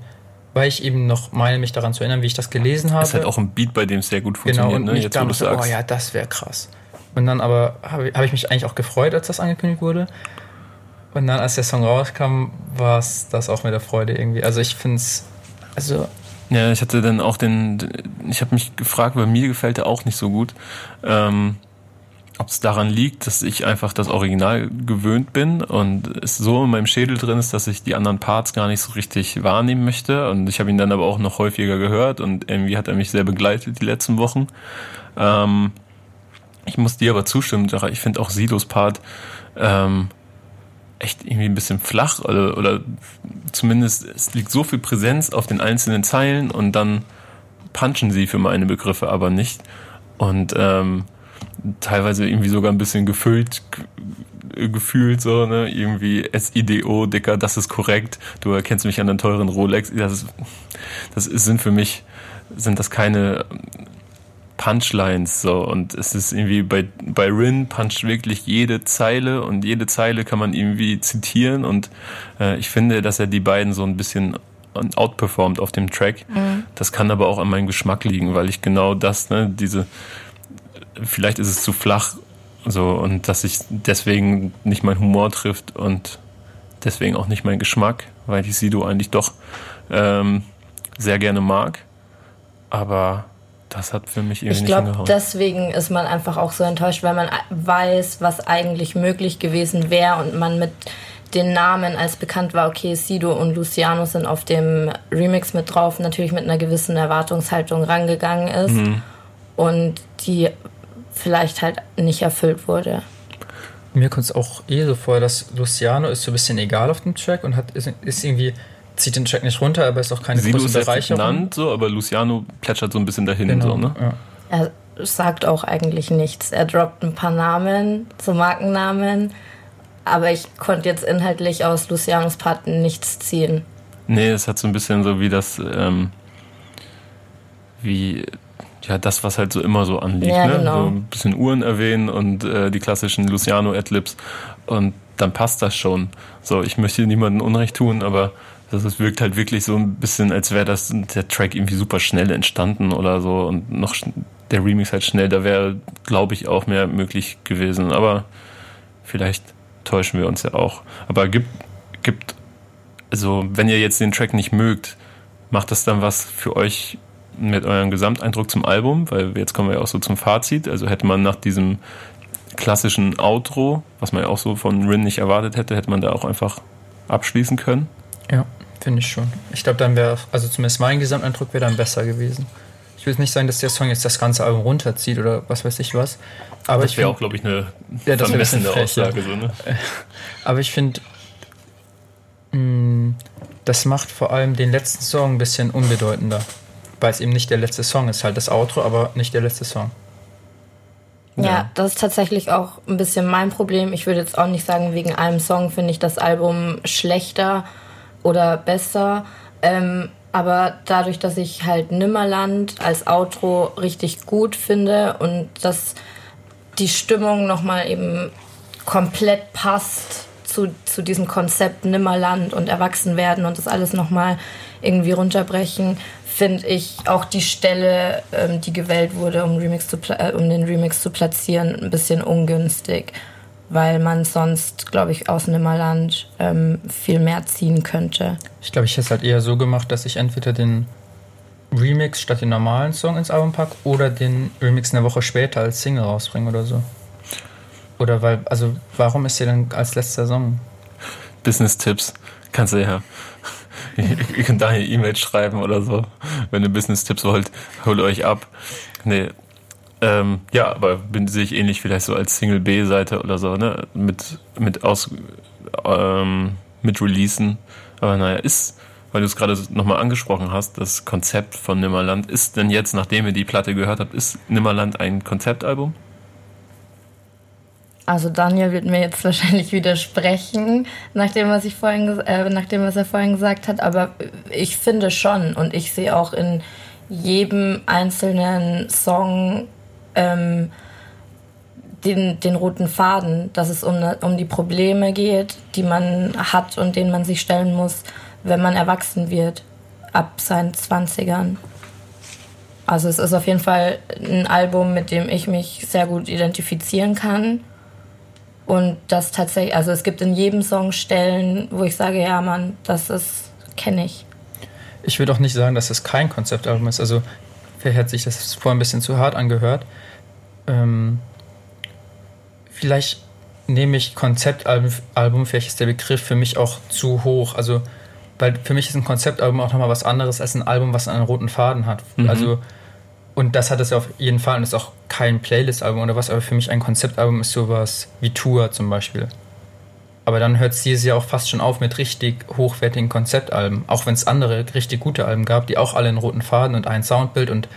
weil ich eben noch meine, mich daran zu erinnern, wie ich das gelesen habe. Das ist halt auch ein Beat, bei dem es sehr gut funktioniert, genau, und ne? Jetzt, wo du sagst. Oh ja, das wäre krass. Und dann aber habe hab ich mich eigentlich auch gefreut, als das angekündigt wurde. Und dann, als der Song rauskam, war es das auch mit der Freude irgendwie. Also ich finde es, also... Ja, ich hatte dann auch den, ich habe mich gefragt, weil mir gefällt er auch nicht so gut. Ähm, ob es daran liegt, dass ich einfach das Original gewöhnt bin und es so in meinem Schädel drin ist, dass ich die anderen Parts gar nicht so richtig wahrnehmen möchte. Und ich habe ihn dann aber auch noch häufiger gehört und irgendwie hat er mich sehr begleitet die letzten Wochen. Ähm, ich muss dir aber zustimmen. Ich finde auch Silos Part ähm, echt irgendwie ein bisschen flach oder, oder zumindest es liegt so viel Präsenz auf den einzelnen Zeilen und dann punchen sie für meine Begriffe aber nicht. Und ähm, teilweise irgendwie sogar ein bisschen gefüllt gefühlt so, ne, irgendwie SIDO, Dicker, das ist korrekt, du erkennst mich an den teuren Rolex, das, das sind für mich, sind das keine Punchlines so und es ist irgendwie bei bei Rin puncht wirklich jede Zeile und jede Zeile kann man irgendwie zitieren und äh, ich finde, dass er die beiden so ein bisschen outperformt auf dem Track. Mhm. Das kann aber auch an meinem Geschmack liegen, weil ich genau das, ne, diese vielleicht ist es zu flach so und dass ich deswegen nicht mein Humor trifft und deswegen auch nicht mein Geschmack, weil ich Sido eigentlich doch ähm, sehr gerne mag. Aber das hat für mich irgendwie Ich glaube, deswegen ist man einfach auch so enttäuscht, weil man weiß, was eigentlich möglich gewesen wäre und man mit den Namen, als bekannt war, okay, Sido und Luciano sind auf dem Remix mit drauf, natürlich mit einer gewissen Erwartungshaltung rangegangen ist mhm. und die vielleicht halt nicht erfüllt wurde. Mir kommt es auch eh so vor, dass Luciano ist so ein bisschen egal auf dem Track und hat, ist, ist irgendwie zieht den Track nicht runter, aber ist auch keine Sido große Bereicherung. genannt, so, aber Luciano plätschert so ein bisschen dahin. Genau, So, ne? ja. Er sagt auch eigentlich nichts. Er droppt ein paar Namen, so Markennamen. Aber ich konnte jetzt inhaltlich aus Lucianos Part nichts ziehen. Nee, es hat so ein bisschen so wie das, ähm, wie, ja, das, was halt so immer so anliegt. Ja, ne? genau. So ein bisschen Uhren erwähnen und äh, die klassischen Luciano-Adlibs und dann passt das schon. So, ich möchte niemandem Unrecht tun, aber das ist, wirkt halt wirklich so ein bisschen, als wäre das der Track irgendwie super schnell entstanden oder so und noch der Remix halt schnell, da wäre, glaube ich, auch mehr möglich gewesen. Aber vielleicht täuschen wir uns ja auch. Aber gibt, gibt, also wenn ihr jetzt den Track nicht mögt, macht das dann was für euch mit eurem Gesamteindruck zum Album? Weil jetzt kommen wir ja auch so zum Fazit. Also hätte man nach diesem klassischen Outro, was man ja auch so von Rin nicht erwartet hätte, hätte man da auch einfach abschließen können. Ja, finde ich schon. Ich glaube, dann wäre, also zumindest mein Gesamteindruck wäre dann besser gewesen. Ich will jetzt nicht sagen, dass der Song jetzt das ganze Album runterzieht oder was weiß ich was. Aber das ich wäre auch, glaube ich, eine Ja, wäre ein. Aussage. So, ne? Aber ich finde, das macht vor allem den letzten Song ein bisschen unbedeutender. Weil es eben nicht der letzte Song ist, halt das Outro, aber nicht der letzte Song. Ja. Ja. das ist tatsächlich auch ein bisschen mein Problem. Ich würde jetzt auch nicht sagen, wegen einem Song finde ich das Album schlechter oder besser. Ähm, aber dadurch, dass ich halt Nimmerland als Outro richtig gut finde und dass die Stimmung nochmal eben komplett passt zu, zu diesem Konzept Nimmerland und Erwachsenwerden und das alles nochmal irgendwie runterbrechen, finde ich auch die Stelle, ähm, die gewählt wurde, um, Remix zu äh, um den Remix zu platzieren, ein bisschen ungünstig, weil man sonst, glaube ich, aus Nimmerland ähm, viel mehr ziehen könnte. Ich glaube, ich hätte es halt eher so gemacht, dass ich entweder den Remix statt den normalen Song ins Album packe oder den Remix eine Woche später als Single rausbringe oder so. Oder weil, also warum ist der dann als letzter Song? Business-Tipps kannst du ja. Ihr könnt da eine E-Mail schreiben oder so. Wenn ihr Business-Tipps wollt, holt euch ab. Nee. Ähm, ja, aber bin sehe ich ähnlich vielleicht so als Single B-Seite oder so, ne? Mit, mit aus ähm, mit Releasen. Aber naja, ist, weil du es gerade nochmal angesprochen hast, das Konzept von Nimmerland, ist denn jetzt, nachdem ihr die Platte gehört habt, ist Nimmerland ein Konzeptalbum? Also Daniel wird mir jetzt wahrscheinlich widersprechen, nachdem was ich vorhin, äh, nachdem was er vorhin gesagt hat, aber ich finde schon und ich sehe auch in jedem einzelnen Song ähm, den, den roten Faden, dass es um, um die Probleme geht, die man hat und denen man sich stellen muss, wenn man erwachsen wird, ab seinen 20ern. Also es ist auf jeden Fall ein Album, mit dem ich mich sehr gut identifizieren kann. Und das tatsächlich, also es gibt in jedem Song Stellen, wo ich sage, ja Mann, das ist, kenne ich. Ich würde auch nicht sagen, dass es kein Konzeptalbum ist. Also, vielleicht hat sich das vorher ein bisschen zu hart angehört. Ähm, vielleicht nehme ich Konzeptalbum, Album, vielleicht ist der Begriff für mich auch zu hoch. Also, weil für mich ist ein Konzeptalbum auch nochmal was anderes als ein Album, was einen roten Faden hat. Also, und das hat es ja auf jeden Fall und ist auch kein Playlist-Album oder was, aber für mich ein Konzeptalbum ist sowas wie Tour zum Beispiel. Aber dann hört es ja auch fast schon auf mit richtig hochwertigen Konzeptalben. Auch wenn es andere richtig gute Alben gab, die auch alle einen roten Faden und ein Soundbild und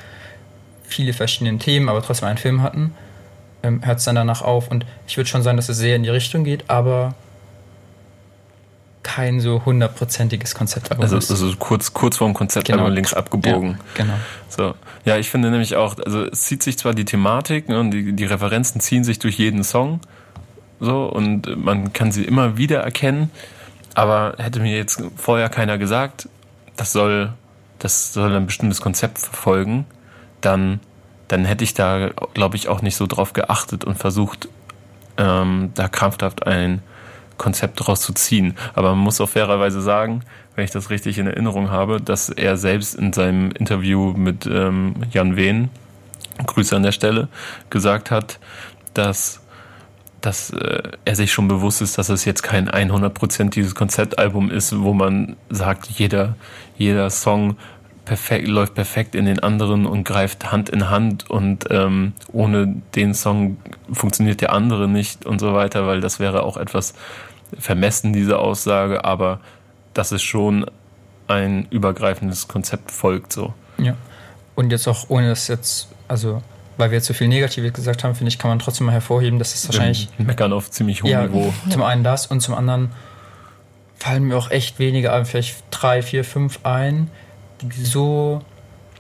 viele verschiedene Themen, aber trotzdem einen Film hatten, ähm, hört es dann danach auf. Und ich würde schon sagen, dass es sehr in die Richtung geht, aber kein so hundertprozentiges Konzeptalbum Also, ist. also kurz, kurz vorm Konzeptalbum Genau. links abgebogen. Ja, genau. So. Ja, ich finde nämlich auch, also es zieht sich zwar die Thematik ne, und die, die Referenzen ziehen sich durch jeden Song, so, und man kann sie immer wieder erkennen, aber hätte mir jetzt vorher keiner gesagt, das soll, das soll ein bestimmtes Konzept verfolgen, dann, dann hätte ich da, glaube ich, auch nicht so drauf geachtet und versucht, ähm, da krampfhaft ein Konzept daraus zu ziehen. Aber man muss auch fairerweise sagen, wenn ich das richtig in Erinnerung habe, dass er selbst in seinem Interview mit ähm, Jan Wehn, Grüße an der Stelle, gesagt hat, dass, dass äh, er sich schon bewusst ist, dass es jetzt kein 100%iges Konzeptalbum ist, wo man sagt, jeder, jeder Song perfekt, läuft perfekt in den anderen und greift Hand in Hand und ähm, ohne den Song funktioniert der andere nicht und so weiter, weil das wäre auch etwas vermessen, diese Aussage, aber dass es schon ein übergreifendes Konzept folgt. So. Ja. Und jetzt auch ohne das jetzt, also weil wir jetzt so viel Negatives gesagt haben, finde ich, kann man trotzdem mal hervorheben, dass es wahrscheinlich. Meckern auf ziemlich hohem ja, Niveau. Zum einen das und zum anderen fallen mir auch echt wenige ein, vielleicht drei, vier, fünf ein, die so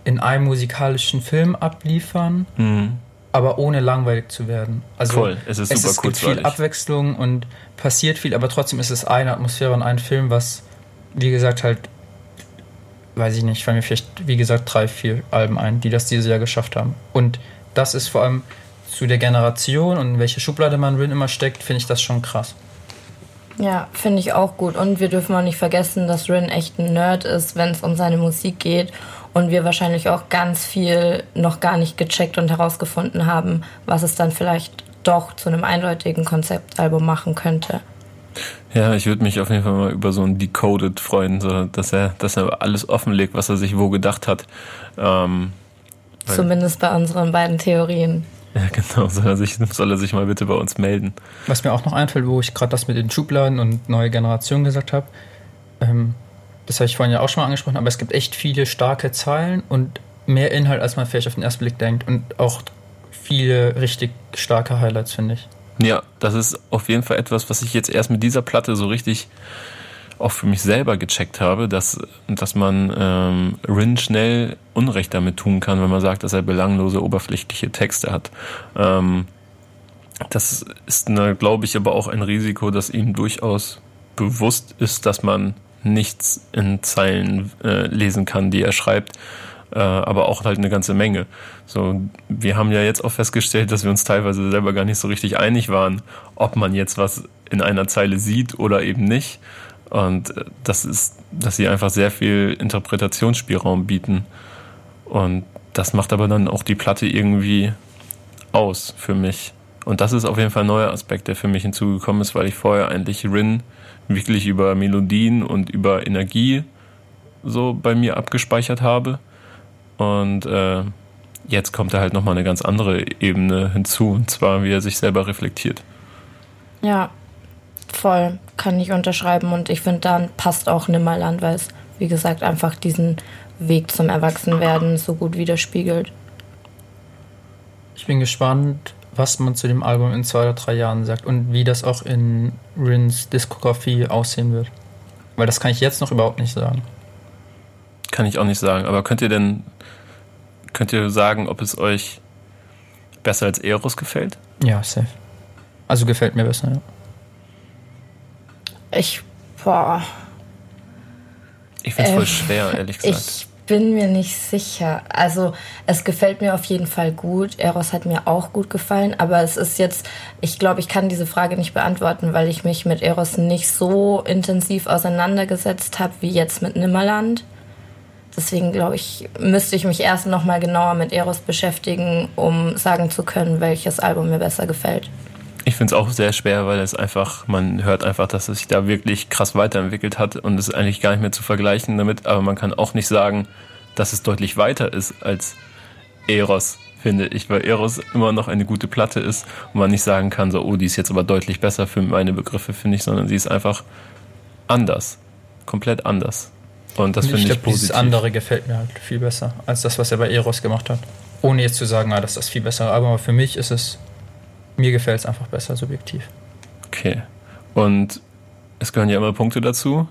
in einem musikalischen Film abliefern, Mhm. aber ohne langweilig zu werden. Also Voll, es ist super es gibt viel. Abwechslung und passiert viel, aber trotzdem ist es eine Atmosphäre und ein Film, was, wie gesagt, halt, weiß ich nicht, fallen mir vielleicht, wie gesagt, drei, vier Alben ein, die das dieses Jahr geschafft haben. Und das ist vor allem zu der Generation und in welche Schublade man Rin immer steckt, finde ich das schon krass. Ja, finde ich auch gut. Und wir dürfen auch nicht vergessen, dass Rin echt ein Nerd ist, wenn es um seine Musik geht. Und wir wahrscheinlich auch ganz viel noch gar nicht gecheckt und herausgefunden haben, was es dann vielleicht doch zu einem eindeutigen Konzeptalbum machen könnte. Ja, ich würde mich auf jeden Fall mal über so ein Decoded freuen, so, dass er, dass er alles offenlegt, was er sich wo gedacht hat. Ähm, Weil- Zumindest bei unseren beiden Theorien. ja, genau, soll er, sich, soll er sich mal bitte bei uns melden. Was mir auch noch einfällt, wo ich gerade das mit den Schubladen und neue Generation gesagt habe, ähm, das habe ich vorhin ja auch schon mal angesprochen, aber es gibt echt viele starke Zeilen und mehr Inhalt, als man vielleicht auf den ersten Blick denkt und auch viele richtig starke Highlights, finde ich. Ja, das ist auf jeden Fall etwas, was ich jetzt erst mit dieser Platte so richtig auch für mich selber gecheckt habe, dass, dass man ähm, Rin schnell Unrecht damit tun kann, wenn man sagt, dass er belanglose, oberflächliche Texte hat. Ähm, das ist, glaube ich, aber auch ein Risiko, das ihm durchaus bewusst ist, dass man nichts in Zeilen äh, lesen kann, die er schreibt, äh, aber auch halt eine ganze Menge. So, wir haben ja jetzt auch festgestellt, dass wir uns teilweise selber gar nicht so richtig einig waren, ob man jetzt was in einer Zeile sieht oder eben nicht. Und äh, das ist, dass sie einfach sehr viel Interpretationsspielraum bieten. Und das macht aber dann auch die Platte irgendwie aus für mich. Und das ist auf jeden Fall ein neuer Aspekt, der für mich hinzugekommen ist, weil ich vorher eigentlich Rin wirklich über Melodien und über Energie so bei mir abgespeichert habe. Und äh, jetzt kommt da halt nochmal eine ganz andere Ebene hinzu, und zwar wie er sich selber reflektiert. Ja, voll. Kann ich unterschreiben. Und ich finde, dann passt auch Nimmerland, weil es, wie gesagt, einfach diesen Weg zum Erwachsenwerden so gut widerspiegelt. Ich bin gespannt, was man zu dem Album in zwei oder drei Jahren sagt und wie das auch in Rins Diskografie aussehen wird. Weil das kann ich jetzt noch überhaupt nicht sagen. Kann ich auch nicht sagen. Aber könnt ihr denn, könnt ihr sagen, ob es euch besser als Eros gefällt? Ja, safe. Also gefällt mir besser, ja. Ich, boah, Ich finde es voll Ähm, schwer, ehrlich gesagt. ich bin mir nicht sicher. Also, es gefällt mir auf jeden Fall gut. Eros hat mir auch gut gefallen, aber es ist jetzt, ich glaube, ich kann diese Frage nicht beantworten, weil ich mich mit Eros nicht so intensiv auseinandergesetzt habe wie jetzt mit Nimmerland. Deswegen glaube ich, müsste ich mich erst noch mal genauer mit Eros beschäftigen, um sagen zu können, welches Album mir besser gefällt. Ich finde es auch sehr schwer, weil es einfach, man hört einfach, dass es sich da wirklich krass weiterentwickelt hat und es ist eigentlich gar nicht mehr zu vergleichen damit, aber man kann auch nicht sagen, dass es deutlich weiter ist als Eros, finde ich, weil Eros immer noch eine gute Platte ist und man nicht sagen kann, so, oh, die ist jetzt aber deutlich besser für meine Begriffe, finde ich, sondern sie ist einfach anders. Komplett anders. Und das finde ich, glaub, dieses positiv. andere gefällt mir halt viel besser als das, was er bei Eros gemacht hat. Ohne jetzt zu sagen, ah, das ist viel bessere Album, aber für mich ist es, mir gefällt es einfach besser, subjektiv. Okay. Und es gehören ja immer Punkte dazu.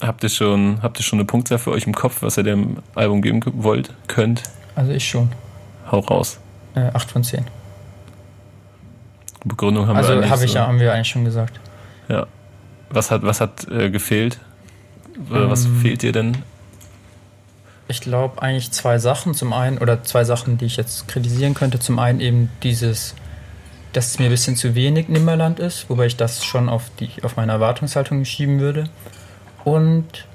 Habt ihr schon, habt ihr schon eine Punktzahl für euch im Kopf, was ihr dem Album geben wollt, könnt? Also ich schon. Hau raus. Äh, 8 von 10. Begründung haben wir Also habe ich ja, haben wir eigentlich schon gesagt. Ja. Was hat, was hat äh, gefehlt? Oder was Ähm, fehlt dir denn? Ich glaube eigentlich zwei Sachen. Zum einen, oder zwei Sachen, die ich jetzt kritisieren könnte. Zum einen eben dieses, dass es mir ein bisschen zu wenig Nimmerland ist, wobei ich das schon auf, die, auf meine Erwartungshaltung schieben würde. Und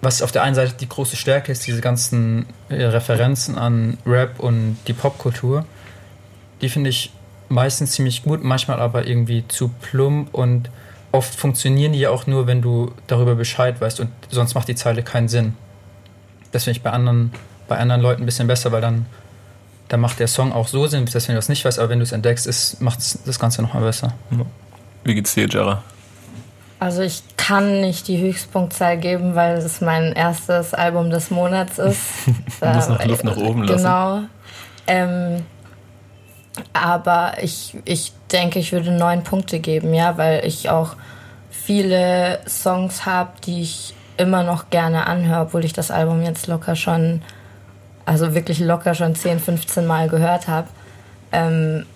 was auf der einen Seite die große Stärke ist, diese ganzen äh, Referenzen an Rap und die Popkultur, die finde ich meistens ziemlich gut, manchmal aber irgendwie zu plump und oft funktionieren die ja auch nur, wenn du darüber Bescheid weißt und sonst macht die Zeile keinen Sinn. Das finde ich bei anderen, bei anderen Leuten ein bisschen besser, weil dann, dann macht der Song auch so Sinn, dass wenn du das nicht weißt, aber wenn du es entdeckst, macht das Ganze nochmal besser. Wie geht's dir, Jara? Also ich kann nicht die Höchstpunktzahl geben, weil es mein erstes Album des Monats ist. du musst noch Luft nach oben lassen. Genau. Ähm, aber ich, ich denke, ich würde neun Punkte geben, ja, weil ich auch viele Songs habe, die ich immer noch gerne anhöre, obwohl ich das Album jetzt locker schon, also wirklich locker schon 10, 15 Mal gehört habe. Ähm,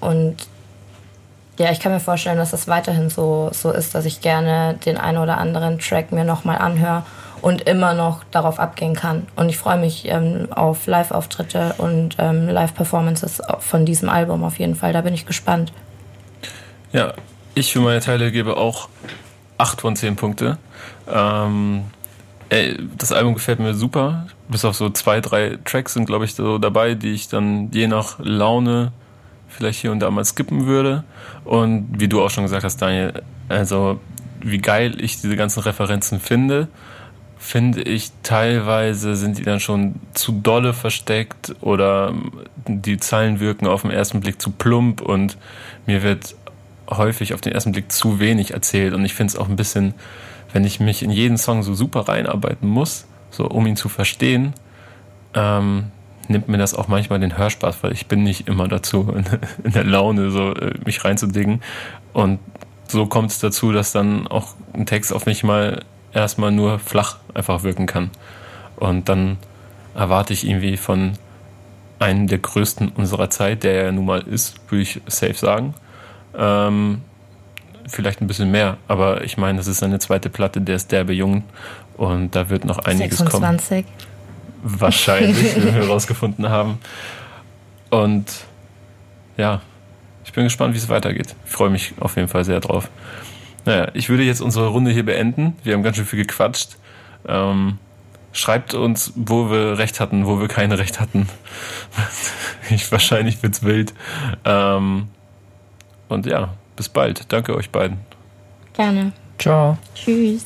und ja, ich kann mir vorstellen, dass das weiterhin so, so ist, dass ich gerne den einen oder anderen Track mir nochmal anhöre und immer noch darauf abgehen kann. Und ich freue mich ähm, auf Live-Auftritte und ähm, Live-Performances von diesem Album auf jeden Fall. Da bin ich gespannt. Ja, ich für meine Teile gebe auch 8 von 10 Punkte. Ähm, ey, das Album gefällt mir super. Bis auf so zwei, drei Tracks sind, glaube ich, so dabei, die ich dann je nach Laune vielleicht hier und da mal skippen würde. Und wie du auch schon gesagt hast, Daniel, also wie geil ich diese ganzen Referenzen finde, finde ich teilweise sind die dann schon zu dolle versteckt oder die Zeilen wirken auf den ersten Blick zu plump und mir wird häufig auf den ersten Blick zu wenig erzählt und ich finde es auch ein bisschen, wenn ich mich in jeden Song so super reinarbeiten muss, so um ihn zu verstehen, ähm, nimmt mir das auch manchmal den Hörspaß, weil ich bin nicht immer dazu in, in der Laune, so äh, mich reinzudingen. Und so kommt es dazu, dass dann auch ein Text auf mich mal erstmal nur flach einfach wirken kann. Und dann erwarte ich irgendwie von einem der größten unserer Zeit, der er nun mal ist, würde ich safe sagen. Ähm, vielleicht ein bisschen mehr, aber ich meine, das ist eine zweite Platte, der ist derbe jung und da wird noch einiges 26. kommen. Wahrscheinlich, wie wir herausgefunden haben. Und ja, ich bin gespannt, wie es weitergeht. Ich freue mich auf jeden Fall sehr drauf. Naja, ich würde jetzt unsere Runde hier beenden. Wir haben ganz schön viel gequatscht. Ähm, schreibt uns, wo wir recht hatten, wo wir keine recht hatten. ich, wahrscheinlich wird's wild. Ähm, und ja, bis bald. Danke euch beiden. Gerne. Ciao. Tschüss.